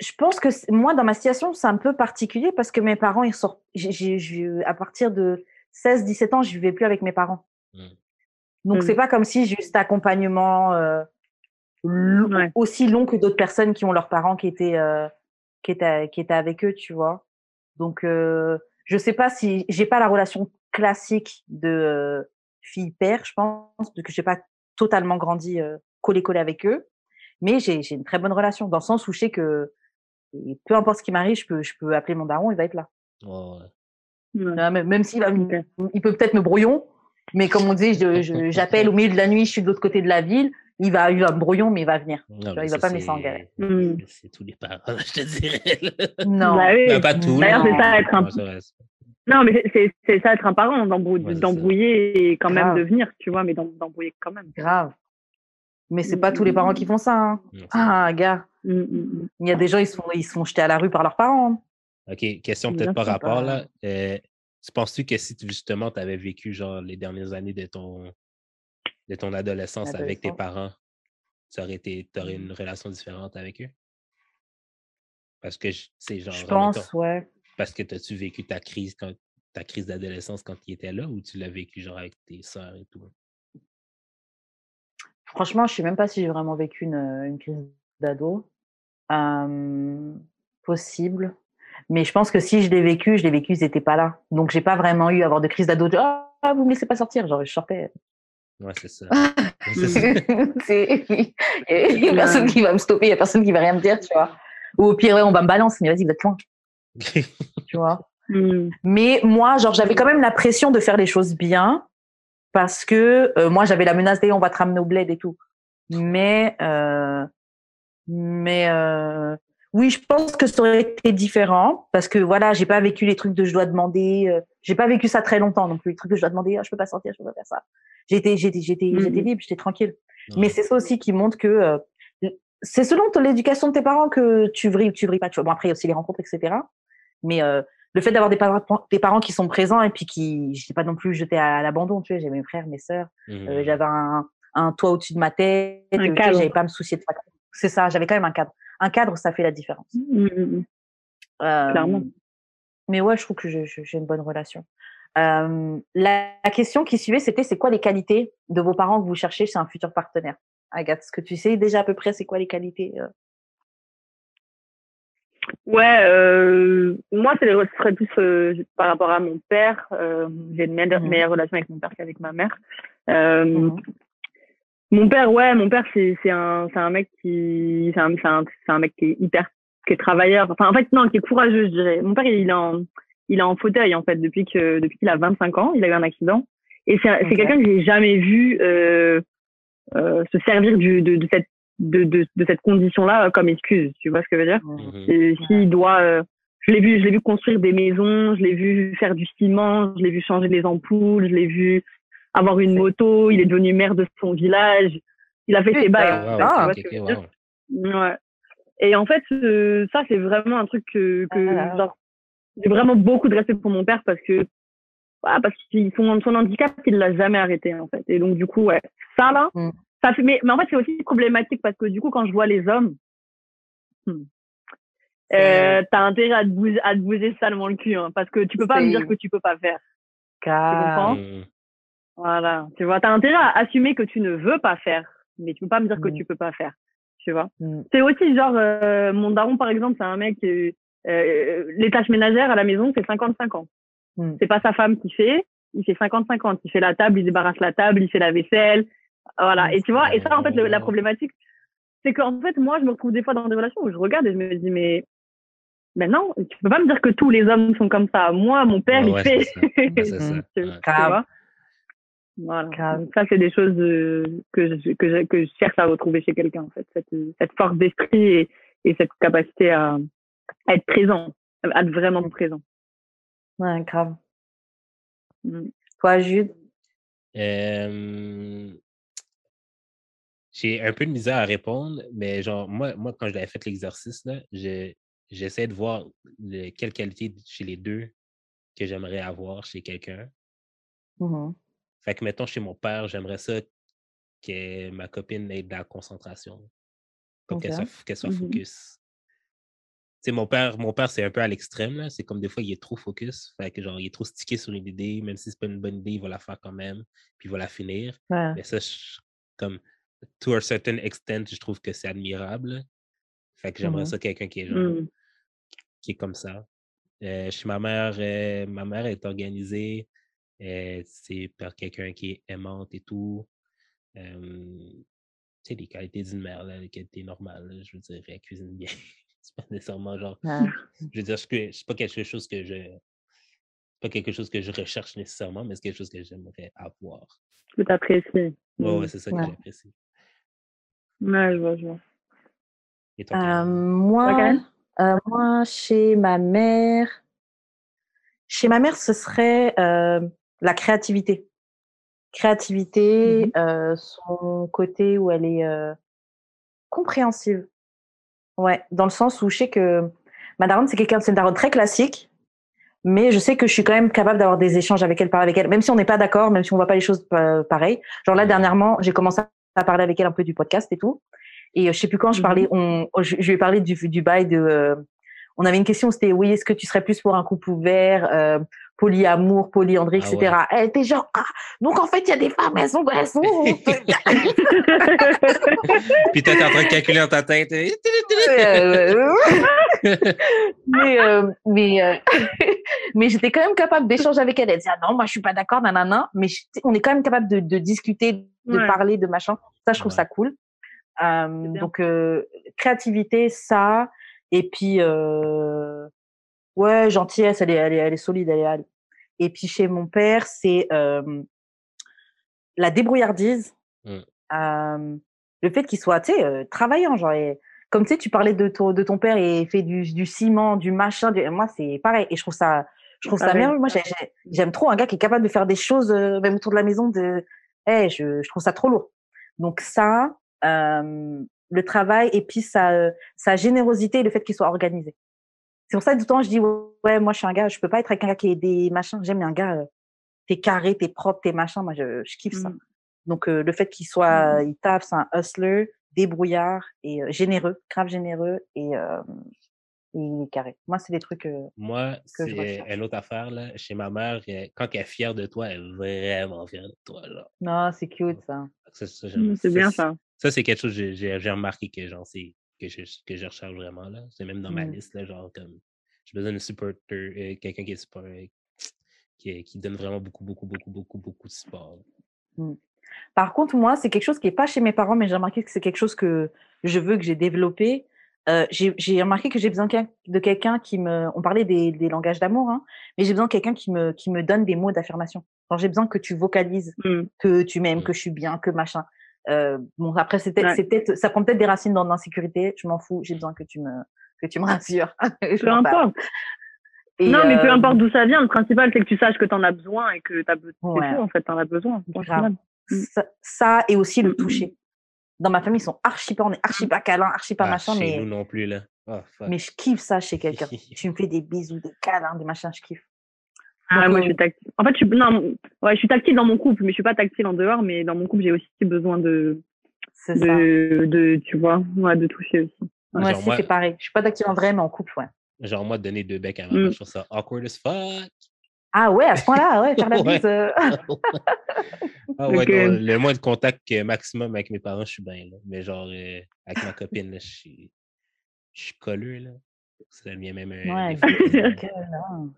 je pense que moi, dans ma situation, c'est un peu particulier parce que mes parents, ils sortent. j'ai- à partir de 16-17 ans, je vivais plus avec mes parents. Mm. Donc, Mm. c'est pas comme si j'ai eu cet accompagnement euh, Ouais. aussi long que d'autres personnes qui ont leurs parents qui étaient, euh, qui étaient, qui étaient avec eux, tu vois. Donc, euh, je sais pas si j'ai pas la relation classique de euh, fille-père, je pense, parce que j'ai pas totalement grandi euh, collé-collé avec eux. Mais j'ai j'ai une très bonne relation dans le sens où je sais que et peu importe ce qui m'arrive, je peux, je peux appeler mon daron, il va être là. Ouais, ouais. Ouais. Euh, Même, même s'il il peut peut-être me brouillon, mais comme on dit, j'appelle au milieu de la nuit, je suis de l'autre côté de la ville, il va, il va me brouillon, mais il va venir. Non, il mais va pas me laisser en c'est- galère. Mm. C'est tous les parents, je te dirais. Non. Bah oui. Ben, pas tous. D'ailleurs, c'est ça, être un- Non, mais c'est- ça être un parent, Ouais, d'embrouiller et quand même Grave. de venir, tu vois, mais d'em- d'embrouiller quand même. Grave. Mais c'est pas tous les parents qui font ça. hein. Non, Ah, gars, Mm, mm, mm. il y a des gens, ils se font, ils se font jeter à la rue par leurs parents. hein. OK, question peut-être par rapport pas- là. Euh, tu penses-tu que si tu- justement tu avais vécu genre les dernières années de ton de ton adolescence avec tes parents, ça aurait été aurais une relation différente avec eux? Parce que c'est genre Je pense, ouais. parce que as-tu vécu ta crise quand ta crise d'adolescence quand ils étaient là ou tu l'as vécu genre avec tes sœurs et tout? Franchement, je sais même pas si j'ai vraiment vécu une, une crise d'ado. Euh, possible. Mais je pense que si je l'ai vécu, je l'ai vécu, ils n'étaient pas là. Donc, j'ai pas vraiment eu à avoir de crise d'ado. de, Ah, vous me laissez pas sortir. Genre, je sortais. Ouais, c'est ça. Il y a personne qui va me stopper, il y a personne qui va rien me dire, tu vois. Ou au pire, ouais, on va me balancer, mais vas-y, vous êtes loin, tu vois. Mm. Mais moi, genre, j'avais quand même la pression de faire les choses bien parce que euh, moi, j'avais la menace des on va te ramener au bled et tout. Mais, euh, mais euh, oui, je pense que ça aurait été différent parce que voilà, j'ai pas vécu les trucs de je dois demander. euh, j'ai pas vécu ça très longtemps non plus. Les trucs de je dois demander, ah, je peux pas sortir, je peux pas faire ça. J'étais, j'étais, j'étais, Mhm. j'étais libre, j'étais tranquille. Mais c'est ça aussi qui montre que euh, c'est selon l'éducation de tes parents que tu vrilles, tu vrilles pas. Tu vois. Bon, après, il y a aussi les rencontres, etc. Mais euh, le fait d'avoir des, parents- des parents qui sont présents et puis qui, je sais pas non plus jeté à l'abandon, tu vois, j'ai mes frères, mes sœurs, Mhm. euh, j'avais un, un toit au-dessus de ma tête, sais, j'avais pas à me soucier de ça. C'est ça, j'avais quand même un cadre. Un cadre, ça fait la différence. Mm, mm, mm. Euh, Clairement. Mais ouais, je trouve que j'ai une bonne relation. Euh, la, la question qui suivait, c'était c'est quoi les qualités de vos parents que vous cherchez chez un futur partenaire? Agathe, est-ce que tu sais déjà à peu près c'est quoi les qualités euh? Ouais, euh, moi, c'est ce serait plus euh, par rapport à mon père. Euh, J'ai une meilleure, meilleure relation avec mon père qu'avec ma mère. Mon père, ouais, mon père, c'est c'est un, c'est un mec qui, c'est un, c'est un, c'est un mec qui est hyper, qui est travailleur. Enfin, en fait, non, qui est courageux, je dirais. Mon père, il est en, il est en fauteuil en fait depuis que, depuis qu'il a 25 ans. Il a eu un accident. Et c'est, quelqu'un que j'ai jamais vu euh, euh, se servir du, de, de cette, de, de, de cette condition-là comme excuse. Tu vois ce que je veux dire? Mhm. et s'il doit, euh, je l'ai vu, je l'ai vu construire des maisons, je l'ai vu faire du ciment, je l'ai vu changer les ampoules, je l'ai vu avoir une moto. Il est devenu maire de son village. Il a fait ses bails. Ah, wow. Ouais. Et en fait, euh, ça c'est vraiment un truc que, que Ah. genre, j'ai vraiment beaucoup de respect pour mon père parce que parce que son, son handicap, il l'a jamais arrêté en fait. Et donc du coup, ouais, ça là, Mm. ça fait. Mais, mais en fait, c'est aussi problématique parce que du coup, quand je vois les hommes, hmm, euh, t'as intérêt à te bouger, à te bouger salement le cul, hein, parce que tu peux pas me dire que tu peux pas faire. Car- comprends? Voilà, tu vois, t'as intérêt à assumer que tu ne veux pas faire, mais tu peux pas me dire que Mm. tu peux pas faire, tu vois. Mm. C'est aussi genre, euh, mon daron par exemple, c'est un mec, euh, euh, les tâches ménagères à la maison, c'est 50-50. Mm. C'est pas sa femme qui fait, il fait 50-50. Il fait la table, il débarrasse la table, il fait la vaisselle, voilà. Et tu vois, et ça en fait, le- la problématique, c'est qu'en fait, moi, je me retrouve des fois dans des relations où je regarde et je me dis, mais, mais non, tu peux pas me dire que tous les hommes sont comme ça. Moi, mon père, Ouais, il fait. voilà. Grave. Ça, c'est des choses euh, que, je, que, je, que je cherche à retrouver chez quelqu'un, en fait. Cette, cette force d'esprit et, et cette capacité à, à être présent, à être vraiment présent. Ouais, grave. Mm. Toi, Jude? Euh, J'ai un peu de misère à répondre, mais genre, moi, moi quand je l'avais fait l'exercice, là, je- j'essaie de voir le, quelle qualité chez les deux que j'aimerais avoir chez quelqu'un. Mhm. Fait que, mettons, chez mon père, j'aimerais ça que ma copine ait de la concentration. Comme qu'elle soit, qu'elle soit Mhm. focus. Tu sais, mon père, mon père, c'est un peu à l'extrême. C'est comme des fois, il est trop focus. Fait que, genre, il est trop stické sur une idée, même si c'est pas une bonne idée, il va la faire quand même, puis il va la finir. Ouais. Mais ça, je- comme, to a certain extent, je trouve que c'est admirable. Fait que j'aimerais Mhm. ça, quelqu'un qui est genre, Mm. qui est comme ça. Euh, chez ma mère, euh, ma mère est organisée. Euh, c'est par quelqu'un qui est aimante et tout. Euh, tu sais, les qualités d'une mère, là, les qualités normales, là, je veux dire, elle cuisine bien. c'est pas nécessairement genre. Je veux dire, c'est c'est pas quelque chose que je. c'est pas quelque chose que je recherche nécessairement, mais c'est quelque chose que j'aimerais avoir. Que t'apprécies. Ouais, Mm. ouais, c'est ça que j'apprécie. Ouais, je vois, je vois. Et toi, Euh, moi, euh, moi, chez ma mère, chez ma mère, ce serait euh, la créativité. créativité, euh, son côté où elle est euh, compréhensive. Ouais, dans le sens où je sais que ma daronne, c'est quelqu'un, c'est une daronne très classique, mais je sais que je suis quand même capable d'avoir des échanges avec elle, parler avec elle, même si on n'est pas d'accord, même si on voit pas les choses pa- pareilles. Genre là, dernièrement, j'ai commencé à parler avec elle un peu du podcast et tout. Et euh, je sais plus quand je parlais, on, je, je lui ai parlé du, du bail de, euh, on avait une question, c'était oui, est-ce que tu serais plus pour un couple ouvert, euh, polyamour, polyandrie, Ah etc. Elle était genre, ah, donc en fait, il y a des femmes, elles sont, elles sont. Puis toi, t'es en train de calculer dans ta tête. mais euh, mais euh, mais j'étais quand même capable d'échanger avec elle. Elle disait ah non, moi je suis pas d'accord, nanana. Mais je- on est quand même capable de, de discuter, de Ouais. parler, de machin. Ça, je trouve Ouais. ça cool. Euh, donc euh, créativité, ça. Et puis euh, ouais, gentillesse, elle est, elle est, elle est solide, elle est. elle- Et puis chez mon père, c'est euh, la débrouillardise. Mm. Euh, le fait qu'il soit, tu sais, euh, travaillant, genre. et- comme tu sais, tu parlais de ton, de ton père et fait du, du ciment, du machin. du- moi, c'est pareil. Et je trouve ça, je trouve ça merveilleux. Moi, j'ai- j'ai- j'aime trop un gars qui est capable de faire des choses, même autour de la maison. De, Eh, je, je trouve ça trop lourd. Donc ça, le travail et puis sa, sa générosité et le fait qu'il soit organisé. C'est pour ça que tout le temps, je dis, ouais, moi, je suis un gars, je peux pas être avec un gars qui est des machins. J'aime un gars, euh, t'es carré, t'es propre, t'es machin. Moi, je, je kiffe ça. Mm. Donc, euh, le fait qu'il soit, il tape, c'est un hustler, débrouillard et euh, généreux, grave généreux et, euh, et il est carré. Moi, c'est des trucs. euh, Moi, que je c'est une autre affaire. Là. Chez ma mère, quand elle est fière de toi, elle est vraiment fière de toi. Genre. Non, c'est cute ça. Mm, C'est bien c'est- ça. Ça, c'est quelque chose que j'ai- remarqué que, genre, c'est, que, je, que je recherche vraiment. là. C'est même dans ma Mm. liste. Là, genre, comme, j'ai besoin de supporter, euh, quelqu'un qui est euh, qui, qui donne vraiment beaucoup, beaucoup, beaucoup, beaucoup, beaucoup de support. Par contre, moi, c'est quelque chose qui est pas chez mes parents, mais j'ai remarqué que c'est quelque chose que je veux, que j'ai développé. Euh, j'ai remarqué que j'ai besoin de quelqu'un qui me. On parlait des, des langages d'amour, hein, mais j'ai besoin de quelqu'un qui me, qui me donne des mots d'affirmation. J'ai besoin que tu vocalises Mm. que tu m'aimes, Mm. que je suis bien, que machin. Euh, bon, après, c'est peut-être, Ouais. c'est peut-être, ça prend peut-être des racines dans l'insécurité. Je m'en fous. J'ai besoin que tu me, que tu me rassures. Je Peu importe. Et, non, mais peu euh, importe d'où ça vient, le principal, c'est que tu saches que tu en as besoin et que tu as besoin. Ouais. En fait, tu en as besoin. Mm. Ça, ça et aussi le Mm, mm, toucher. Dans ma famille, ils sont archi pas, on est archi pas câlin, archi pas Ah, machin, chez mais, nous non plus, là. Oh, fuck. mais je kiffe ça chez quelqu'un. tu me fais des bisous, des câlins, des machins, je kiffe. Ah, moi, euh, je suis tactile. En fait, je suis, non, ouais, je suis tactile dans mon couple, mais je suis pas tactile en dehors, mais dans mon couple, j'ai aussi besoin de, C'est ça. de, de, tu vois, ouais, de toucher aussi. Moi aussi, moi- c'est pareil. Je suis pas d'active en vrai, mais en couple, ouais. Genre, moi, donner deux becs à ma Mm. je trouve ça awkward as fuck. Ah ouais, à ce point-là, ouais, faire la Ouais. bise. euh, Ah ouais, non, le moins de contact maximum avec mes parents, je suis bien, là. Mais genre, euh, avec ma copine, là, je suis, je suis colleux, là. Ça devient même un. Ouais, défaut. que non.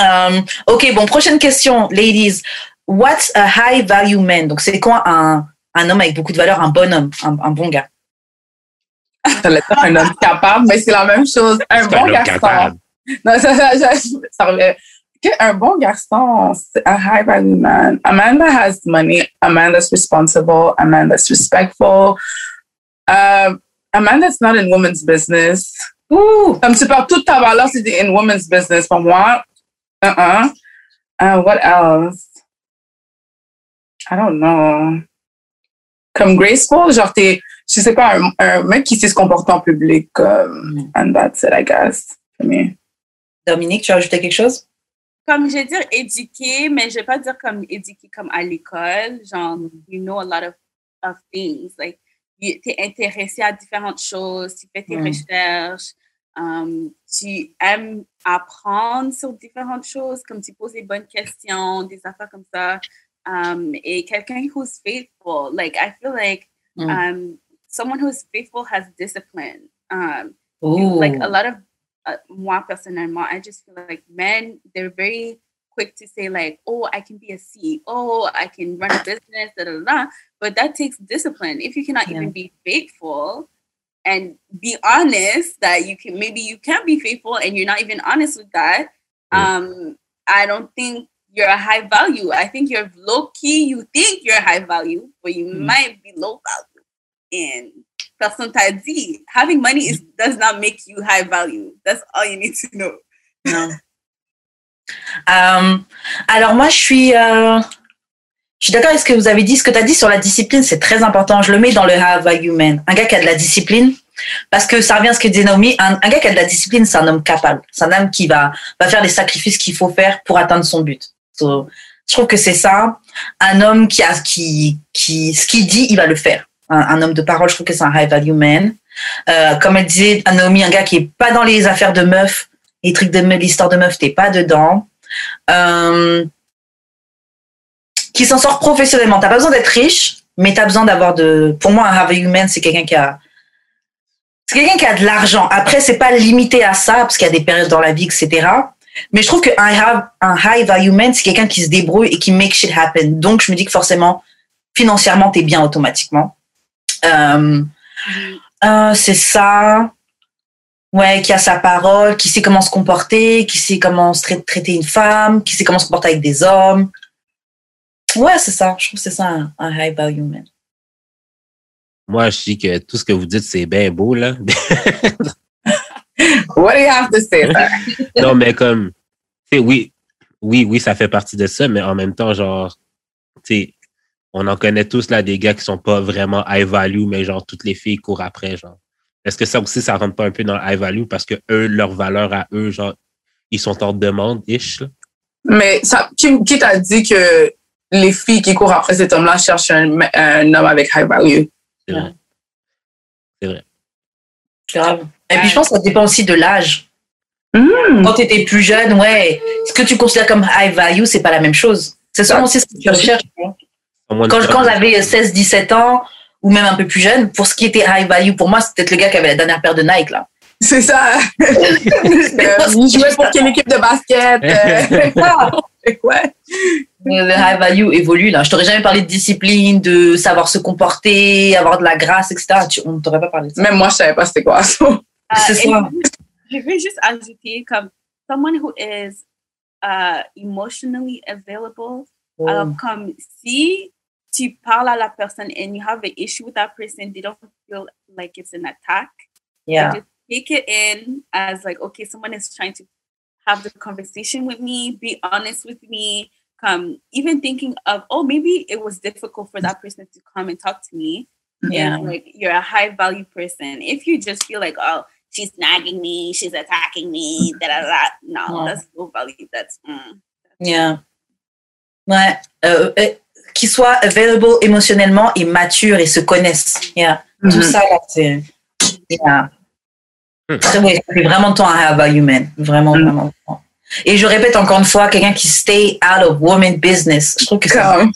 Euh, ok, bon, prochaine question, ladies. What's a high value man? Donc, c'est quoi un, un homme avec beaucoup de valeur, un bon homme, un, un bon gars? Un homme capable, mais c'est la même chose. Un bon un garçon. Non, ça, ça, ça, ça revient. Que un bon garçon, c'est a high value man. A man that has money, a man that's responsible, a man that's respectful, um, a man that's not in women's business. Ouh! Comme tu parles toute ta valeur, c'est in women's business. Pour moi, uh-uh. Uh, what else? I don't know. Comme graceful, genre t'es, je sais pas, un, un mec qui sait se comporter en public. Um, and that's it, I guess, for me. Dominique, tu as ajouté quelque chose? comme je vais dire éduqué, mais je vais pas dire comme éduqué comme à l'école, genre you know a lot of, of things, like tu es intéressé à différentes choses, tu fais tes Mm. recherches, um, tu aimes apprendre sur différentes choses, comme tu poses des bonnes questions, des affaires comme ça, um, et quelqu'un who's faithful, like I feel like Mm. um, someone who's faithful has discipline. Um, Ouh. like a lot of uh, moi personnellement, I just feel like men they're very quick to say like, oh, I can be a CEO, I can run a business, da da da. da. But that takes discipline. If you cannot Yeah. even be faithful and be honest that you can maybe you can't be faithful and you're not even honest with that, um, I don't think you're a high value. I think you're low key. You think you're high value, but you Mm. might be low value. And t'a dit, having money is, does not make you high value. That's all you need to know. Non. Euh, alors moi, je suis, euh, Je suis d'accord avec ce que vous avez dit. Ce que tu as dit sur la discipline, c'est très important. Je le mets dans le have value man. Un gars qui a de la discipline, parce que ça revient à ce que disait Naomi, un, un gars qui a de la discipline, c'est un homme capable. C'est un homme qui va, va faire les sacrifices qu'il faut faire pour atteindre son but. So, je trouve que c'est ça. Un homme qui a, qui, qui, ce qu'il dit, il va le faire. Un, un homme de parole, je trouve que c'est un high value man. Euh, comme elle disait, Naomi, un gars qui est pas dans les affaires de meufs, les trucs de l'histoire de meufs, t'es pas dedans. Euh, qui s'en sort professionnellement. T'as pas besoin d'être riche, mais t'as besoin d'avoir de. Pour moi, un high value man, c'est quelqu'un qui a. C'est quelqu'un qui a de l'argent. Après, c'est pas limité à ça, parce qu'il y a des périodes dans la vie, etc. Mais je trouve qu'un have- un high value man, c'est quelqu'un qui se débrouille et qui make shit happen. Donc, je me dis que forcément, financièrement, t'es bien automatiquement. Euh, euh, c'est ça. Ouais, qui a sa parole, qui sait comment se comporter, qui sait comment se trai- traiter une femme, qui sait comment se comporter avec des hommes. Ouais, c'est ça. Je trouve que c'est ça un, un high value man. Moi, je dis que tout ce que vous dites, c'est bien beau, là. What do you have to say, sir? non, mais comme, tu sais, oui, oui, oui, ça fait partie de ça, mais en même temps, genre, tu sais, on en connaît tous, là, des gars qui sont pas vraiment high value, mais genre, toutes les filles courent après, genre. Est-ce que ça aussi, ça rentre pas un peu dans le high value parce que eux, leur valeur à eux, genre, ils sont en demande, ish, là? Mais ça, qui, qui t'a dit que les filles qui courent après cet homme-là cherchent un, un homme avec high value? C'est vrai. C'est vrai. Grave. Et puis, je pense que ça dépend aussi de l'âge. Hmm. Quand tu étais plus jeune, ouais, ce que tu considères comme high value, c'est pas la même chose. C'est sûrement aussi ce que tu recherches. Moins, Quand, quand j'avais 16-17 ans, ou même un peu plus jeune, pour ce qui était high value, pour moi, c'était peut-être le gars qui avait la dernière paire de Nike, là. C'est ça. Il jouait pour quelle équipe de basket? Euh, ouais. Le high value évolue, là. Je t'aurais jamais parlé de discipline, de savoir se comporter, avoir de la grâce, etc. Tu- on ne t'aurait pas parlé de ça. Même moi, je savais pas c'était quoi. C'est et ça. Je veux juste ajouter comme someone who is uh, emotionally available. Oh. Alors comme si tu parles à la personne and you have an issue with that person, they don't feel like it's an attack. Yeah. Just take it in as like, okay, someone is trying to have the conversation with me, be honest with me. Come, even thinking of, oh, maybe it was difficult for that person to come and talk to me. Yeah. And like you're a high value person. If you just feel like, oh, she's nagging me, she's attacking me, da da da, no, Yeah. that's low value. That's mm. Yeah. Ouais. Euh, euh, qu'ils soient available émotionnellement et matures et se connaissent. Yeah. Tout Mhm. ça, là, c'est. Yeah. Très- ouais, ça fait vraiment de toi un high value man. Vraiment, Mhm. vraiment. de toi. Et je répète encore une fois, quelqu'un qui stay out of woman business. Je trouve que c'est. Comme,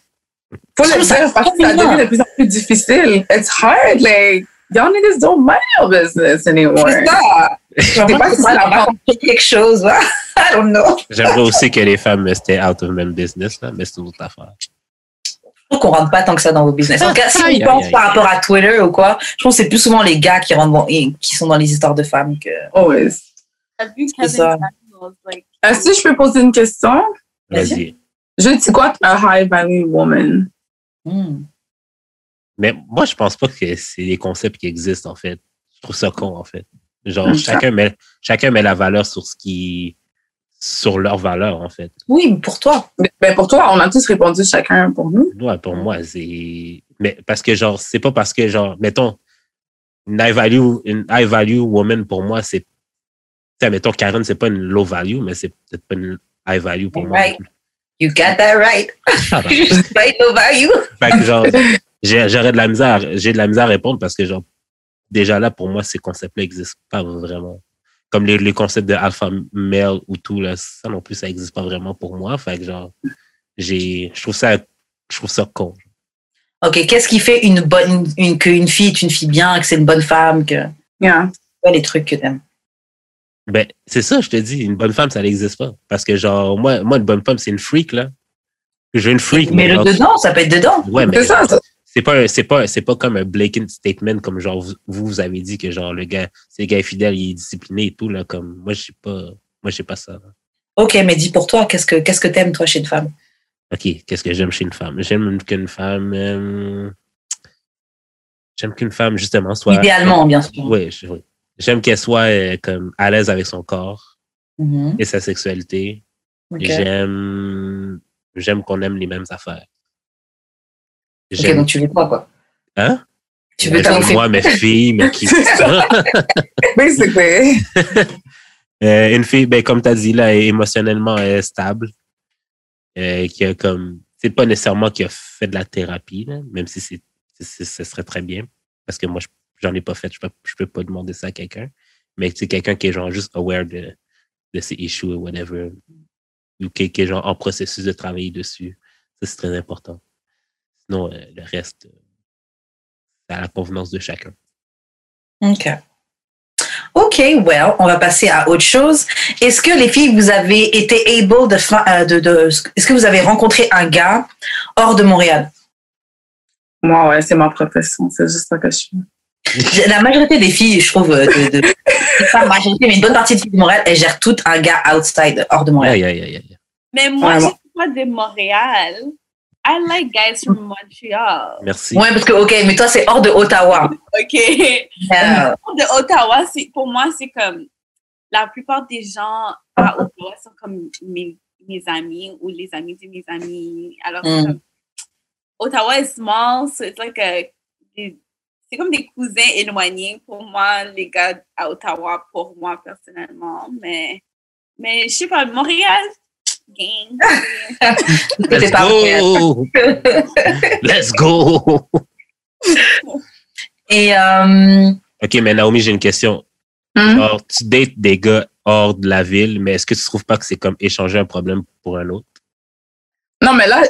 faut le dire parce que ça devient de plus en plus difficile. It's hard. Like, y'all niggas don't mind your business anymore. C'est ça. Je sais pas si c'est quelque chose. hein. I don't know. J'aimerais aussi que les femmes restaient out of même business, là, mais c'est une autre affaire. Je trouve qu'on rentre pas tant que ça dans vos business. En tout cas, si Aïe, on pense par rapport à Twitter ou quoi, je pense que c'est plus souvent les gars qui rentrent dans- qui sont dans les histoires de femmes que. Always. Have you C'est Kevin ça. Samuels like Est-ce que je peux poser une question? Vas-y. Je dis quoi, a high value woman? Hmm. Mais moi, je pense pas que c'est des concepts qui existent, en fait. Je trouve ça con, en fait. Genre, chacun met, chacun met la valeur sur ce qui, sur leur valeur, en fait. Oui, pour toi. Ben, pour toi, on a tous répondu chacun pour nous. Ouais, pour moi, c'est, mais parce que, genre, c'est pas parce que, genre, mettons, une high value, une high value woman, pour moi, c'est, mettons, Karen, c'est pas une low value, mais c'est peut-être pas une high value pour moi. Right. You got that right. Ah, ben. right no value. Fait que genre, j'ai- j'aurais de la misère, j'ai de la misère à répondre parce que genre, déjà là, pour moi, ces concepts-là n'existent pas vraiment. Comme les, les concepts de alpha male ou tout, là, ça non plus, ça n'existe pas vraiment pour moi. Fait que genre, j'ai, je trouve ça, je trouve ça con. Ok, qu'est-ce qui fait une bonne, une, qu'une fille est une fille bien, que c'est une bonne femme, que. Yeah. Quoi les trucs que t'aimes? Ben, c'est ça, je te dis, une bonne femme, ça n'existe pas. Parce que genre, moi, moi, une bonne femme, c'est une freak, là. Veux une freak, Mais le genre, dedans, ça peut être dedans. Ouais, mais C'est ça, ça. c'est pas c'est pas c'est pas comme un blatant statement comme genre vous, vous avez dit que genre le gars c'est le gars est fidèle il est discipliné et tout là comme moi je pas moi je sais pas ça là. Ok, mais dis pour toi, qu'est-ce que, qu'est-ce que t'aimes, toi, chez une femme? ok qu'est-ce que j'aime chez une femme? J'aime qu'une femme euh, j'aime qu'une femme justement soit Idéalement, bien sûr. oui oui. J'aime qu'elle soit euh, comme à l'aise avec son corps Mhm. et sa sexualité j'aime j'aime qu'on aime les mêmes affaires Ok, donc tu veux quoi, quoi? Hein? Tu veux t'en Moi, mes filles, mais qui. Basically. Euh, une fille, ben, comme tu as dit, là, est émotionnellement euh, stable. Euh, qui a comme. C'est pas nécessairement qui a fait de la thérapie, là, même si c'est, c'est- ce serait très bien. Parce que moi, je- j'en ai pas fait, je peux, je peux pas demander ça à quelqu'un. Mais c'est quelqu'un qui est genre juste aware de, de ses issues ou whatever. Ou qui, qui est genre en processus de travailler dessus. Ça, c'est très important. Sinon, euh, le reste, euh, c'est à la convenance de chacun. Ok. Ok, well, on va passer à autre chose. Est-ce que les filles, vous avez été able de, euh, de, de est-ce que vous avez rencontré un gars hors de Montréal? Moi, ouais, c'est ma profession. C'est juste ça que je fais. La majorité des filles, je trouve, de, de pas la majorité, mais une bonne partie des filles de Montréal, elles gèrent toutes un gars outside, hors de Montréal. Aïe, aïe, aïe, aïe. Mais moi, je moi- suis pas de Montréal. I like guys from Montreal. Merci. Ouais, parce que, ok, mais toi, c'est hors de Ottawa. OK. Euh, de Ottawa, c'est, pour moi, c'est comme la plupart des gens à Ottawa sont comme mes, mes amis ou les amis de mes amis. Alors, Mm. comme- Ottawa is small, so it's like a, des- c'est comme des cousins éloignés pour moi, les gars à Ottawa, pour moi personnellement. Mais, mais je sais pas, Montréal, gang. Let's go! Let's go! Et, euh, OK, mais Naomi, j'ai une question. Hmm? Genre, tu dates des gars hors de la ville, mais est-ce que tu trouves pas que c'est comme échanger un problème pour un autre? Non, mais là,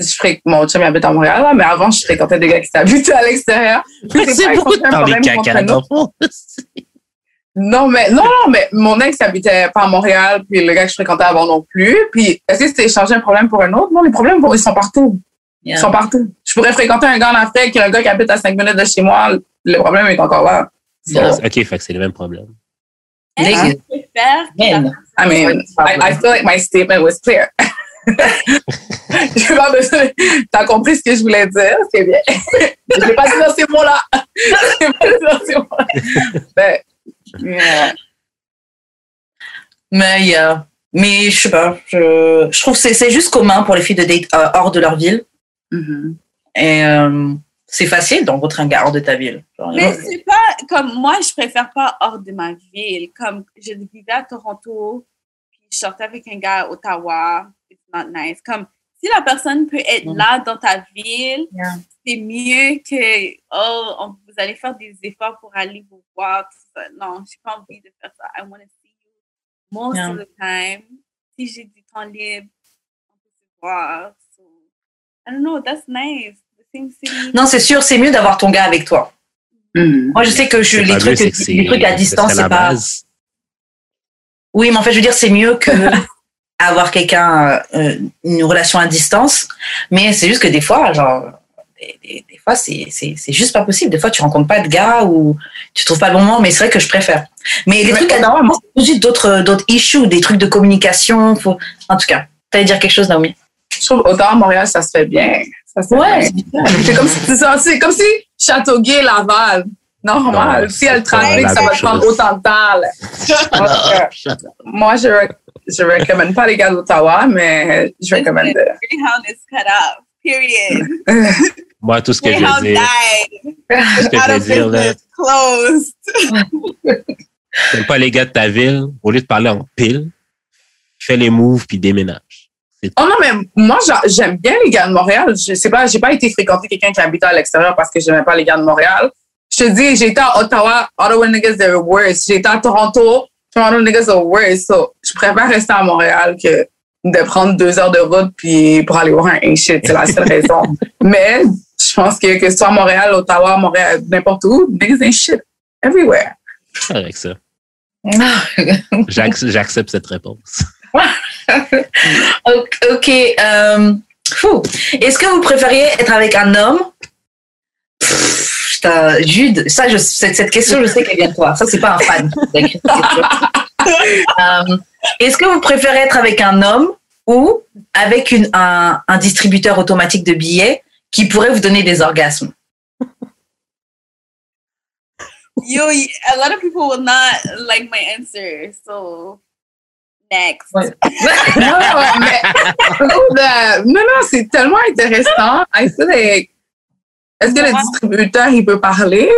je fréquente, mon chum il habite à Montréal, là, mais avant, je fréquentais des gars qui habitaient à l'extérieur. Puis C'est beaucoup de caca fond. Non, mais, non, non, mais mon ex habitait pas à Montréal, puis le gars que je fréquentais avant non plus. Puis, est-ce que c'était échanger un problème pour un autre? Non, les problèmes, ils sont partout. Ils sont partout. Je pourrais fréquenter un gars en Afrique, un gars qui habite à 5 minutes de chez moi, le problème est encore là. So, OK, fait que c'est le même problème. Est-ce Hein? I mean, I, I feel like my statement was clear. Besoin. T'as compris ce que je voulais dire, c'est bien. Je l'ai pas dit dans ces mots-là. Je l'ai pas dit dans ces mots-là. Ben, yeah. Mais, euh, mais je sais pas, je, je trouve que c'est, juste commun pour les filles de date euh, hors de leur ville. Mhm. Et euh, c'est facile de rencontrer un gars hors de ta ville. Genre, Mais c'est pas comme moi, je préfère pas hors de ma ville. Comme je vivais à Toronto, puis je sortais avec un gars à Ottawa, not nice. Comme si la personne peut être Mm. là dans ta ville, Yeah. c'est mieux que oh, on- vous allez faire des efforts pour aller vous voir. Non, j'ai pas envie de faire ça. I want to see you most Yeah. of the time. Si j'ai du temps libre, on peut se voir. So, I don't know, that's nice. The same city. Non, c'est sûr, c'est mieux d'avoir ton gars avec toi. Mhm. Moi, je sais que je, les, trucs, mieux, les trucs à ce distance, c'est pas. base. Oui, mais en fait, je veux dire, c'est mieux que avoir quelqu'un, euh, une relation à distance. Mais c'est juste que des fois, genre, des, des- des fois, c'est, c'est, c'est juste pas possible. Des fois, tu rencontres pas de gars ou tu trouves pas le bon moment, mais c'est vrai que je préfère. Mais les trucs à c'est juste d'autres, d'autres issues, des trucs de communication. Faut... En tout cas, t'allais dire quelque chose, Naomi? Je trouve Ottawa, Montréal, ça se fait bien. Ça se fait Ouais, bien. C'est comme, si- c'est ça, c'est comme si Châteauguay, Laval. Normal. Non, si elle la ça va prendre autant de temps. là. Shut up. Moi, je ne je recommande pas les gars d'Ottawa, mais je recommande. Greyhound is cut off. Period. Moi, tout ce que je Greyhound veux dire, died. tout ce que Out je of veux dire, là, business. Closed. t'aimes pas les gars de ta ville, au lieu de parler en pile, fais les moves puis déménage. Oh non, mais moi, j'a- j'aime bien les gars de Montréal. Je sais pas, j'ai pas été fréquenter quelqu'un qui habitait à l'extérieur parce que j'aimais pas les gars de Montréal. Je te dis, été à Ottawa, Ottawa niggas, they're worse. J'ai été à Toronto, Toronto niggas are worse. So, je préfère rester à Montréal que de prendre deux heures de route puis pour aller voir un ain't shit. C'est la seule raison. mais je pense que que ce soit à Montréal, Ottawa, Montréal, n'importe où, niggas ain't shit. Everywhere. correct, ça. J'ac- J'accepte cette réponse. Ok. fou. Est-ce que vous préfériez être avec un homme? Pff, Jude, ça, je, cette, cette question, je sais qu'elle vient de toi. Ça, c'est pas un fan. Euh, Est-ce que vous préférez être avec un homme ou avec une, un, un distributeur automatique de billets qui pourrait vous donner des orgasmes? Yo, a lot of people will not like my answer. So, next. Ouais. non, mais, euh, non, non, c'est tellement intéressant. I feel like Est-ce que le distributeur, il peut parler?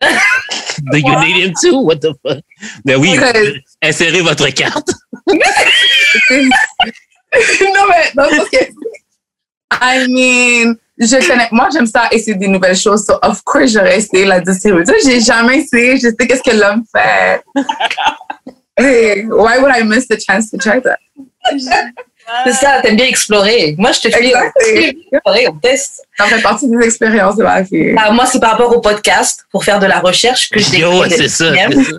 Do you need him too? What the fuck? Ben oui, insérez votre carte. non, mais, non, parce que, I mean, je connais, moi, j'aime ça essayer des nouvelles choses. So, of course, j'aurais essayé la distribution. J'ai jamais essayé. Je sais qu'est-ce que l'homme fait. Hey, why would I miss the chance to try that? C'est ça, t'aimes bien explorer. Moi, je te fais explorer, on teste. Ça fait partie des expériences de ma vie. Ah, moi, c'est par rapport au podcast pour faire de la recherche que je Yo, décris c'est ça. les c'est ça.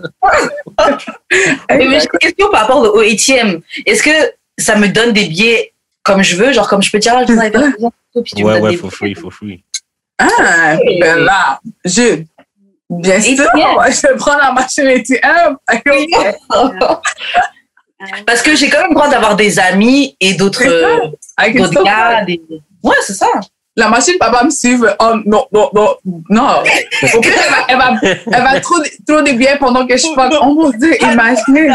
Mais mais j'ai une question par rapport au ATM. Est-ce que ça me donne des billets comme je veux? Genre, comme je peux dire, ah, je voudrais faire ça, puis tu Ouais, ouais, for free, for free. Ah, ben là, je, bien sûr, ATM. je vais prendre la machine ATM. Parce que j'ai quand même le droit d'avoir des amis et d'autres ça. euh, Avec d'autres une gars. des- Ouais, c'est ça. La machine, papa me suivre. Oh, non, non, non, non. Au pire, elle va, elle va, elle va trop, trop des biens pendant que je fuck. Oh mon dieu, imaginez.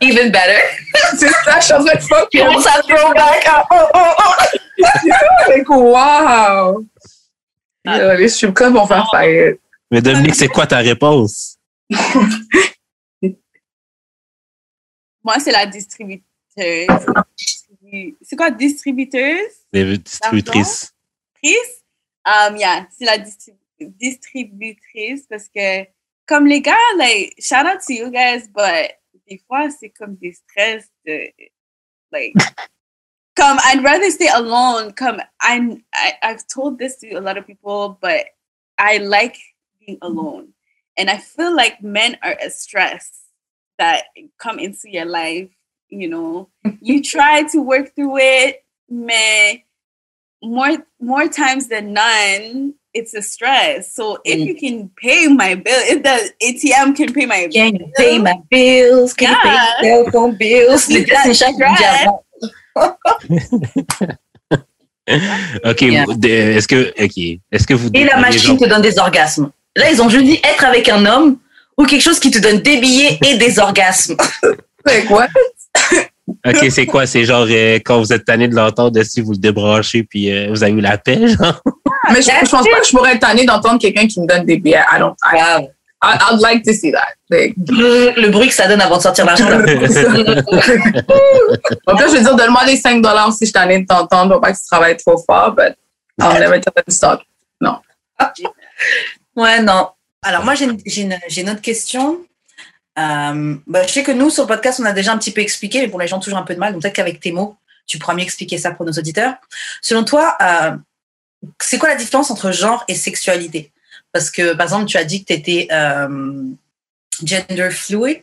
Even better. C'est ça, je suis en de fuck. Comment ça throwback? Ah, oh, oh, oh. Like, wow. Les clubs vont faire faillite. Mais Dominique, c'est quoi ta réponse? Moi, c'est la distributeuse. C'est quoi, distributeuse? Les distributrices. Distributrice? Um, yeah, c'est la distri- distributrice parce que, comme les gars, like, shout out to you guys, but des fois, c'est comme des stress de, like, comme, I'd rather stay alone. Come, I'm, I, I've told this to a lot of people, but I like being alone. And I feel like men are a stress that come into your life. You know, you try to work through it, man. More more times than none, it's a stress. So if you can pay my bill, if the ATM can pay my Can bill, you pay my bills? Can you pay Yeah. your cell phone bills? OK, Yeah. est-ce que, OK, est-ce que vous... Et la machine gens- te donne des orgasmes. Là, ils ont juste dit être avec un homme ou quelque chose qui te donne des billets et des orgasmes. Like, what? OK, c'est quoi? C'est genre euh, quand vous êtes tanné de l'entendre, si vous le débranchez puis euh, vous avez eu la paix, genre? Mais je, je pense pas que je pourrais être tannée d'entendre quelqu'un qui me donne des billets. I don't, I. I, I'd like to see that. Like, Le, le bruit que ça donne avant de sortir l'argent. en plus, je veux dire, donne-moi les 5 dollars si je t'en ai de t'entendre pour pas que tu travailles trop fort, but I'll never tell them to stop. Non. Ouais, non. Alors, moi, j'ai une, autre question. Euh, bah, je sais que nous, sur le podcast, on a déjà un petit peu expliqué, mais pour les gens, toujours un peu de mal. Donc, peut-être qu'avec tes mots, tu pourras mieux expliquer ça pour nos auditeurs. Selon toi, euh, c'est quoi la différence entre genre et sexualité? Parce que, par exemple, tu as dit que tu étais euh, gender fluid.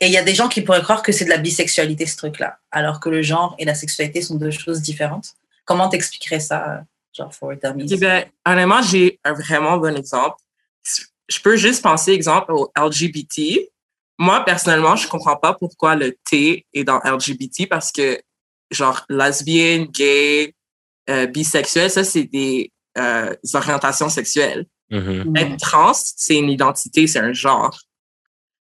Et il y a des gens qui pourraient croire que c'est de la bisexualité, ce truc-là, alors que le genre et la sexualité sont deux choses différentes. Comment t'expliquerais ça, genre, for dummies Eh bien, honnêtement, j'ai un vraiment bon exemple. Je peux juste penser, exemple, au LGBT. Moi, personnellement, je comprends pas pourquoi le T est dans LGBT parce que, genre, lesbienne, gay, euh, bisexuel, ça, c'est des euh, orientations sexuelles. Mhm. Être trans, c'est une identité, c'est un genre.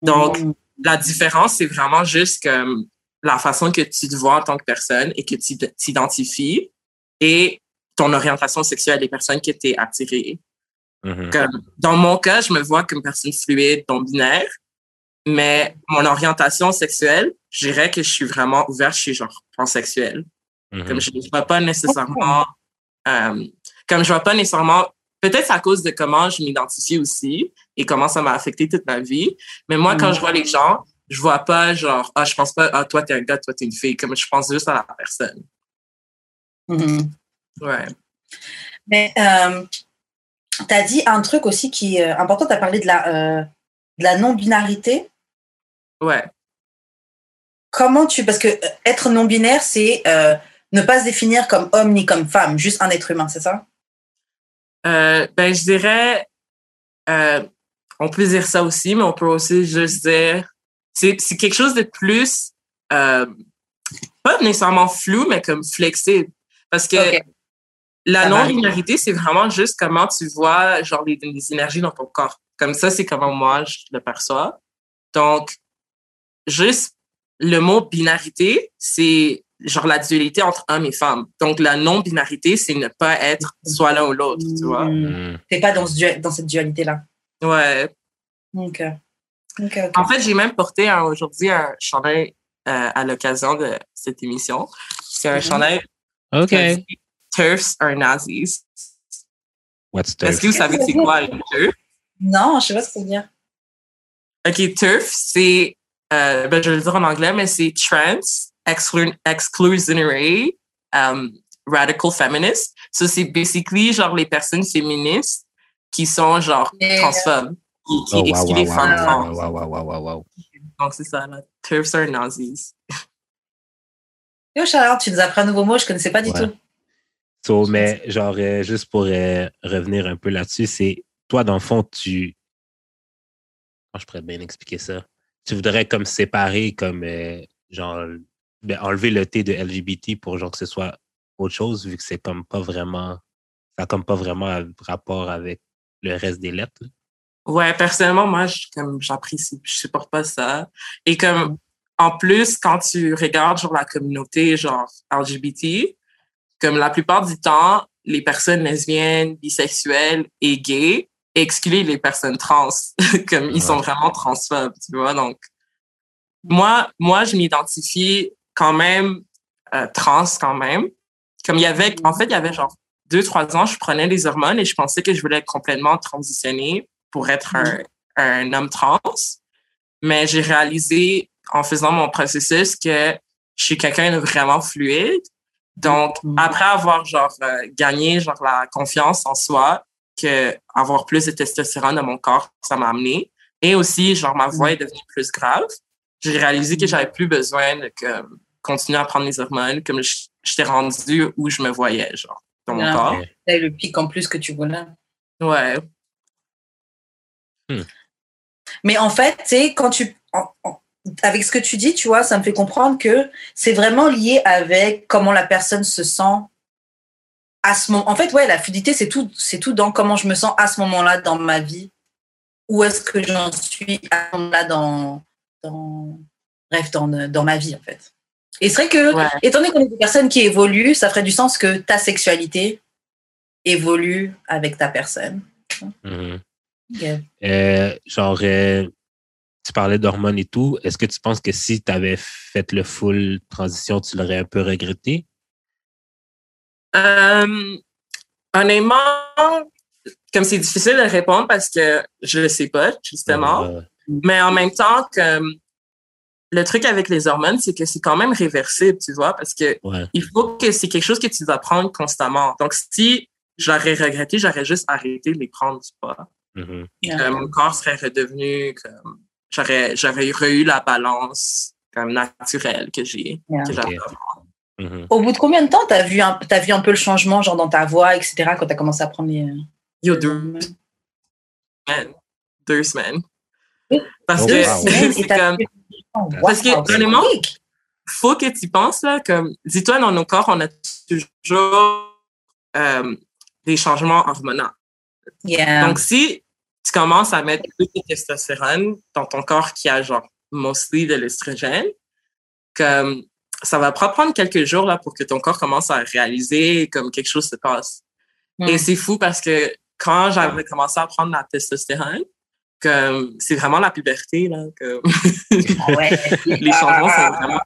Donc, la différence, c'est vraiment juste comme la façon que tu te vois en tant que personne et que tu t'identifies et ton orientation sexuelle, les personnes que tu es attirée. Mhm. Comme, dans mon cas, je me vois comme personne fluide, non binaire, mais mon orientation sexuelle, je dirais que je suis vraiment ouverte, je suis genre pansexuelle. Mhm. Comme je ne vois pas nécessairement, euh, comme je vois pas nécessairement, peut-être à cause de comment je m'identifie aussi et comment ça m'a affecté toute ma vie. Mais moi, quand je vois les gens, je vois pas genre, ah, je pense pas, ah, toi, t'es un gars, toi, t'es une fille. Comme je pense juste à la personne. Mhm. Ouais. Mais euh, tu as dit un truc aussi qui est euh, important, tu as parlé de la, euh, de la non-binarité. Ouais. Comment tu... Parce que euh, être non-binaire, c'est euh, ne pas se définir comme homme ni comme femme, juste un être humain, c'est ça? Euh, ben, je dirais, on peut dire ça aussi, mais on peut aussi juste dire, c'est quelque chose de plus, pas nécessairement flou, mais comme flexible. Parce que. La Ça va. non-binarité, c'est vraiment juste comment tu vois, genre, les, les énergies dans ton corps. Comme ça, c'est comment moi, je le perçois. Donc, juste le mot binarité, c'est genre la dualité entre hommes et femmes. Donc la non-binarité, c'est ne pas être soit l'un ou l'autre, tu vois. Mm. T'es pas dans, ce dans cette dualité-là. Ouais. Ok. Ok, ok. En fait, j'ai même porté aujourd'hui un chandail euh, à l'occasion de cette émission. C'est un Mhm. chandail OK. dit Turfs are Nazis. What's Est-ce turf? que vous savez c'est quoi une turf? Non, je sais pas ce que ça veut dire. OK, turf, c'est, euh, ben, je vais le dire en anglais, mais c'est trans, exclu exclusionary, um, radical feminist. Ça, c'est basically genre les personnes féministes qui sont genre Mais- transphobes, qui, qui Oh, wow, excluent wow, les wow, femmes wow, trans. wow, wow, wow, wow, wow. Donc, c'est ça, là. Turfs are Nazis. Yo, Charlotte, tu nous apprends un nouveau mot, je connaissais pas du Ouais. tout. So, mais genre, euh, juste pour euh, revenir un peu là-dessus, c'est toi, dans le fond, tu. Comment je pourrais bien expliquer ça? Tu voudrais comme séparer, comme euh, genre, ben, enlever le T de LGBT pour genre que ce soit autre chose, vu que c'est comme pas vraiment. Ça a comme pas vraiment un rapport avec le reste des lettres. là? Ouais, personnellement, moi, je, comme, j'apprécie, je supporte pas ça. Et comme, en plus, quand tu regardes, genre, la communauté, genre, LGBT, comme la plupart du temps, les personnes lesbiennes, bisexuelles et gays excluent les personnes trans. comme, ils sont vraiment transphobes, tu vois. Donc, moi, moi, je m'identifie quand même euh, trans quand même. Comme il y avait, en fait, il y avait genre deux, trois ans, je prenais des hormones et je pensais que je voulais complètement transitionner pour être un, un homme trans. Mais j'ai réalisé en faisant mon processus que je suis quelqu'un de vraiment fluide. Donc, après avoir genre euh, gagné genre la confiance en soi, que avoir plus de testostérone dans mon corps, ça m'a amené. Et aussi, genre, ma voix est devenue plus grave. J'ai réalisé que j'avais plus besoin de que, continuer à prendre les hormones, comme je- j'étais rendu où je me voyais, genre, dans mon Ah. corps. Eu le pic en plus que tu voulais. Ouais. Mais en fait, tu sais, quand tu. en- en- avec ce que tu dis, tu vois, ça me fait comprendre que c'est vraiment lié avec comment la personne se sent à ce moment. En fait, ouais, la fluidité, c'est tout, c'est tout dans comment je me sens à ce moment-là dans ma vie. Où est-ce que j'en suis à ce moment-là dans, dans, bref, dans, dans ma vie, en fait. Et c'est vrai que, étant donné qu'on est des personnes qui évoluent, ça ferait du sens que ta sexualité évolue avec ta personne. Euh, genre, euh, tu parlais d'hormones et tout. Est-ce que tu penses que si tu avais fait le full transition, tu l'aurais un peu regretté? Euh, honnêtement, comme c'est difficile de répondre parce que je ne sais pas, justement. Mais en même temps, comme le truc avec les hormones, c'est que c'est quand même réversible, tu vois, parce que Ouais. il faut que c'est quelque chose que tu dois prendre constamment. Donc, si j'aurais regretté, j'aurais juste arrêté de les prendre du pas. Mhm. Euh, mon corps serait redevenu comme j'aurais j'aurais eu la balance comme naturelle que j'ai que. Mhm. Au bout de combien de temps t'as vu, un, t'as vu un peu le changement, genre dans ta voix, etc., quand t'as commencé à prendre les. Yo, deux semaines. Deux semaines. Parce Deux que semaines, c'est comme. Oh, Parce que, wow, honnêtement, faut que tu penses, là, comme, dis-toi, dans nos corps, on a toujours euh, des changements hormonaux. Yeah. Donc, si tu commences à mettre plus de testostérone dans ton corps qui a, genre, mostly de l'estrogène, comme, ça va pas prendre quelques jours, là, pour que ton corps commence à réaliser comme quelque chose se passe. Mm. Et c'est fou parce que quand j'avais commencé à prendre la testostérone, comme, c'est vraiment la puberté, là, comme, les changements sont vraiment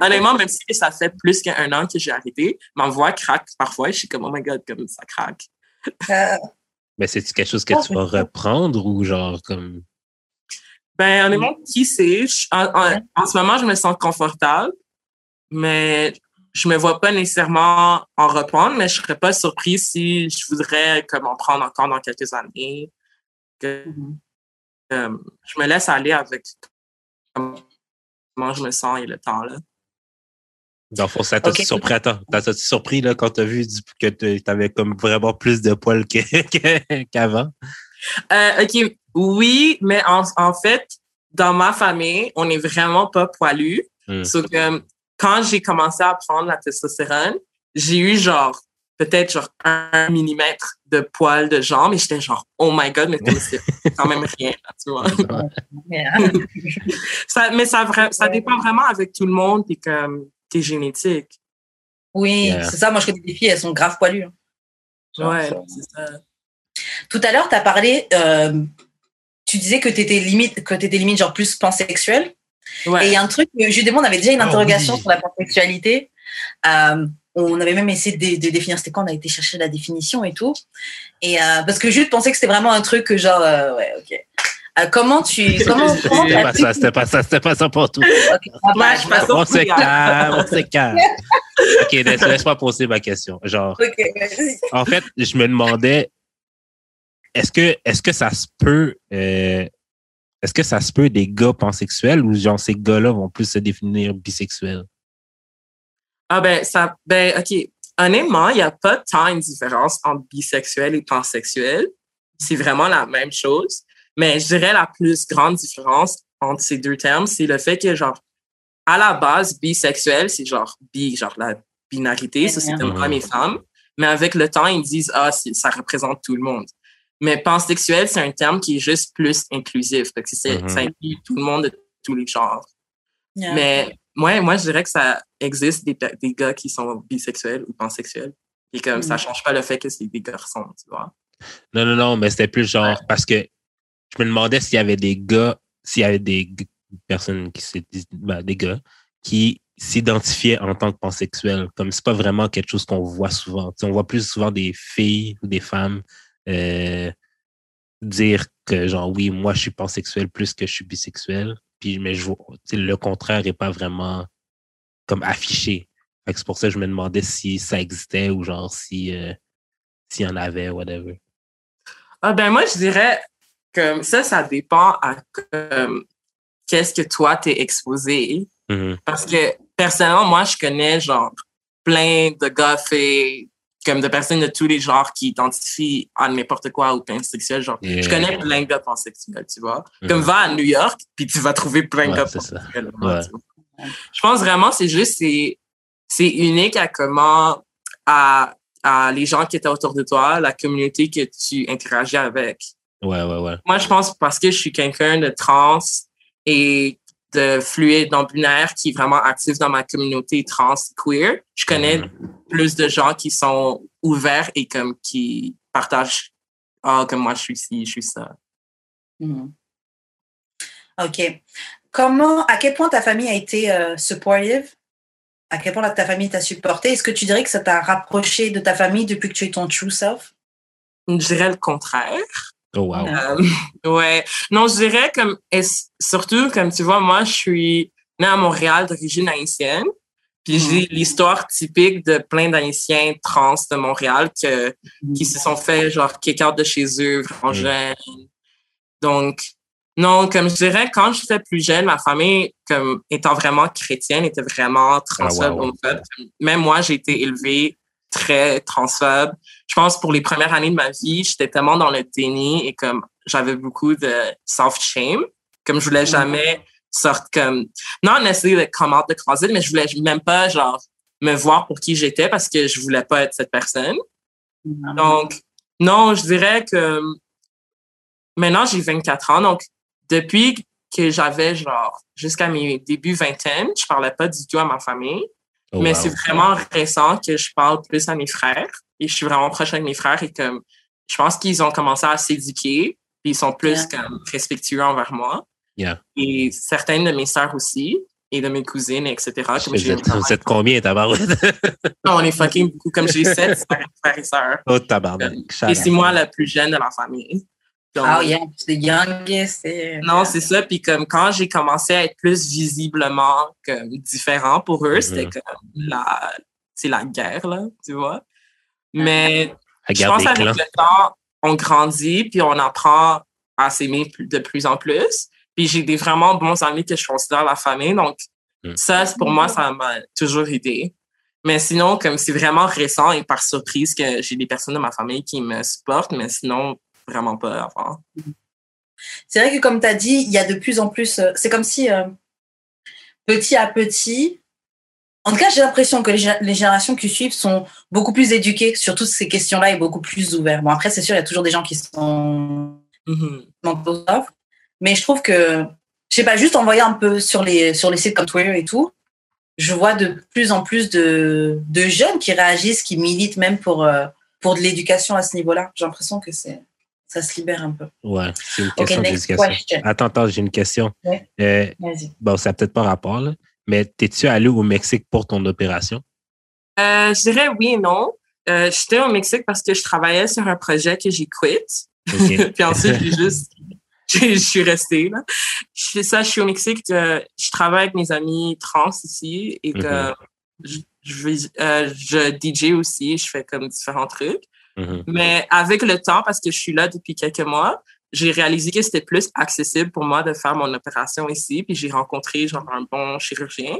Honnêtement, même si ça fait plus qu'un an que j'ai arrêté, ma voix craque parfois. Je suis comme, oh my god, comme ça craque. Mais c'est-tu quelque chose que tu vas reprendre ou genre comme? Ben, honnêtement, qui sait? Je- En, en- en ce moment, je me sens confortable, mais je me vois pas nécessairement en reprendre, mais je serais pas surprise si je voudrais comme en prendre encore dans quelques années. Que, euh, je me laisse aller avec comment je me sens et le temps, là. Dans le fond, ça t'a surpris. Attends, t'as-tu surpris là, quand t'as vu que tu avais comme vraiment plus de poils qu'avant? Euh, OK, oui, mais en, en fait, dans ma famille, on est vraiment pas poilu. Hmm. So que, quand j'ai commencé à prendre la testostérone, j'ai eu genre peut-être genre un millimètre de poil de jambe et j'étais genre oh my god mais c'est quand même rien là, tu vois ça, mais ça ça dépend vraiment avec tout le monde puis comme tes génétiques Oui, Yeah. c'est ça. Moi, je connais des filles, elles sont grave poilues. hein. Genre, ouais c'est ça Tout à l'heure, tu as parlé, euh, tu disais que tu étais limite, que t'étais limite genre plus pansexuel. ouais Et il y a un truc, euh, justement, on avait déjà une Ah interrogation oui. sur la pansexualité. Euh, on avait même essayé de, de définir c'était quoi, on a été chercher la définition et tout. Et euh, parce que Jules pensait que c'était vraiment un truc que genre, euh, ouais, ok. Euh, comment tu. Comment, comment C'était pas ça, c'était pas ça, c'était pas ça pour tout. Ah bah, On se calme, on se calme. Ok, laisse- laisse-moi poser ma question. Genre, en fait, je me demandais, est-ce que, est-ce que ça se peut, euh, est-ce que ça se peut des gars pansexuels ou genre ces gars-là vont plus se définir bisexuels? Ah ben ça ben OK. Honnêtement, il n'y a pas tant une différence entre bisexuel et pansexuel. C'est vraiment la même chose. Mais je dirais la plus grande différence entre ces deux termes, c'est le fait que genre à la base, bisexuel, c'est genre bi, genre la binarité, ça c'est Mhm. hommes et femmes. Mais avec le temps, ils disent ah ça représente tout le monde. Mais pansexuel, c'est un terme qui est juste plus inclusif, parce que c'est- Mhm. ça inclut tout le monde de tous les genres. Yeah. Mais moi, moi, je dirais que ça existe des, gars qui sont bisexuels ou pansexuels. Et comme ça Mm. change pas le fait que c'est des garçons, tu vois. Non, non, non, mais c'était plus genre parce que je me demandais s'il y avait des gars, s'il y avait des personnes qui s'étaient- ben, des gars qui s'identifiaient en tant que pansexuels. Comme c'est pas vraiment quelque chose qu'on voit souvent. On voit plus souvent des filles ou des femmes euh, dire que genre oui, moi je suis pansexuel plus que je suis bisexuel. Puis mais je vois, le contraire est pas vraiment comme affiché. C'est pour ça que je me demandais si ça existait ou genre si euh, s'il y en avait, whatever. Ah ben moi, je dirais ça, ça dépend à comme, qu'est-ce que toi t'es exposé. Mhm. Parce que personnellement, moi, je connais genre plein de gars faits, comme de personnes de tous les genres qui identifient à n'importe quoi ou pansexuel. Genre, Yeah. je connais plein de gars pansexuels, tu vois. Mhm. Comme va à New York, puis tu vas trouver plein de Ouais, gars pansexuels. Ouais. Je pense vraiment c'est juste c'est c'est unique à comment à, à les gens qui étaient autour de toi, la communauté que tu interagis avec. Ouais, ouais, ouais. Moi, je pense parce que je suis quelqu'un de trans et de fluide non binaire qui est vraiment actif dans ma communauté trans queer, je connais plus de gens qui sont ouverts et comme qui partagent ah comme moi je suis ci, je suis ça. Mhm. Ok. Comment, à quel point ta famille a été euh, supportive? À quel point ta famille t'a supporté? Est-ce que tu dirais que ça t'a rapproché de ta famille depuis que tu es ton true self? Je dirais le contraire. Oh, wow. Euh, ouais. Non, je dirais comme, surtout, comme tu vois, moi, je suis née à Montréal d'origine haïtienne. Puis j'ai l'histoire typique de plein d'Haïtiens trans de Montréal que, qui se sont fait genre kick out de chez eux, vraiment Mm. jeunes. Donc, non, comme je dirais, quand j'étais plus jeune, ma famille, comme étant vraiment chrétienne, était vraiment transphobe, Ah, wow. Même moi, j'ai été élevée très transphobe. Je pense pour les premières années de ma vie, j'étais tellement dans le déni et comme j'avais beaucoup de self-shame, comme je voulais jamais sortir comme, non nécessairement de come out the closet, mais je voulais même pas genre me voir pour qui j'étais parce que je voulais pas être cette personne. Donc, non, je dirais que maintenant j'ai 24 ans, donc depuis que j'avais genre jusqu'à mes débuts vingtaine, je parlais pas du tout à ma famille. Oh, mais wow. c'est vraiment récent que je parle plus à mes frères et je suis vraiment proche avec mes frères et comme je pense qu'ils ont commencé à s'éduquer puis ils sont plus comme respectueux envers moi Yeah. et certaines de mes sœurs aussi et de mes cousines etc. Comme Vous êtes, vous êtes combien, tabarouette? Non, on est fucking beaucoup comme j'ai sept frères et sœurs Oh, tabarnak. et c'est moi la plus jeune de la famille. Donc, Ah, yeah, the youngest. Non, c'est ça. Puis comme quand j'ai commencé à être plus visiblement comme différent pour eux, c'était Mhm. comme la, c'est la guerre là, tu vois. Mais je pense avec le temps, on grandit puis on apprend à s'aimer de plus en plus. Puis j'ai des vraiment bons amis que je considère la famille, donc Mm. ça c'est- pour moi ça m'a toujours aidé. Mais sinon, comme c'est vraiment récent et par surprise que j'ai des personnes de ma famille qui me supportent, mais sinon vraiment pas avant. C'est vrai que comme tu as dit, il y a de plus en plus. euh, c'est comme si euh, petit à petit, En tout cas, j'ai l'impression que les, gé- les générations qui suivent sont beaucoup plus éduquées sur toutes ces questions-là et beaucoup plus ouverts. Bon, après, c'est sûr, il y a toujours des gens qui sont mentaux off, mais je trouve que, je sais pas, juste en voyant un peu sur les, sur les sites comme Twitter et tout, je vois de plus en plus de, de jeunes qui réagissent, qui militent même pour, euh, pour de l'éducation à ce niveau-là. J'ai l'impression que c'est, ça se libère un peu. Ouais, c'est une Ok, question next d'éducation. question. Attends, attends, j'ai une question. Ouais. Euh, Vas-y. bon, ça n'a peut-être pas rapport, là, mais t'es-tu allé au Mexique pour ton opération? Euh, je dirais oui et non. Euh, J'étais au Mexique parce que je travaillais sur un projet que j'ai quitté. Puis ensuite, j'ai juste, je je suis restée là. Je fais ça, je suis au Mexique. euh, je travaille avec mes amis trans ici et que je, je, euh, je DJ aussi. Je fais comme différents trucs. Mhm. Mais avec le temps, parce que je suis là depuis quelques mois, j'ai réalisé que c'était plus accessible pour moi de faire mon opération ici. Puis j'ai rencontré genre un bon chirurgien.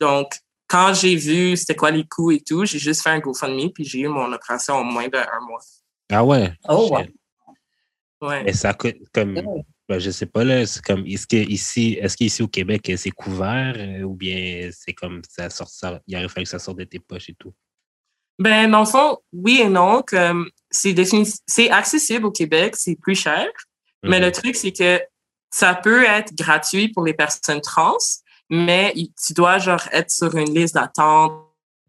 Donc, quand j'ai vu c'était quoi les coûts et tout, j'ai juste fait un GoFundMe puis j'ai eu mon opération en moins d'un mois. Ah ouais? Oh, Shit. Ouais. Mais ça coûte comme. Ben, je sais pas, là. C'est comme. Est-ce que ici, est-ce qu'ici au Québec, c'est couvert euh, ou bien c'est comme ça sort ça. Il aurait fallu que ça sorte de tes poches et tout? Ben, dans le fond, oui et non. Comme c'est défini- c'est accessible au Québec, c'est plus cher. Mais Mhm. le truc, c'est que ça peut être gratuit pour les personnes trans, mais tu dois genre être sur une liste d'attente.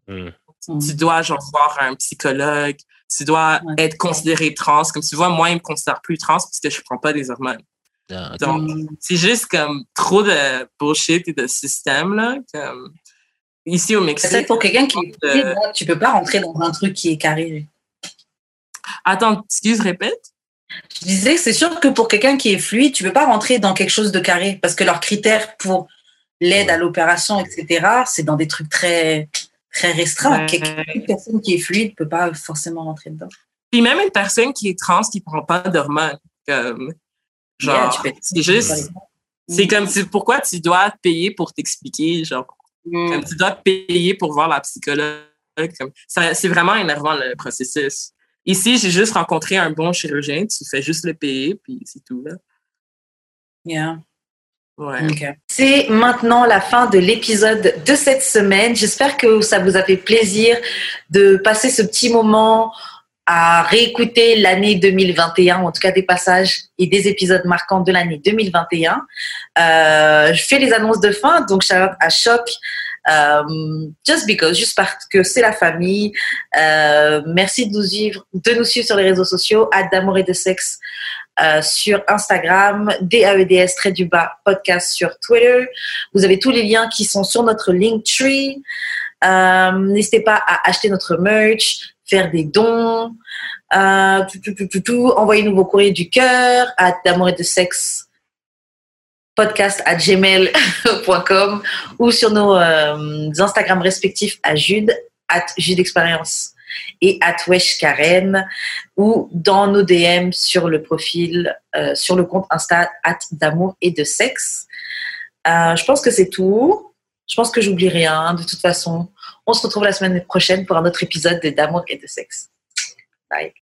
Mhm. Tu dois genre voir un psychologue. Tu dois être considéré trans. Comme tu vois, moi, ils me considèrent plus trans parce que je prends pas des hormones. Ah. Donc, c'est juste comme trop de bullshit et de système, là. Comme, ici au Mexique. C'est pour quelqu'un qui est euh, fluide, tu peux pas rentrer dans un truc qui est carré. Attends, excuse, répète? Je disais que c'est sûr que pour quelqu'un qui est fluide, tu peux pas rentrer dans quelque chose de carré parce que leurs critères pour l'aide à l'opération, etc., c'est dans des trucs très, très restreints. Ouais. Une personne qui est fluide peut pas forcément rentrer dedans. Puis même une personne qui est trans qui prend pas d'hormones, comme, genre, Yeah, c'est juste, c'est comme, si- pourquoi tu dois payer pour t'expliquer, genre, comme tu dois payer pour voir la psychologue, c'est vraiment énervant le processus. Ici, j'ai juste rencontré un bon chirurgien, tu fais juste le payer, puis c'est tout, là. Yeah. Ouais. C'est maintenant la fin de l'épisode de cette semaine. J'espère que ça vous a fait plaisir de passer ce petit moment à réécouter l'année 2021, en tout cas des passages et des épisodes marquants de l'année 2021. Euh, je fais les annonces de fin, donc shout out à Choc, euh, just because, juste parce que c'est la famille. Euh, merci de nous suivre, de nous suivre sur les réseaux sociaux, à d'amour et de sexe sur Instagram, DAEDS trait du bas podcast sur Twitter. Vous avez tous les liens qui sont sur notre Linktree. Euh, N'hésitez pas à acheter notre merch, faire des dons, euh, tout, tout, tout, tout, tout. envoyez-nous vos courriers du cœur à d'amour et de sexe podcast à gmail.com ou sur nos euh, Instagram respectifs à Jude, at Jude Expérience et at Wesh Karen ou dans nos DM sur le profil, euh, sur le compte Insta at d'amour et de sexe. Euh, je pense que c'est tout. Je pense que j'oublie rien. De toute façon, on se retrouve la semaine prochaine pour un autre épisode de D'amour et de sexe. Bye.